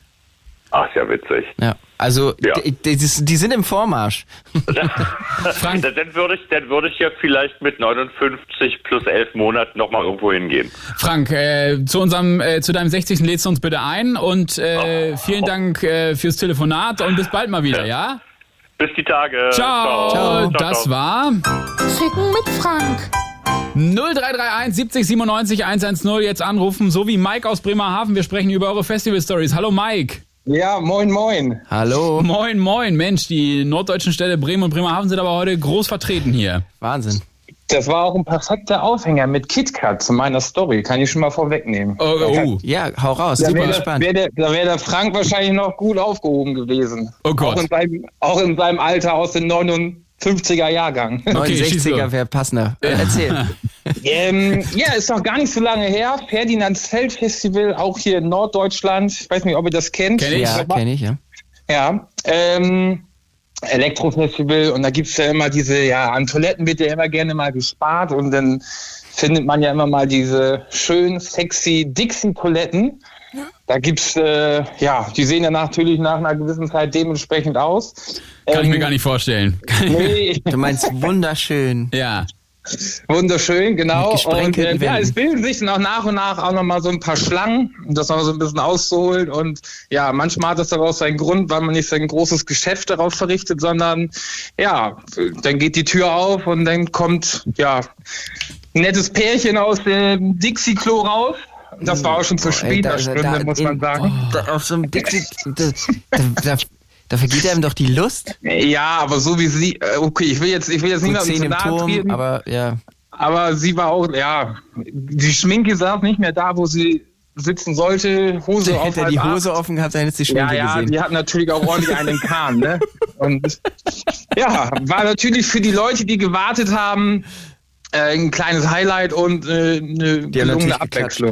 Speaker 24: Ach, ist ja witzig.
Speaker 3: Ja, also
Speaker 24: Ja.
Speaker 3: Die, die, die sind im Vormarsch.
Speaker 24: dann, dann würde ich, dann würde ich ja vielleicht mit 59 plus 11 Monaten nochmal irgendwo hingehen.
Speaker 2: Frank, äh, zu unserem, äh, zu deinem 60. lädst du uns bitte ein und äh, vielen Dank äh, fürs Telefonat und bis bald mal wieder, ja?
Speaker 24: Bis die Tage.
Speaker 2: Ciao.
Speaker 24: Ciao.
Speaker 2: Das
Speaker 24: ciao.
Speaker 2: war
Speaker 16: Ficken mit Frank.
Speaker 2: 0331 70 97 110 jetzt anrufen, so wie Mike aus Bremerhaven. Wir sprechen über eure Festival-Stories. Hallo Mike.
Speaker 25: Ja, moin, moin.
Speaker 3: Hallo.
Speaker 2: Moin, moin. Mensch, die norddeutschen Städte Bremen und Bremerhaven sind aber heute groß vertreten hier.
Speaker 3: Wahnsinn.
Speaker 25: Das war auch ein perfekter Aufhänger mit KitKat zu meiner Story. Kann ich schon mal vorwegnehmen.
Speaker 2: Oh, oh.
Speaker 3: Ja, hau raus.
Speaker 25: Da
Speaker 3: Super spannend.
Speaker 25: Wär der, da wäre der Frank wahrscheinlich noch gut aufgehoben gewesen.
Speaker 2: Oh Gott.
Speaker 25: Auch in seinem, auch in seinem Alter aus den 99. 50er Jahrgang.
Speaker 3: Okay, 69er wäre passender. Äh, erzähl.
Speaker 25: ähm, ja, ist noch gar nicht so lange her. Ferdinand Feld Festival, auch hier in Norddeutschland. Ich weiß nicht, ob ihr das kennt. Kenn ich.
Speaker 3: Ja, kenne ich, ja.
Speaker 25: Ja. Ähm, Elektrofestival und da gibt es ja immer diese, ja, an Toiletten wird ja immer gerne mal gespart und dann findet man ja immer mal diese schön sexy Dixie-Toiletten. Da gibt's, äh, ja, die sehen ja natürlich nach einer gewissen Zeit dementsprechend aus.
Speaker 2: Kann ich mir
Speaker 25: Ähm,
Speaker 2: gar nicht vorstellen.
Speaker 25: Nee.
Speaker 3: Du meinst wunderschön.
Speaker 2: Ja.
Speaker 25: Wunderschön, genau. Und äh, ja, es bilden sich dann auch nach und nach auch nochmal so ein paar Schlangen, um das nochmal so ein bisschen auszuholen. Und ja, manchmal hat das daraus seinen Grund, weil man nicht sein großes Geschäft darauf verrichtet, sondern ja, dann geht die Tür auf und dann kommt ja ein nettes Pärchen aus dem Dixie-Klo raus. Das war auch schon
Speaker 3: da-
Speaker 25: später Stunde, muss man sagen.
Speaker 3: Da, auf so einem Dixie. Da, da, vergeht einem doch die Lust.
Speaker 25: Ja, aber so wie sie, äh, okay, ich will jetzt, ich will jetzt niemandem zu nahe treten.
Speaker 3: aber ja.
Speaker 25: Aber sie war auch, ja, die Schminke saß nicht mehr da, wo sie sitzen sollte. Hose auf
Speaker 3: Hätte er die. Hose offen gehabt, dann hättest du die
Speaker 25: Ja, ja,
Speaker 3: gesehen.
Speaker 25: die hat natürlich auch ordentlich einen Kahn, ne? Und ja, war natürlich für die Leute, die gewartet haben, äh, ein kleines Highlight und äh, eine gelungene
Speaker 3: geklatscht.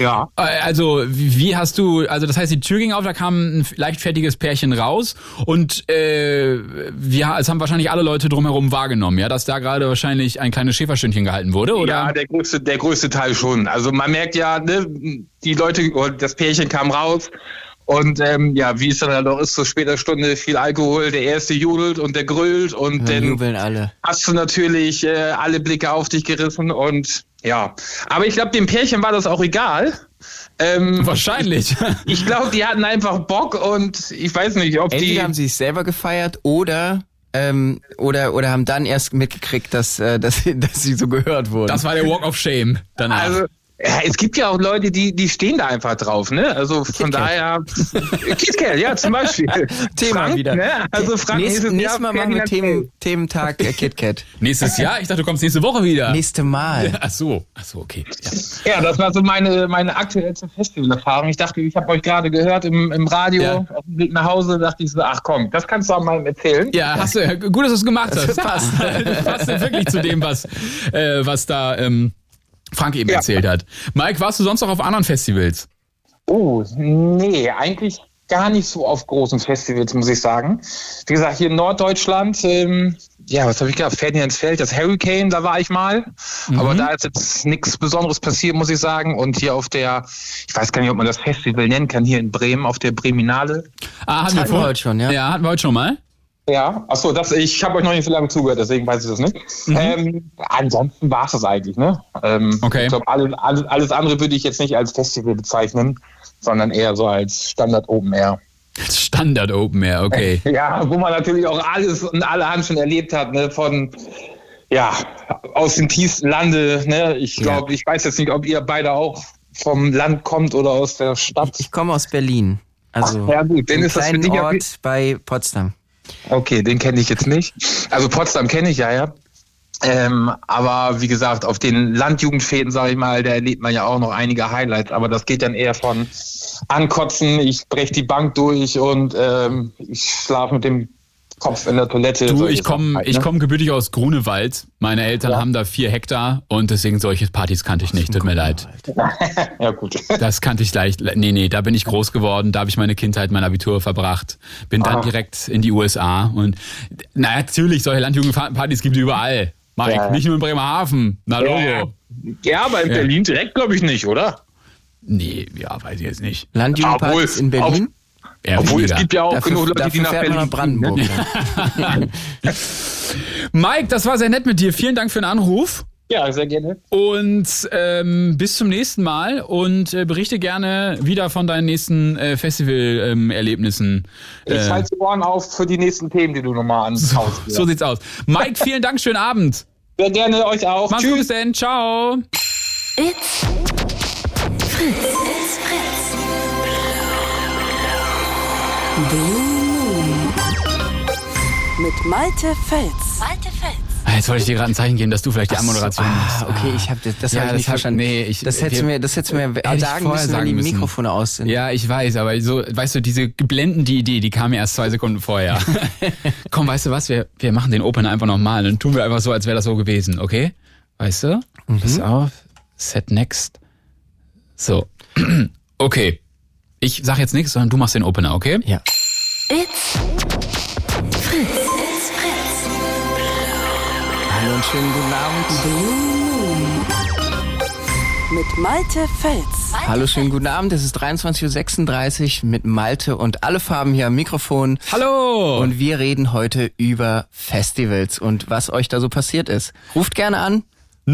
Speaker 25: Ja.
Speaker 2: Äh, Also, wie hast du, also das heißt, die Tür ging auf, da kam ein leichtfertiges Pärchen raus und äh, wir, es haben wahrscheinlich alle Leute drumherum wahrgenommen, ja, dass da gerade wahrscheinlich ein kleines Schäferstündchen gehalten wurde, oder?
Speaker 25: Ja, der größte, der größte Teil schon. Also man merkt ja, ne, die Leute, das Pärchen kam raus und ähm, ja, wie es dann halt auch ist, zur später Stunde viel Alkohol, der erste judelt und der grüllt und
Speaker 3: Dann
Speaker 25: dann
Speaker 3: jubeln alle.
Speaker 25: hast du natürlich äh, alle Blicke auf dich gerissen und ja. Aber ich glaube, dem Pärchen war das auch egal. Ähm,
Speaker 2: Wahrscheinlich.
Speaker 25: ich glaube, die hatten einfach Bock und ich weiß nicht, ob
Speaker 3: Entweder
Speaker 25: die.
Speaker 3: haben sie sich selber gefeiert oder ähm, oder oder haben dann erst mitgekriegt, dass äh, dass, sie- dass sie so gehört wurden.
Speaker 2: Das war der Walk of Shame danach.
Speaker 25: Also, ja, es gibt ja auch Leute, die, die stehen da einfach drauf, ne? Also von daher. KitKat, ja, zum Beispiel.
Speaker 3: Thema
Speaker 25: Frank,
Speaker 3: wieder.
Speaker 25: Ne? Also Frank,
Speaker 3: Nächst,
Speaker 25: nächstes,
Speaker 3: nächstes Mal machen wir Themen, Thementag äh, KitKat.
Speaker 2: Nächstes Jahr? Ich dachte, du kommst nächste Woche wieder.
Speaker 3: Nächste Mal.
Speaker 2: Ach so, ach so, okay. Ja.
Speaker 25: Ja, das war so meine, meine aktuellste Festivalerfahrung. Ich dachte, ich habe euch gerade gehört im, im Radio
Speaker 2: Ja.
Speaker 25: auf dem Weg nach Hause, dachte ich so, ach komm, das kannst du auch mal erzählen.
Speaker 2: Ja, hast du, gut, dass du es gemacht hast.
Speaker 25: Das passt.
Speaker 2: Das passt wirklich zu dem, was, äh, was da ähm, Frank eben erzählt hat. Mike, warst du sonst noch auf anderen Festivals?
Speaker 25: Oh, nee, eigentlich gar nicht so auf großen Festivals, muss ich sagen. Wie gesagt, hier in Norddeutschland, ähm, ja, was habe ich gehabt? Ferdinandsfeld, das Hurricane, da war ich mal. Aber da ist jetzt nichts Besonderes passiert, muss ich sagen. Und hier auf der, ich weiß gar nicht, ob man das Festival nennen kann, hier in Bremen, auf der Breminale.
Speaker 2: Ah, hatten wir,
Speaker 3: Hatten wir
Speaker 2: vor-
Speaker 3: heute schon, ja.
Speaker 2: Ja, hatten wir heute schon mal.
Speaker 25: Ja, achso, das, ich habe euch noch nicht so lange zugehört, deswegen weiß ich das nicht. Ähm, ansonsten war es das eigentlich, ne? Ähm,
Speaker 2: Okay.
Speaker 25: Ich glaube, alles, alles, alles andere würde ich jetzt nicht als Festival bezeichnen, sondern eher so als Standard Open Air.
Speaker 2: Standard Open Air, okay.
Speaker 25: Ja, wo man natürlich auch alles und allerhand schon erlebt hat, ne? Von ja, aus dem tiefsten Lande, ne? Ich glaube, ich weiß jetzt nicht, ob ihr beide auch vom Land kommt oder aus der Stadt.
Speaker 3: Ich komme aus Berlin. Also
Speaker 25: ja gut, dann ist das für dich ja
Speaker 3: Ort bei Potsdam.
Speaker 25: Okay, den kenne ich jetzt nicht. Also Potsdam kenne ich ja, ja. Ähm, aber wie gesagt, auf den Landjugendfäden, sage ich mal, da erlebt man ja auch noch einige Highlights. Aber das geht dann eher von Ankotzen, ich breche die Bank durch und ähm, ich schlafe mit dem Kopf in der Toilette.
Speaker 2: Du, ich komme
Speaker 25: halt,
Speaker 2: ich
Speaker 25: ne?
Speaker 2: komm gebürtig aus Grunewald. Meine Eltern haben da vier Hektar und deswegen solche Partys kannte ich nicht. Tut mir leid.
Speaker 25: ja, gut.
Speaker 2: Das kannte ich leicht. Nee, nee, da bin ich groß geworden. Da habe ich meine Kindheit, mein Abitur verbracht. Bin dann
Speaker 25: Ah.
Speaker 2: direkt in die USA. Und na, natürlich, solche Landjugendpartys gibt es überall. Mike,
Speaker 25: Ja.
Speaker 2: nicht nur in Bremerhaven. Na, Logo.
Speaker 25: Ja, ja, aber in
Speaker 2: Ja.
Speaker 25: Berlin direkt glaube ich nicht, oder?
Speaker 2: Nee, ja, weiß ich jetzt nicht.
Speaker 3: Landjugendpartys in Berlin?
Speaker 2: Ja,
Speaker 25: Obwohl, es
Speaker 2: weniger.
Speaker 25: gibt ja auch
Speaker 3: Dafür-
Speaker 25: genug Leute,
Speaker 3: dafür
Speaker 25: die nach Berlin
Speaker 3: nach Brandenburg.
Speaker 25: ne?
Speaker 2: Mike, das war sehr nett mit dir. Vielen Dank für den Anruf.
Speaker 25: Ja, sehr gerne.
Speaker 2: Und ähm, bis zum nächsten Mal und äh, berichte gerne wieder von deinen nächsten äh, Festival-Erlebnissen.
Speaker 25: Ich
Speaker 2: äh,
Speaker 25: halte die Ohren auf für die nächsten Themen, die du nochmal anhaust.
Speaker 2: so sieht's aus. Mike, vielen Dank, schönen Abend.
Speaker 25: Sehr gerne euch auch.
Speaker 2: Mach's
Speaker 25: Tschüss.
Speaker 2: gut, bis denn. Ciao.
Speaker 1: It's Fritz. It's Fritz. Mit Malte Fels. Malte Fels.
Speaker 2: Ah, Jetzt wollte ich dir gerade ein Zeichen geben, dass du vielleicht die Anmoderation
Speaker 3: ah,
Speaker 2: machst.
Speaker 3: okay, ich habe das, das
Speaker 2: Ja,
Speaker 3: hab ich
Speaker 2: das
Speaker 3: nicht
Speaker 2: hab-
Speaker 3: verstanden.
Speaker 2: nee, ich-
Speaker 3: das hättest du
Speaker 2: wir-
Speaker 3: mir, das hättest du mir
Speaker 2: Hätte
Speaker 3: sagen müssen, wenn die
Speaker 2: sagen müssen.
Speaker 3: Mikrofone aus sind.
Speaker 2: Ja, ich weiß, aber so, weißt du, diese blendende Idee, die kam mir erst zwei Sekunden vorher. Komm, weißt du was, wir, wir machen den Opener einfach nochmal. Dann tun wir einfach so, als wäre das so gewesen, okay? Weißt du?
Speaker 3: Mhm.
Speaker 2: Pass auf. Set next. So. Okay. Ich sag jetzt nichts, sondern du machst den Opener, okay?
Speaker 3: Ja.
Speaker 1: It's Fritz. It's Fritz.
Speaker 3: Hallo und schönen guten Abend.
Speaker 1: Blue Moon. Mit Malte Fels.
Speaker 3: Hallo, schönen guten Abend. Es ist 23.36 Uhr mit Malte und alle Farben hier am Mikrofon.
Speaker 2: Hallo!
Speaker 3: Und wir reden heute über Festivals und was euch da so passiert ist. Ruft gerne an.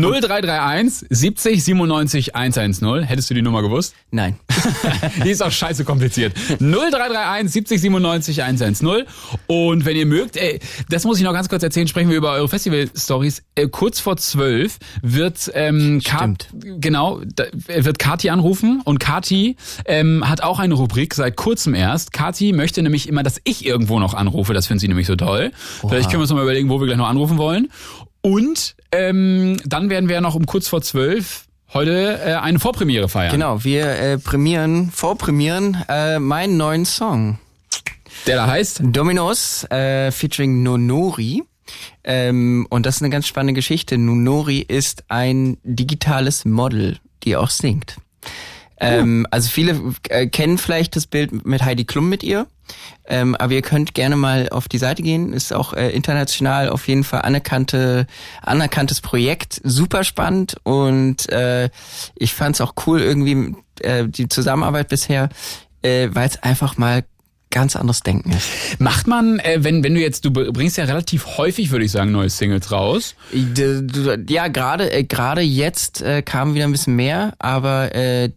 Speaker 2: 0331 70 97 110. Hättest du die Nummer gewusst?
Speaker 3: Nein.
Speaker 2: die ist auch scheiße kompliziert. 0331 70 97 110. Und wenn ihr mögt, ey, das muss ich noch ganz kurz erzählen, sprechen wir über eure Festival-Stories. Äh, kurz vor zwölf wird ähm, Kat, genau, da, wird Kati anrufen und Kati ähm, hat auch eine Rubrik seit kurzem erst. Kati möchte nämlich immer, dass ich irgendwo noch anrufe. Das findet sie nämlich so toll. Vielleicht können wir uns noch mal überlegen, wo wir gleich noch anrufen wollen. Und ähm, dann werden wir noch um kurz vor zwölf heute äh, eine Vorpremiere feiern.
Speaker 3: Genau, wir äh, prämieren, vorprämieren äh, meinen neuen Song.
Speaker 2: Der da heißt?
Speaker 3: Dominos, äh, featuring Nonori. Ähm, und das ist eine ganz spannende Geschichte. Nonori ist ein digitales Model, die auch singt. Ähm, also viele äh, kennen vielleicht das Bild mit Heidi Klum mit ihr. Ähm, aber ihr könnt gerne mal auf die Seite gehen. Ist auch äh, international auf jeden Fall anerkannte, anerkanntes Projekt. Super spannend und äh, ich fand es auch cool irgendwie äh, die Zusammenarbeit bisher, äh, weil es einfach mal ganz anderes Denken ist.
Speaker 2: Macht man, äh, wenn, wenn du jetzt, du bringst ja relativ häufig, würde ich sagen, neue Singles raus.
Speaker 3: Ja, gerade äh, gerade jetzt äh, kam wieder ein bisschen mehr, aber äh,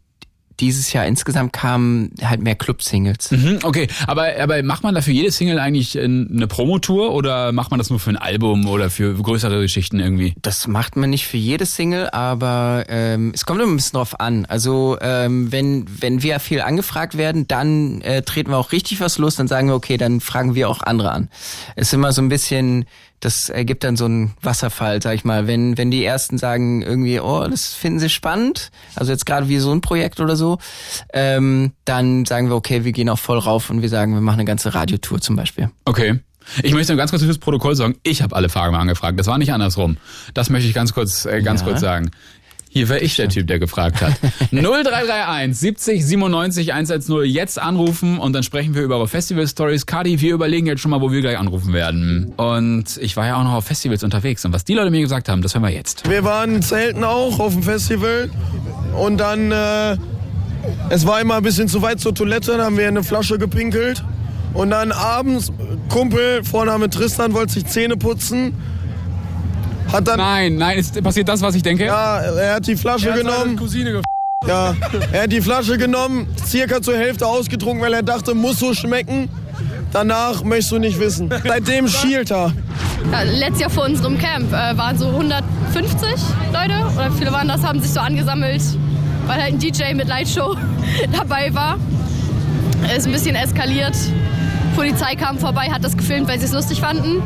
Speaker 3: dieses Jahr insgesamt kamen halt mehr Club-Singles.
Speaker 2: Mhm, okay, aber, aber macht man da für jede Single eigentlich äh, eine Promotour oder macht man das nur für ein Album oder für größere Geschichten irgendwie?
Speaker 3: Das macht man nicht für jede Single, aber ähm, es kommt immer ein bisschen drauf an. Also ähm, wenn wenn wir viel angefragt werden, dann äh, treten wir auch richtig was los. Dann sagen wir, okay, dann fragen wir auch andere an. Es ist immer so ein bisschen, das ergibt dann so einen Wasserfall, sag ich mal. Wenn wenn die ersten sagen irgendwie, oh, das finden sie spannend, also jetzt gerade wie so ein Projekt oder so, ähm, dann sagen wir, okay, wir gehen auch voll rauf und wir sagen, wir machen eine ganze Radiotour zum Beispiel.
Speaker 2: Okay. Ich möchte nur ganz kurz fürs Protokoll sagen, ich habe alle Fragen mal angefragt. Das war nicht andersrum. Das möchte ich ganz kurz, äh, ganz
Speaker 3: Ja.
Speaker 2: kurz sagen. Hier war ich der Typ, der gefragt hat. 0331 70 97 110 jetzt anrufen und dann sprechen wir über eure Festival-Stories. Kadi, wir überlegen jetzt schon mal, wo wir gleich anrufen werden. Und ich war ja auch noch auf Festivals unterwegs und was die Leute mir gesagt haben, das hören wir jetzt.
Speaker 26: Wir waren zelten auch auf dem Festival und dann, äh, es war immer ein bisschen zu weit zur Toilette, dann haben wir in eine Flasche gepinkelt und dann abends, Kumpel, Vorname Tristan, wollte sich Zähne putzen. Hat dann
Speaker 2: nein, nein, ist passiert das, was ich denke?
Speaker 26: Ja, er hat die Flasche
Speaker 2: Er hat seine
Speaker 26: genommen.
Speaker 2: Cousine
Speaker 26: ja, er hat die Flasche genommen, circa zur Hälfte ausgetrunken, weil er dachte, muss so schmecken. Danach möchtest du nicht wissen. Seitdem schielt er.
Speaker 27: Ja, letztes Jahr vor unserem Camp äh, waren so 150 Leute oder viele waren das, haben sich so angesammelt, weil halt ein DJ mit Lightshow dabei war. Ist ein bisschen eskaliert. Polizei kam vorbei, hat das gefilmt, weil sie es lustig fanden.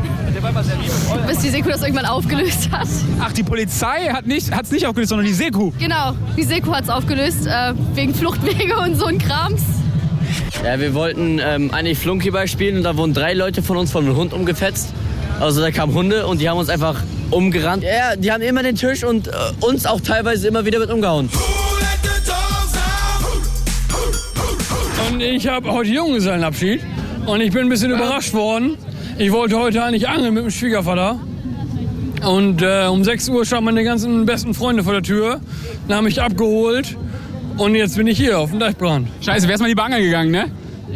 Speaker 27: Bis die Seko das irgendwann aufgelöst hat.
Speaker 2: Ach, die Polizei hat es nicht, nicht aufgelöst, sondern die Seku.
Speaker 27: Genau, die Seko hat es aufgelöst, äh, wegen Fluchtwege und so ein Krams.
Speaker 9: Ja, wir wollten ähm, eigentlich Flunkyball spielen und da wurden drei Leute von uns von einem Hund umgefetzt. Also da kamen Hunde und die haben uns einfach umgerannt. Ja, die haben immer den Tisch und äh, uns auch teilweise immer wieder mit umgehauen.
Speaker 28: Und ich habe heute Junggesellenabschied und ich bin ein bisschen überrascht worden. Ich wollte heute eigentlich angeln mit dem Schwiegervater. Und äh, um 6 Uhr standen meine ganzen besten Freunde vor der Tür, dann haben mich abgeholt und jetzt bin ich hier auf dem Deichbrand.
Speaker 2: Scheiße, wärst mal lieber angeln gegangen, ne?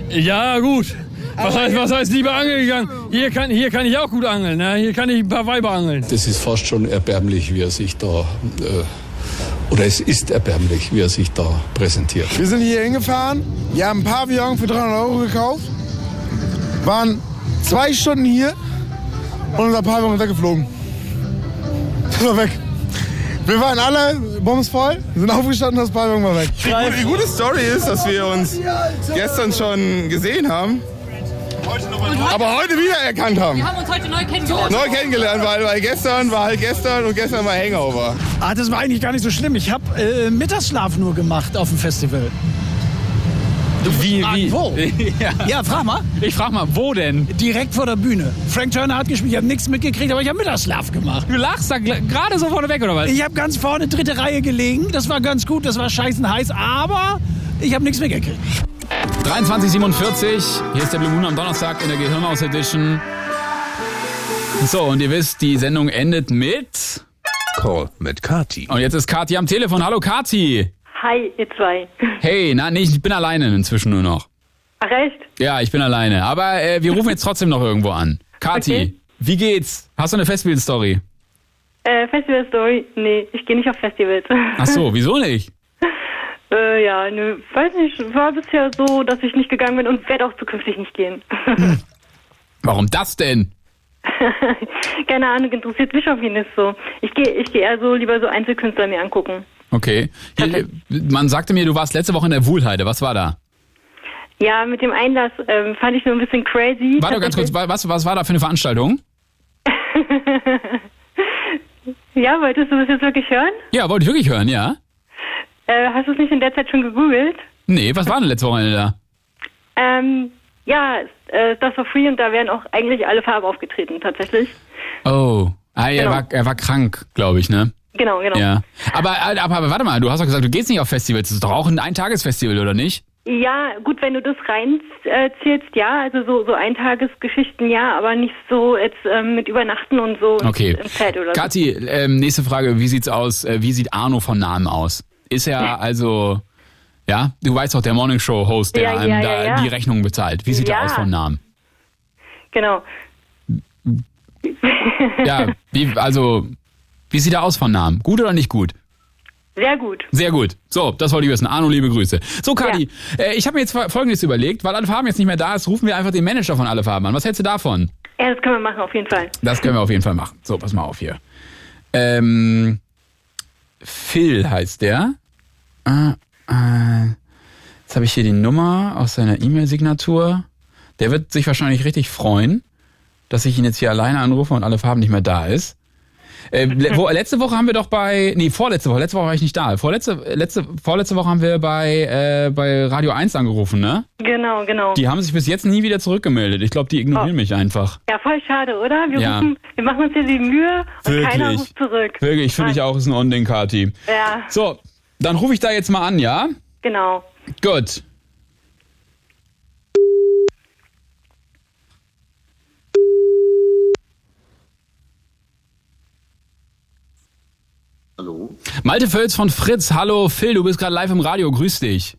Speaker 28: Ja, gut. Was heißt, was heißt lieber angeln gegangen? Hier kann, hier kann ich auch gut angeln, ne? Hier kann ich ein paar Weiber angeln.
Speaker 23: Das ist fast schon erbärmlich, wie er sich da, äh, oder es ist erbärmlich, wie er sich da präsentiert.
Speaker 17: Wir sind hier hingefahren, wir haben ein Pavillon für 300 Euro gekauft, waren zwei Stunden hier und unser Pavillon ist weggeflogen. Das war weg. Wir waren alle bombsvoll, sind aufgestanden, das Pavillon war weg.
Speaker 29: Die gute Story ist, dass wir uns gestern schon gesehen haben.
Speaker 17: Aber heute wieder erkannt haben.
Speaker 30: Wir haben uns heute neu kennengelernt.
Speaker 29: Neu kennengelernt, weil, weil gestern war halt gestern und gestern war Hangover.
Speaker 31: Ah, das war eigentlich gar nicht so schlimm. Ich habe äh, Mittagsschlaf nur gemacht auf dem Festival.
Speaker 2: Wie, wie?
Speaker 31: Wo?
Speaker 2: ja.
Speaker 31: Ja, frag mal.
Speaker 2: Ich frag mal, wo denn?
Speaker 31: Direkt vor der Bühne. Frank Turner hat gespielt, ich habe nichts mitgekriegt, aber ich habe Mittagsschlaf gemacht.
Speaker 2: Du lachst da gerade so vorne weg, oder was?
Speaker 31: Ich habe ganz vorne dritte Reihe gelegen. Das war ganz gut, das war scheißen heiß, aber ich habe nichts mitgekriegt.
Speaker 2: 2347, hier ist der Blue Moon am Donnerstag in der Gehirnhaus Edition. So, und ihr wisst, die Sendung endet mit...
Speaker 32: Call mit Kati.
Speaker 2: Und jetzt ist Kati am Telefon. Hallo Kati.
Speaker 33: Hi, ihr zwei.
Speaker 2: Hey, na, nee, ich bin alleine inzwischen nur noch.
Speaker 33: Ach echt?
Speaker 2: Ja, ich bin alleine. Aber äh, wir rufen jetzt trotzdem noch irgendwo an. Kati,
Speaker 33: Okay.
Speaker 2: wie geht's? Hast du eine Festival-Story?
Speaker 33: Äh, Festival Story? Nee, ich gehe nicht auf Festivals.
Speaker 2: Ach so, wieso nicht?
Speaker 33: äh, ja, nö, weiß nicht. War bisher so, dass ich nicht gegangen bin und werde auch zukünftig nicht gehen.
Speaker 2: Warum das denn?
Speaker 33: Keine Ahnung, interessiert mich irgendwie nicht so. Ich gehe ich gehe eher so lieber so Einzelkünstler mir angucken.
Speaker 2: Okay. Hier, man sagte mir, du warst letzte Woche in der Wuhlheide. Was war da?
Speaker 33: Ja, mit dem Einlass ähm, fand ich nur ein bisschen crazy.
Speaker 2: Warte ganz kurz, wa- was, was war da für eine Veranstaltung?
Speaker 33: ja, wolltest du das jetzt wirklich hören?
Speaker 2: Ja, wollte ich wirklich hören, ja?
Speaker 33: Äh, hast du es nicht in der Zeit schon gegoogelt?
Speaker 2: Nee, was war denn letzte Woche da?
Speaker 33: Ähm, ja, äh, das war free und da wären auch eigentlich alle Farben aufgetreten, tatsächlich.
Speaker 2: Oh. Ah, er,
Speaker 33: Genau.
Speaker 2: war, er war krank, glaube ich, ne?
Speaker 33: Genau, genau.
Speaker 2: Ja. Aber, aber, aber warte mal, du hast doch gesagt, du gehst nicht auf Festivals. Das ist doch auch ein Eintagesfestival, oder nicht?
Speaker 33: Ja, gut, wenn du das reinzählst, ja, also so, so Eintagesgeschichten, ja, aber nicht so jetzt ähm, mit Übernachten und so
Speaker 2: Okay.
Speaker 33: im Zelt oder so.
Speaker 2: Kathi, ähm, nächste Frage. Wie sieht's aus? Äh, wie sieht Arno von Namen aus? Ist er also, ja, du weißt doch, der Morning Show Host, der
Speaker 33: Ja,
Speaker 2: einem
Speaker 33: ja,
Speaker 2: da
Speaker 33: ja, ja.
Speaker 2: die Rechnung bezahlt. Wie sieht
Speaker 33: Ja.
Speaker 2: er aus von Namen?
Speaker 33: Genau.
Speaker 2: Ja, wie, also, wie sieht er aus von Namen? Gut oder nicht gut?
Speaker 33: Sehr gut.
Speaker 2: Sehr gut. So, das wollte ich wissen. Arno, liebe Grüße. So, Kati, äh, ich habe mir jetzt fol- Folgendes überlegt, weil alle Farben jetzt nicht mehr da ist, rufen wir einfach den Manager von alle Farben an. Was hältst du davon?
Speaker 33: Ja, das können wir machen, auf jeden Fall.
Speaker 2: Das können wir auf jeden Fall machen. So, pass mal auf hier. Ähm, Phil heißt der. Äh, äh, jetzt habe ich hier die Nummer aus seiner E-Mail-Signatur. Der wird sich wahrscheinlich richtig freuen, dass ich ihn jetzt hier alleine anrufe und alle Farben nicht mehr da ist. Äh, le wo, letzte Woche haben wir doch bei, nee, vorletzte Woche, letzte Woche war ich nicht da. Vorletzte, letzte, vorletzte Woche haben wir bei, äh, bei Radio 1 angerufen, ne?
Speaker 33: Genau, genau.
Speaker 2: Die haben sich bis jetzt nie wieder zurückgemeldet. Ich glaube, die ignorieren mich einfach.
Speaker 33: Ja, voll schade, oder? Wir,
Speaker 2: Ja.
Speaker 33: rufen, wir machen uns hier die Mühe und
Speaker 2: Wirklich.
Speaker 33: keiner ruft zurück.
Speaker 2: Wirklich, finde ich auch, ist ein Unding, Kati.
Speaker 33: Ja,
Speaker 2: So, dann rufe ich da jetzt mal an, ja?
Speaker 33: genau.
Speaker 2: Gut.
Speaker 34: Hallo.
Speaker 2: Malte Völz von Fritz. Hallo Phil, du bist gerade live im Radio. Grüß dich.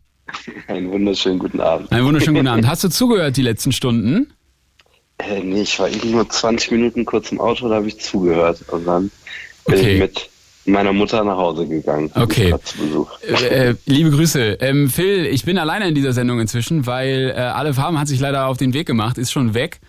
Speaker 34: Einen wunderschönen guten Abend.
Speaker 2: Einen wunderschönen guten Abend. Hast du zugehört die letzten Stunden?
Speaker 34: Äh, nee, ich war irgendwie nur 20 Minuten kurz im Auto, da habe ich zugehört. Und dann bin
Speaker 2: Okay.
Speaker 34: ich mit meiner Mutter nach Hause gegangen.
Speaker 2: Okay. Äh, äh, liebe Grüße. Ähm, Phil, ich bin alleine in dieser Sendung inzwischen, weil äh, alle Farben hat sich leider auf den Weg gemacht, ist schon weg.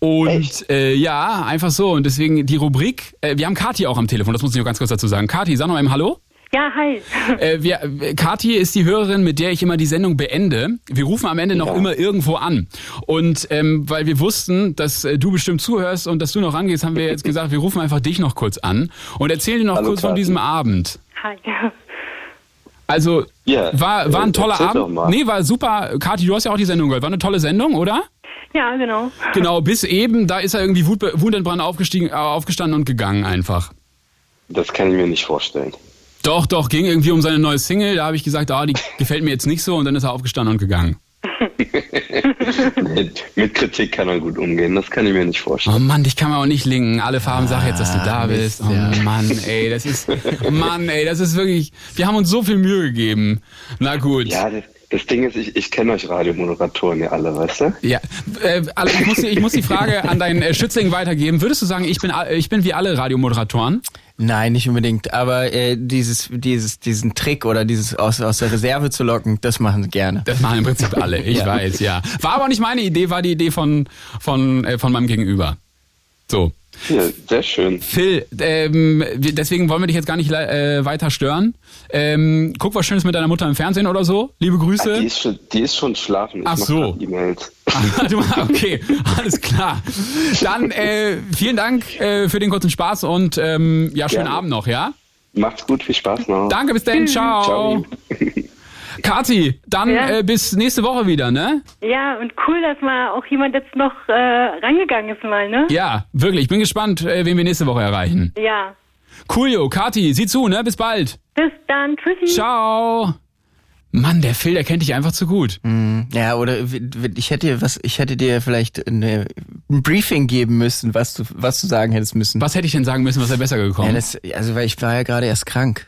Speaker 2: Und äh, ja, einfach so. Und deswegen die Rubrik, äh, wir haben Kati auch am Telefon, das muss ich noch ganz kurz dazu sagen. Kati, sag noch eben Hallo.
Speaker 33: Ja, hi.
Speaker 2: Äh, wir, äh, Kathi ist die Hörerin, mit der ich immer die Sendung beende. Wir rufen am Ende noch
Speaker 34: Ja.
Speaker 2: immer irgendwo an. Und ähm, weil wir wussten, dass äh, du bestimmt zuhörst und dass du noch rangehst, haben wir jetzt gesagt, wir rufen einfach dich noch kurz an und erzähl dir noch
Speaker 34: Hallo,
Speaker 2: kurz von
Speaker 34: Kathi.
Speaker 2: diesem Abend.
Speaker 33: Hi.
Speaker 2: Also
Speaker 34: Ja,
Speaker 2: war, war ein
Speaker 34: äh,
Speaker 2: toller
Speaker 34: erzähl
Speaker 2: Abend. Nee, war super. Kathi, du hast ja auch die Sendung gehört. War eine tolle Sendung, oder?
Speaker 33: Ja, genau.
Speaker 2: Genau, bis eben, da ist er irgendwie wut, wutentbrannt aufgestiegen, äh, aufgestanden und gegangen einfach.
Speaker 34: Das kann ich mir nicht vorstellen.
Speaker 2: Doch, doch, ging irgendwie um seine neue Single. Da habe ich gesagt, ah, die gefällt mir jetzt nicht so und dann ist er aufgestanden und gegangen.
Speaker 34: mit, mit Kritik kann er gut umgehen, das kann ich mir nicht vorstellen.
Speaker 2: Oh Mann, dich kann man auch nicht linken. Alle Farben sag jetzt, dass du da bist. Oh Mann, ey, das ist, Mann, ey, das ist wirklich, wir haben uns so viel Mühe gegeben. Na gut.
Speaker 34: Ja, das, das Ding ist, ich, ich kenne euch Radiomoderatoren ja alle, weißt du?
Speaker 2: Ja, äh, also ich, muss, die- ich muss die Frage an deinen äh, Schützling weitergeben. Würdest du sagen, ich bin, a- ich bin wie alle Radiomoderatoren?
Speaker 3: Nein, nicht unbedingt. Aber äh, dieses, dieses, diesen Trick oder dieses aus, aus der Reserve zu locken, das machen sie gerne.
Speaker 2: Das machen im Prinzip alle, ich
Speaker 3: Ja.
Speaker 2: weiß, ja. War aber nicht meine Idee, war die Idee von, von, äh, von meinem Gegenüber. So.
Speaker 34: Ja, sehr schön.
Speaker 2: Phil, ähm, deswegen wollen wir dich jetzt gar nicht äh, weiter stören. Ähm, guck was Schönes mit deiner Mutter im Fernsehen oder so. Liebe Grüße.
Speaker 34: Ah, die, ist schon, die ist schon schlafen. Ich
Speaker 2: Ach so.
Speaker 34: E-Mails.
Speaker 2: Du- okay, alles klar. Dann äh, vielen Dank äh, für den kurzen Spaß und ähm, ja, schönen
Speaker 34: Gerne.
Speaker 2: Abend noch, ja?
Speaker 34: Macht's gut, viel Spaß noch.
Speaker 2: Danke, bis dann, ciao.
Speaker 34: Ciao.
Speaker 2: Kathi, dann
Speaker 33: Ja.
Speaker 2: äh, bis nächste Woche wieder, ne?
Speaker 33: Ja, und cool, dass mal auch jemand jetzt noch äh, rangegangen ist mal, ne?
Speaker 2: Ja, wirklich. Ich bin gespannt, äh, wen wir nächste Woche erreichen.
Speaker 33: Ja.
Speaker 2: Coolio, Kathi, sieh zu, ne? Bis bald.
Speaker 33: Bis dann, tschüssi.
Speaker 2: Ciao. Mann, der Phil, der kennt dich einfach zu gut.
Speaker 3: Mhm. Ja, oder ich hätte dir was, ich hätte dir vielleicht eine, ein Briefing geben müssen, was du, was du sagen hättest müssen.
Speaker 2: Was hätte ich denn sagen müssen, was wäre besser gekommen?
Speaker 3: Ja, das, also weil ich war ja gerade erst krank.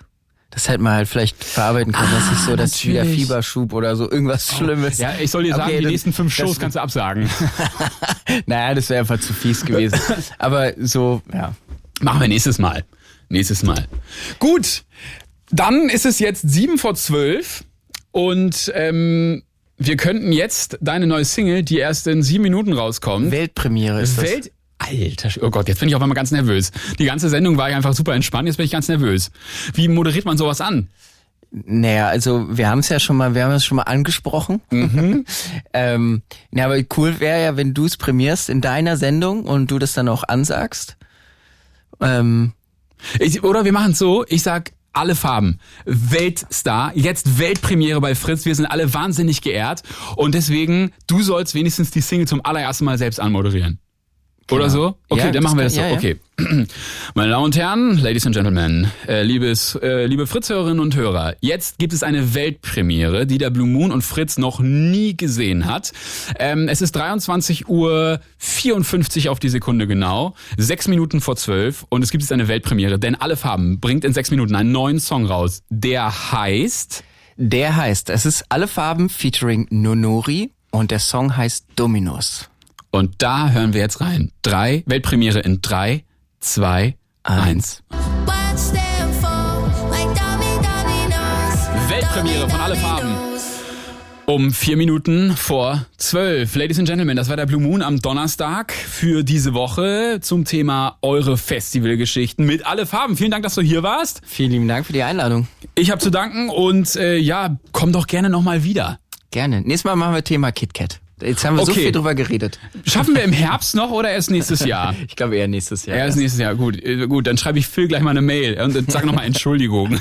Speaker 3: Das hätte man halt vielleicht verarbeiten können, dass ich so, dass wieder
Speaker 2: Ah, natürlich.
Speaker 3: Fieberschub oder so irgendwas Schlimmes.
Speaker 2: Ja, ich soll dir sagen,
Speaker 3: Okay,
Speaker 2: die
Speaker 3: das-
Speaker 2: nächsten fünf Shows kannst du absagen.
Speaker 3: Naja, das wäre einfach zu fies gewesen. Aber so, ja.
Speaker 2: Machen wir nächstes Mal. Nächstes Mal. Gut, dann ist es jetzt sieben vor zwölf und ähm, wir könnten jetzt deine neue Single, die erst in sieben Minuten rauskommt.
Speaker 3: Weltpremiere ist das.
Speaker 2: Alter, oh Gott, jetzt bin ich auf einmal ganz nervös. Die ganze Sendung war ja einfach super entspannt, jetzt bin ich ganz nervös. Wie moderiert man sowas an?
Speaker 3: Naja, also wir haben es ja schon mal, wir haben es schon mal angesprochen.
Speaker 2: Mhm.
Speaker 3: ähm, ja, aber cool wäre ja, wenn du es premierst in deiner Sendung und du das dann auch ansagst. Ähm,
Speaker 2: Ich, oder wir machen es so, ich sag alle Farben. Weltstar, jetzt Weltpremiere bei Fritz. Wir sind alle wahnsinnig geehrt. Und deswegen, du sollst wenigstens die Single zum allerersten Mal selbst anmoderieren. Oder
Speaker 3: Genau.
Speaker 2: so? Okay,
Speaker 3: Ja,
Speaker 2: dann machen wir das so.
Speaker 3: ja, ja.
Speaker 2: Okay. Meine Damen und Herren, Ladies and Gentlemen, äh, liebes, äh, liebe Fritz-Hörerinnen und Hörer, jetzt gibt es eine Weltpremiere, die der Blue Moon und Fritz noch nie gesehen hat. Ähm, es ist 23 Uhr 54 auf die Sekunde genau, sechs Minuten vor zwölf und es gibt jetzt eine Weltpremiere, denn alle Farben bringt in sechs Minuten einen neuen Song raus, der heißt...
Speaker 3: der heißt, es ist alle Farben featuring Nonori und der Song heißt Dominos.
Speaker 2: Und da hören wir jetzt rein. Drei, Weltpremiere in drei, zwei, eins. Weltpremiere von alle Farben. Um vier Minuten vor zwölf. Ladies and Gentlemen, das war der Blue Moon am Donnerstag für diese Woche zum Thema eure Festivalgeschichten mit alle Farben. Vielen Dank, dass du hier warst.
Speaker 3: Vielen lieben Dank für die Einladung.
Speaker 2: Ich habe zu danken und äh, ja, komm doch gerne nochmal wieder.
Speaker 3: Gerne. Nächstes Mal machen wir Thema KitKat. Jetzt haben wir so
Speaker 2: Okay.
Speaker 3: viel drüber geredet.
Speaker 2: Schaffen wir im Herbst noch oder erst nächstes Jahr?
Speaker 3: Ich glaube eher nächstes Jahr.
Speaker 2: Erst nächstes Jahr, gut. Äh, Gut, dann schreibe ich Phil gleich mal eine Mail und sag nochmal Entschuldigung.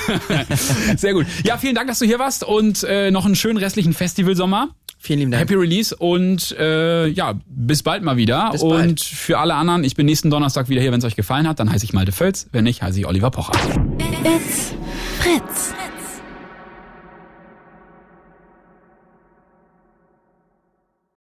Speaker 2: Sehr gut. Ja, vielen Dank, dass du hier warst und äh, noch einen schönen restlichen Festivalsommer.
Speaker 3: Vielen lieben Dank.
Speaker 2: Happy Release und äh, ja, bis bald mal wieder.
Speaker 3: Bis
Speaker 2: und
Speaker 3: bald.
Speaker 2: für alle anderen, ich bin nächsten Donnerstag wieder hier, wenn es euch gefallen hat. Dann heiße ich Malte Völz. Wenn nicht, heiße ich Oliver Pocher.
Speaker 1: It's Fritz.